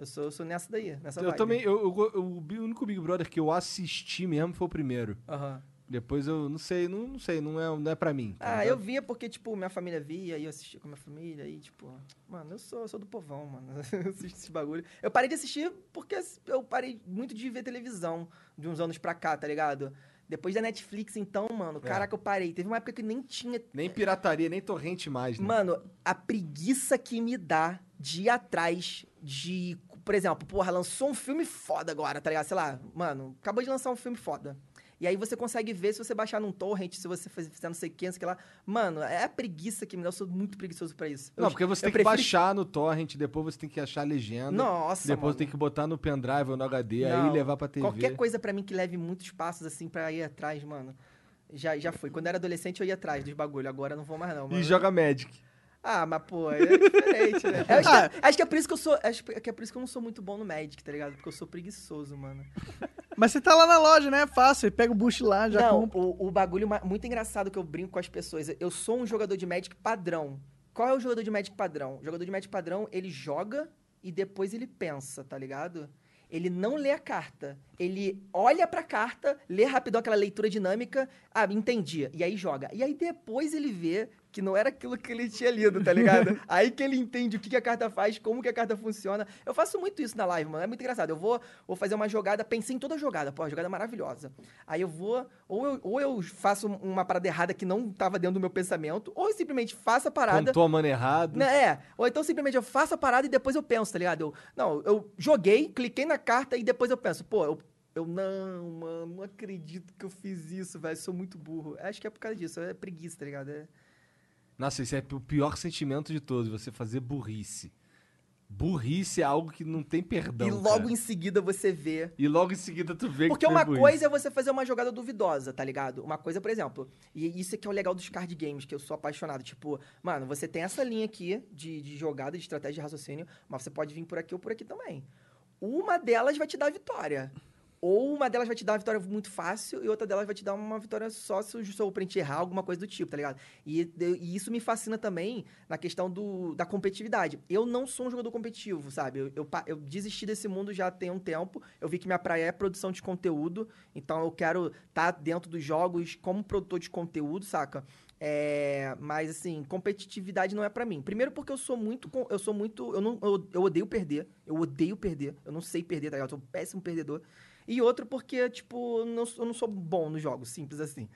Eu sou, eu sou nessa daí, nessa Eu vibe. também, eu, eu, eu- o único Big Brother que eu assisti mesmo foi o primeiro. Aham. Depois eu não sei, não, não sei, não é, não é pra mim. tá Ah, eu via porque, tipo, minha família via e eu assistia com a minha família e, tipo, mano, eu sou, eu sou do povão, mano. Eu assisto esse bagulho. Eu parei de assistir porque eu parei muito de ver televisão de uns anos pra cá, tá ligado? Depois da Netflix, então, mano, É. caraca, eu parei. Teve uma época que nem tinha. Nem pirataria, nem torrente mais, né? Mano, a preguiça que me dá de ir atrás de. Por exemplo, porra, lançou um filme foda agora, tá ligado? Sei lá, mano, acabou de lançar um filme foda. E aí você consegue ver se você baixar num torrent, se você fizer não sei o que, não sei o que lá. Mano, é a preguiça que me dá. Eu sou muito preguiçoso pra isso. Eu- Não, porque você eu tem que prefiro- baixar no torrent, depois você tem que achar a legenda. Nossa, Depois mano. tem que botar no pendrive ou no HD, aí Não, levar pra TV. Qualquer coisa pra mim que leve muitos passos, assim, pra ir atrás, mano. Já, já foi. Quando eu era adolescente, eu ia atrás dos bagulho. Agora eu não vou mais, não. E mano. joga Magic. Ah, mas pô, é diferente, né? Acho, que, acho que é por isso que eu sou. Acho que é por isso que eu não sou muito bom no Magic, tá ligado? Porque eu sou preguiçoso, mano. Mas você tá lá na loja, né? É fácil. Você pega o boost lá, já não, compra. o, o bagulho muito engraçado que eu brinco com as pessoas. Eu sou um jogador de Magic padrão. Qual é o jogador de Magic padrão? O jogador de Magic padrão, ele joga e depois ele pensa, tá ligado? Ele não lê a carta. Ele olha pra carta, lê rapidão aquela leitura dinâmica. Ah, entendi. E aí joga. E aí depois ele vê que não era aquilo que ele tinha lido, tá ligado? aí que ele entende o que, que a carta faz, como que a carta funciona. Eu faço muito isso na live, mano. É muito engraçado. Eu vou, vou fazer uma jogada, pensei em toda a jogada. Pô, a jogada é maravilhosa. Aí eu vou, ou eu, ou eu faço uma parada errada que não tava dentro do meu pensamento, ou eu simplesmente faço a parada. Contou a mano errado. Né, é, ou então simplesmente eu faço a parada e depois eu penso, tá ligado? Eu, não, eu joguei, cliquei na carta e depois eu penso, pô, eu, eu não, mano, não acredito que eu fiz isso, velho, sou muito burro. Acho que é por causa disso, é preguiça, tá ligado? É- Nossa, esse é o pior sentimento de todos, você fazer burrice. Burrice é algo que não tem perdão. e logo cara. em seguida você vê. E logo em seguida tu vê Porque que uma burrice. coisa é você fazer uma jogada duvidosa, tá ligado? Uma coisa, por exemplo, e isso é que é o legal dos card games, que eu sou apaixonado. Tipo, mano, você tem essa linha aqui de, de jogada, de estratégia de raciocínio, mas você pode vir por aqui ou por aqui também. Uma delas vai te dar a vitória. Ou uma delas vai te dar uma vitória muito fácil e outra delas vai te dar uma vitória só se o seu oponente errar, alguma coisa do tipo, tá ligado? E, e isso me fascina também na questão do, da competitividade. Eu não sou um jogador competitivo, sabe? Eu, eu, eu desisti desse mundo já tem um tempo. Eu vi que minha praia é produção de conteúdo, então eu quero estar dentro dos jogos como produtor de conteúdo, saca? É, mas assim, competitividade não é pra mim. Primeiro porque eu sou muito eu sou muito eu não eu, eu odeio perder. Eu odeio perder. Eu não sei perder, tá ligado? Eu sou um péssimo perdedor. E outro porque tipo, não, eu não sou bom nos jogos, simples assim.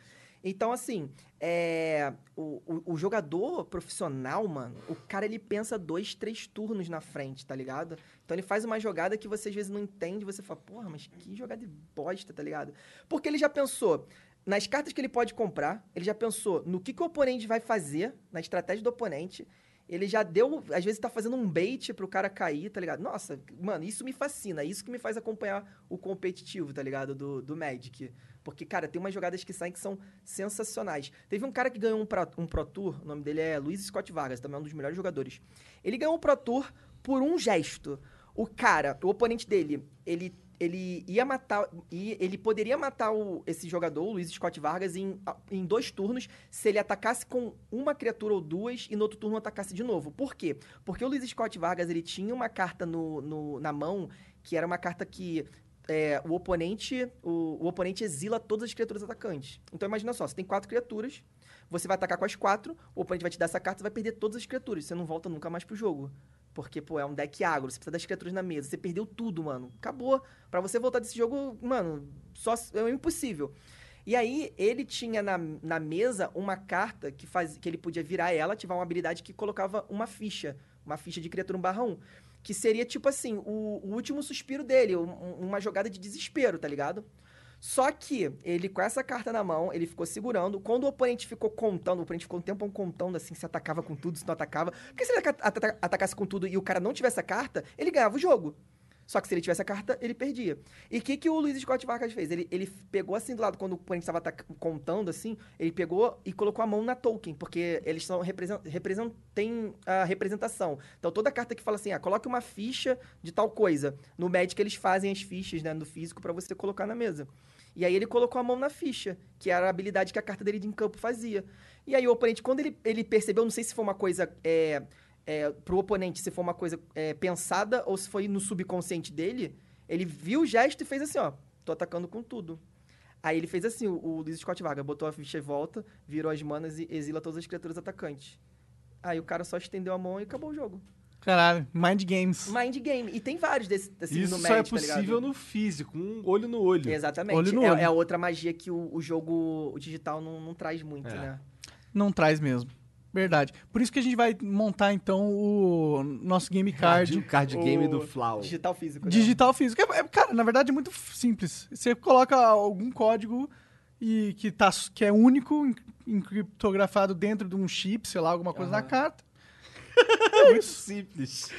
Então, assim, é, o, o, o jogador profissional, mano, o cara ele pensa dois, três turnos na frente, tá ligado? Então ele faz uma jogada que você às vezes não entende, você fala, porra, mas que jogada de bosta, tá ligado? Porque ele já pensou nas cartas que ele pode comprar, ele já pensou no que, que o oponente vai fazer, na estratégia do oponente. Ele já deu, às vezes tá fazendo um bait pro cara cair, tá ligado? Nossa, mano, isso me fascina, isso que me faz acompanhar o competitivo, tá ligado? Do, do Magic. Porque, cara, tem umas jogadas que saem que são sensacionais. Teve um cara que ganhou um Pro, um Pro Tour, o nome dele é Luiz Scott Vargas, também é um dos melhores jogadores. Ele ganhou o Pro Tour por um gesto. O cara, o oponente dele, ele, ele ia matar. e Ele poderia matar o- esse jogador, o Luiz Scott Vargas, em, em dois turnos, se ele atacasse com uma criatura ou duas e no outro turno atacasse de novo. Por quê? Porque o Luiz Scott Vargas ele tinha uma carta no, no- na mão que era uma carta que é, o oponente o, o oponente exila todas as criaturas atacantes. Então imagina só, você tem quatro criaturas, você vai atacar com as quatro, o oponente vai te dar essa carta, você vai perder todas as criaturas, você não volta nunca mais pro jogo. Porque, pô, é um deck agro, você precisa das criaturas na mesa, você perdeu tudo, mano. Acabou. Pra você voltar desse jogo, mano, só é impossível. E aí, ele tinha na, na mesa uma carta que, faz, que ele podia virar ela, ativar uma habilidade que colocava uma ficha, uma ficha de criatura 1 barra 1. Que seria, tipo assim, o, o último suspiro dele, um- uma jogada de desespero, tá ligado? Só que ele, com essa carta na mão, ele ficou segurando. Quando o oponente ficou contando, o oponente ficou um tempão contando assim, se atacava com tudo, se não atacava. Porque se ele ata- ata- atacasse com tudo e o cara não tivesse a carta, ele ganhava o jogo. Só que se ele tivesse a carta, ele perdia. E o que, que o Luiz Scott Vargas fez? Ele, ele pegou assim do lado, quando o oponente estava contando assim, ele pegou e colocou a mão na token, porque eles são represent, têm a representação. Então toda carta que fala assim, ah, coloque uma ficha de tal coisa. No Magic eles fazem as fichas, né, no físico, para você colocar na mesa. E aí ele colocou a mão na ficha, que era a habilidade que a carta dele de campo fazia. E aí o oponente, quando ele, ele percebeu, não sei se foi uma coisa é, é, pro oponente se foi uma coisa é, pensada ou se foi no subconsciente dele, ele viu o gesto e fez assim, ó, tô atacando com tudo. Aí ele fez assim, o, o Luiz Scott Vargas botou a ficha em volta, virou as manas e exila todas as criaturas atacantes. Aí o cara só estendeu a mão e acabou o jogo. Caralho, Mind Games. Mind game. E tem vários desses assim, Isso no só é Magic, tá possível no físico, um olho no olho. Exatamente. Olho no é, olho. é a outra magia que o, o jogo o digital não, não traz muito, É. né? Não traz mesmo. Verdade. Por isso que a gente vai montar, então, o nosso game card. O card game O do Flau. Digital físico. né? Digital físico. É- é- cara, na verdade é muito simples. Você coloca algum código e que, tá, que é único, en- encriptografado dentro de um chip, sei lá, alguma coisa na Aham. carta. É muito simples.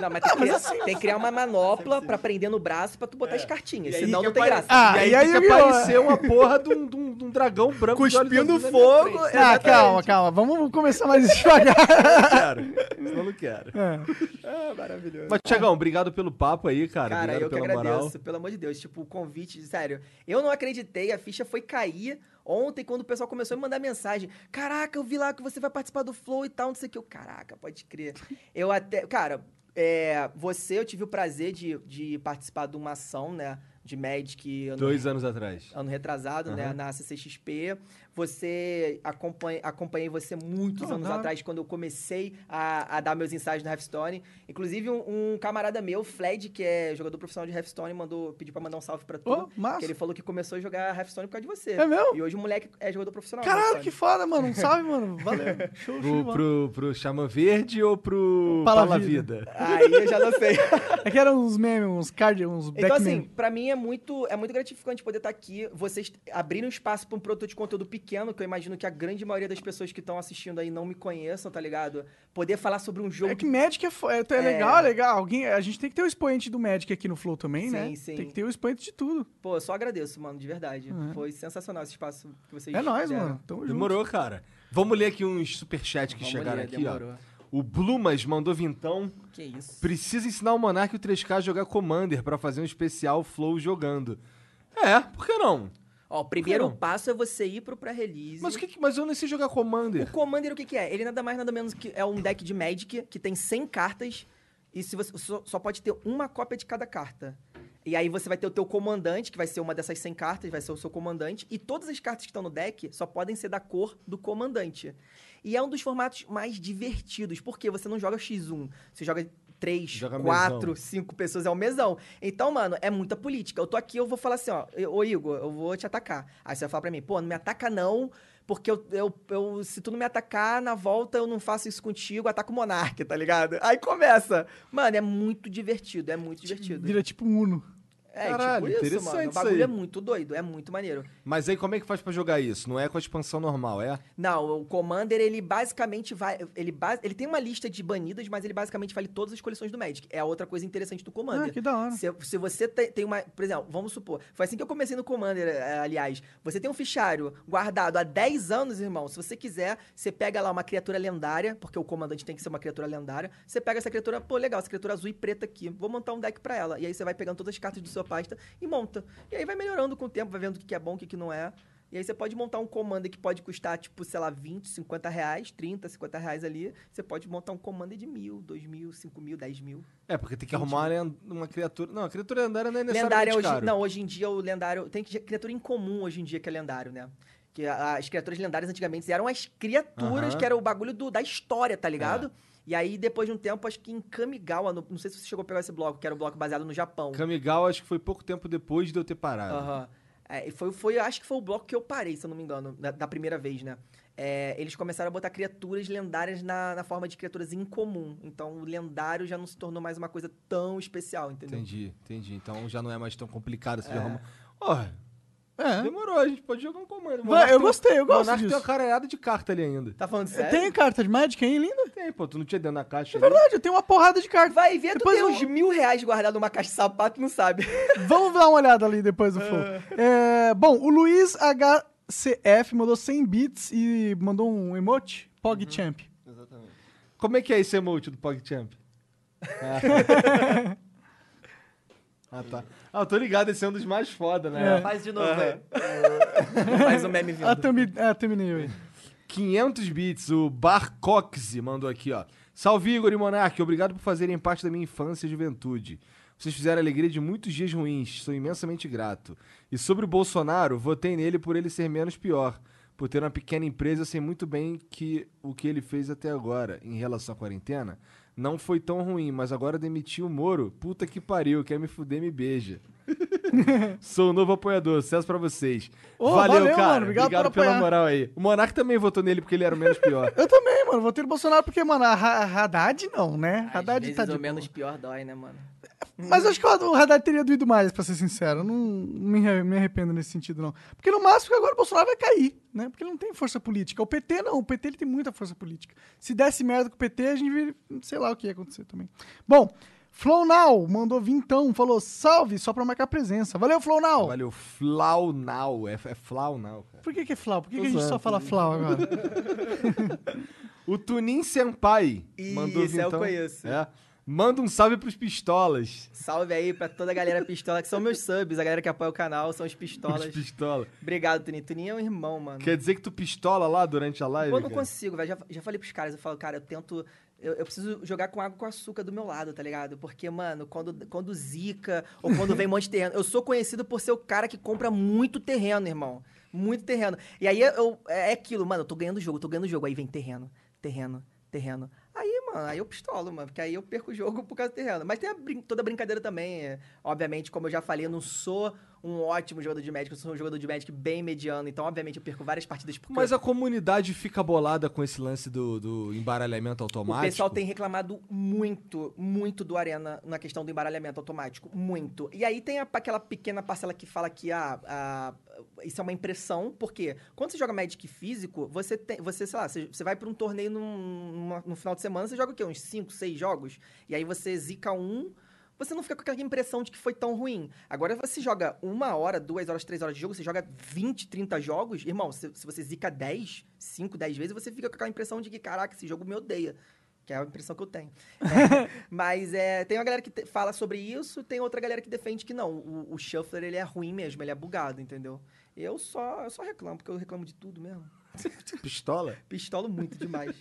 Não, mas tem que, criar, assim, tem que criar uma manopla pra prender no braço pra tu botar as cartinhas. Aí Senão não tem apare- graça. Ah, e aí, e aí tem que eu- aparecer uma porra de um, de um- de um dragão branco Cuspindo fogo. frente. Ah, calma, calma. Vamos começar mais devagar. Não quero. Senão eu não quero. É. Ah, maravilhoso. Mas, Tiagão, obrigado pelo papo aí, cara. Cara, obrigado eu que pela agradeço, moral. pelo amor de Deus. Tipo, o convite, sério. Eu não acreditei, a ficha foi cair ontem quando o pessoal começou a me mandar mensagem. Caraca, eu vi lá que você vai participar do Flow e tal, não sei o que. Eu, caraca, pode crer. Eu até. Cara, é, você, eu tive o prazer de, de participar de uma ação, né? De Magic. ano- Dois anos atrás. ano retrasado, né, Aham. na CCXP. Você acompanha, acompanhei você muitos Ah, anos hora. atrás, quando eu comecei a, a dar meus ensaios no Hearthstone. Inclusive, um, um camarada meu, Fled, que é jogador profissional de Hearthstone, mandou, pediu pra mandar um salve pra tu. Ô, massa. que ele falou que começou a jogar Hearthstone por causa de você. É mesmo? E hoje o moleque é jogador profissional. Caralho, que foda, mano. Um salve, mano. Valeu. Show, show Pro, pro, pro Xamã Verde ou pro Pala Palavida? Aí eu já não sei. É que eram uns memes, uns card, uns back Então, assim, meme. pra mim é muito, é muito gratificante poder estar aqui. Vocês abriram espaço pra um produto de conteúdo pequeno, que eu imagino que a grande maioria das pessoas que estão assistindo aí não me conheçam, tá ligado? Poder falar sobre um jogo É que Magic é, fo- é, é legal, é legal. Alguém, a gente tem que ter o expoente do Magic aqui no Flow também, né? Sim, sim. Tem que ter o expoente de tudo. Pô, eu só agradeço, mano, de verdade. Foi sensacional esse espaço que vocês É nóis, deram. mano. Tamo junto. Demorou, cara. Vamos ler aqui uns superchats que Vamos chegaram ler, aqui, demorou. ó. O Blumas mandou vintão. Que isso. Precisa ensinar o Monark e o 3K a jogar Commander pra fazer um especial Flow jogando. É, por que não? Ó, o primeiro não? passo é você ir pro pré-release. Mas, o que, que- mas eu nem sei jogar Commander. O Commander, o que, que é? Ele nada mais, nada menos que é um deck de Magic que tem 100 cartas e se você só, só pode ter uma cópia de cada carta. E aí você vai ter o teu comandante, que vai ser uma dessas 100 cartas, vai ser o seu comandante, e todas as cartas que estão no deck só podem ser da cor do comandante. E é um dos formatos mais divertidos, porque você não joga X1, você joga 3, Joga 4, mesão. 5 pessoas, é o mesão. Então, mano, é muita política. Eu tô aqui, eu vou falar assim, ó, ô Igor, eu vou te atacar. Aí você vai falar pra mim, pô, não me ataca não, porque eu, eu, eu- se tu não me atacar, na volta eu não faço isso contigo, ataco o Monark, tá ligado? Aí começa. Mano, é muito divertido, é muito divertido. Vira tipo um Uno. É, Caralho, tipo isso, interessante mano. O isso bagulho é muito doido, é muito maneiro. Mas aí como é que faz pra jogar isso? Não é com a expansão normal, é? Não, o Commander, ele basicamente vai. Ele, ele tem uma lista de banidas, mas ele basicamente vale todas as coleções do Magic. É a outra coisa interessante do Commander. Ah, que da hora. Se, se você te- tem uma. Por exemplo, vamos supor. Foi assim que eu comecei no Commander, eh, aliás. Você tem um fichário guardado há 10 anos, irmão. Se você quiser, você pega lá uma criatura lendária, porque o comandante tem que ser uma criatura lendária. Você pega essa criatura, pô, legal, essa criatura azul e preta aqui. Vou montar um deck pra ela. E aí você vai pegando todas as cartas de pasta e monta. E aí vai melhorando com o tempo, vai vendo o que é bom, o que não é. E aí você pode montar um commander que pode custar, tipo, sei lá, 20, 50 reais, 30, 50 reais ali. Você pode montar um commander de mil, dois mil, cinco mil, dez mil. É, porque tem que arrumar uma, criatura... Não, a criatura lendária não é Lendário necessariamente hoje. Não, hoje em dia o lendário. Tem que- criatura incomum hoje em dia que é lendário, né? Que as criaturas lendárias antigamente eram as criaturas Aham. que era o bagulho do- da história, tá ligado? E aí, depois de um tempo, acho que em Kamigawa, no- não sei se você chegou a pegar esse bloco, que era um bloco baseado no Japão. Kamigawa acho que foi pouco tempo depois de eu ter parado. Aham. É, e foi, foi, acho que foi o bloco que eu parei, se eu não me engano, da, da primeira vez, né? É, eles começaram a botar criaturas lendárias na, na forma de criaturas incomum. Então, o lendário já não se tornou mais uma coisa tão especial, entendeu? Entendi, entendi. Então já não é mais tão complicado de É. arrumar. Ó, É. demorou, a gente pode jogar um comando. Vai, eu gostei, eu gosto Monark tem disso. uma caralhada de carta ali ainda. Tá falando sério? Tem carta de Magic aí, linda? Tem, pô, tu não tinha dentro da caixa É ali? verdade, eu tenho uma porrada de carta. Vai ver, tu Depois tem eu- uns mil reais guardado numa caixa de sapato não sabe. Vamos dar uma olhada ali depois do Flow. É, bom, o Luiz HCF mandou 100 bits e mandou um emote, PogChamp. Exatamente. Como é que é esse emote do PogChamp? Ah. ah, tá. Ah, eu tô ligado, esse é um dos mais foda, né? Faz de novo, velho. Mais um meme vindo. Ah, thumb- ah, thumbnail aí. 500 bits, o Barcoxi mandou aqui, ó. Salve, Igor e Monark. Obrigado por fazerem parte da minha infância e juventude. Vocês fizeram a alegria de muitos dias ruins. Sou imensamente grato. E sobre o Bolsonaro, votei nele por ele ser menos pior. Por ter uma pequena empresa, eu sei muito bem que o que ele fez até agora em relação à quarentena não foi tão ruim, mas agora demitiu o Moro. Puta que pariu, quer me fuder, me beija. Sou o novo apoiador, sucesso pra vocês. Ô, valeu, valeu, cara. mano, obrigado por pela apoiar. moral aí. O Monark também votou nele porque ele era o menos pior. Eu também, mano. Votei no Bolsonaro porque, mano, a Ha- Haddad não, né? Às Haddad vezes tá de o menos pior dói, né, mano? Mas eu acho que o Haddad teria doído mais, pra ser sincero. Eu Não me, arre- me arrependo nesse sentido, não. Porque no máximo que agora o Bolsonaro vai cair, né? Porque ele não tem força política. O PT não, o PT ele tem muita força política. Se desse merda com o PT, a gente vira, sei lá o que ia acontecer também. Bom, Flow Now mandou vintão, falou salve só pra marcar presença. Valeu, Flow Now! Valeu, Flau Now. É, é Flau Now, cara. Por que, que é Flau? Por que, que a gente só fala Flau agora? O Tunin Senpai Ih, mandou esse eu vintão. conheço. É. Manda um salve pros pistolas. Salve aí pra toda a galera pistola, que são meus subs, a galera que apoia o canal, são os Os pistolas. pistola. Obrigado, Tuninho. Tuninho é um irmão, mano. Quer dizer que tu pistola lá durante a live? Pô, eu não cara? consigo, velho. Já, já falei pros caras, eu falo, cara, eu tento. Eu, eu preciso jogar com água com açúcar do meu lado, tá ligado? Porque, mano, quando, quando zica ou quando vem um monte de terreno. Eu sou conhecido por ser o cara que compra muito terreno, irmão. Muito terreno. E aí eu, é aquilo, mano, eu tô ganhando o jogo, tô ganhando o jogo. Aí vem terreno, terreno, terreno. Aí, mano, aí eu pistolo, mano, porque aí eu perco o jogo por causa do terreno. Mas tem a brin- toda a brincadeira também. é. Obviamente, como eu já falei, eu não sou um ótimo jogador de Magic, eu sou um jogador de Magic bem mediano. Então, obviamente, eu perco várias partidas por Mas a comunidade fica bolada com esse lance do, do embaralhamento O automático. pessoal tem reclamado muito, muito do Arena na questão do embaralhamento automático. Muito. E aí tem aquela pequena parcela que fala que ah, ah, isso é uma impressão, porque quando você joga Magic físico, você tem. Você, sei lá, você, você vai pra um torneio num, numa- no final de semana, você joga o quê? Uns 5, 6 jogos? E aí você zica um. Você não fica com aquela impressão de que foi tão ruim. Agora, você joga uma hora, duas horas, três horas de jogo, você joga 20, 30 jogos, irmão, se, se você zica 10, 5, 10 vezes, você fica com aquela impressão de que, caraca, esse jogo me odeia. Que é a impressão que eu tenho. É, mas é, tem uma galera que te- fala sobre isso, tem outra galera que defende que não. O, o Shuffler, ele é ruim mesmo, ele é bugado, entendeu? Eu só, eu só reclamo, porque eu reclamo de tudo mesmo. Pistola? Pistolo muito demais.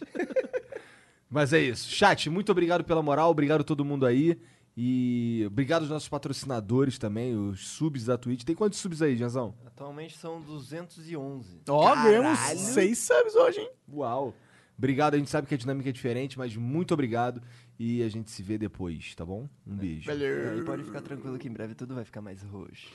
Mas é isso. Chat, muito obrigado pela moral, obrigado a todo mundo aí. E obrigado aos nossos patrocinadores também, os subs da Twitch. Tem quantos subs aí, Janzão? Atualmente são 211. Ó, ganhamos seis subs hoje, hein? Uau! Obrigado, a gente sabe que a dinâmica é diferente, mas muito obrigado. E a gente se vê depois, tá bom? Um beijo. E aí pode ficar tranquilo que em breve tudo vai ficar mais roxo.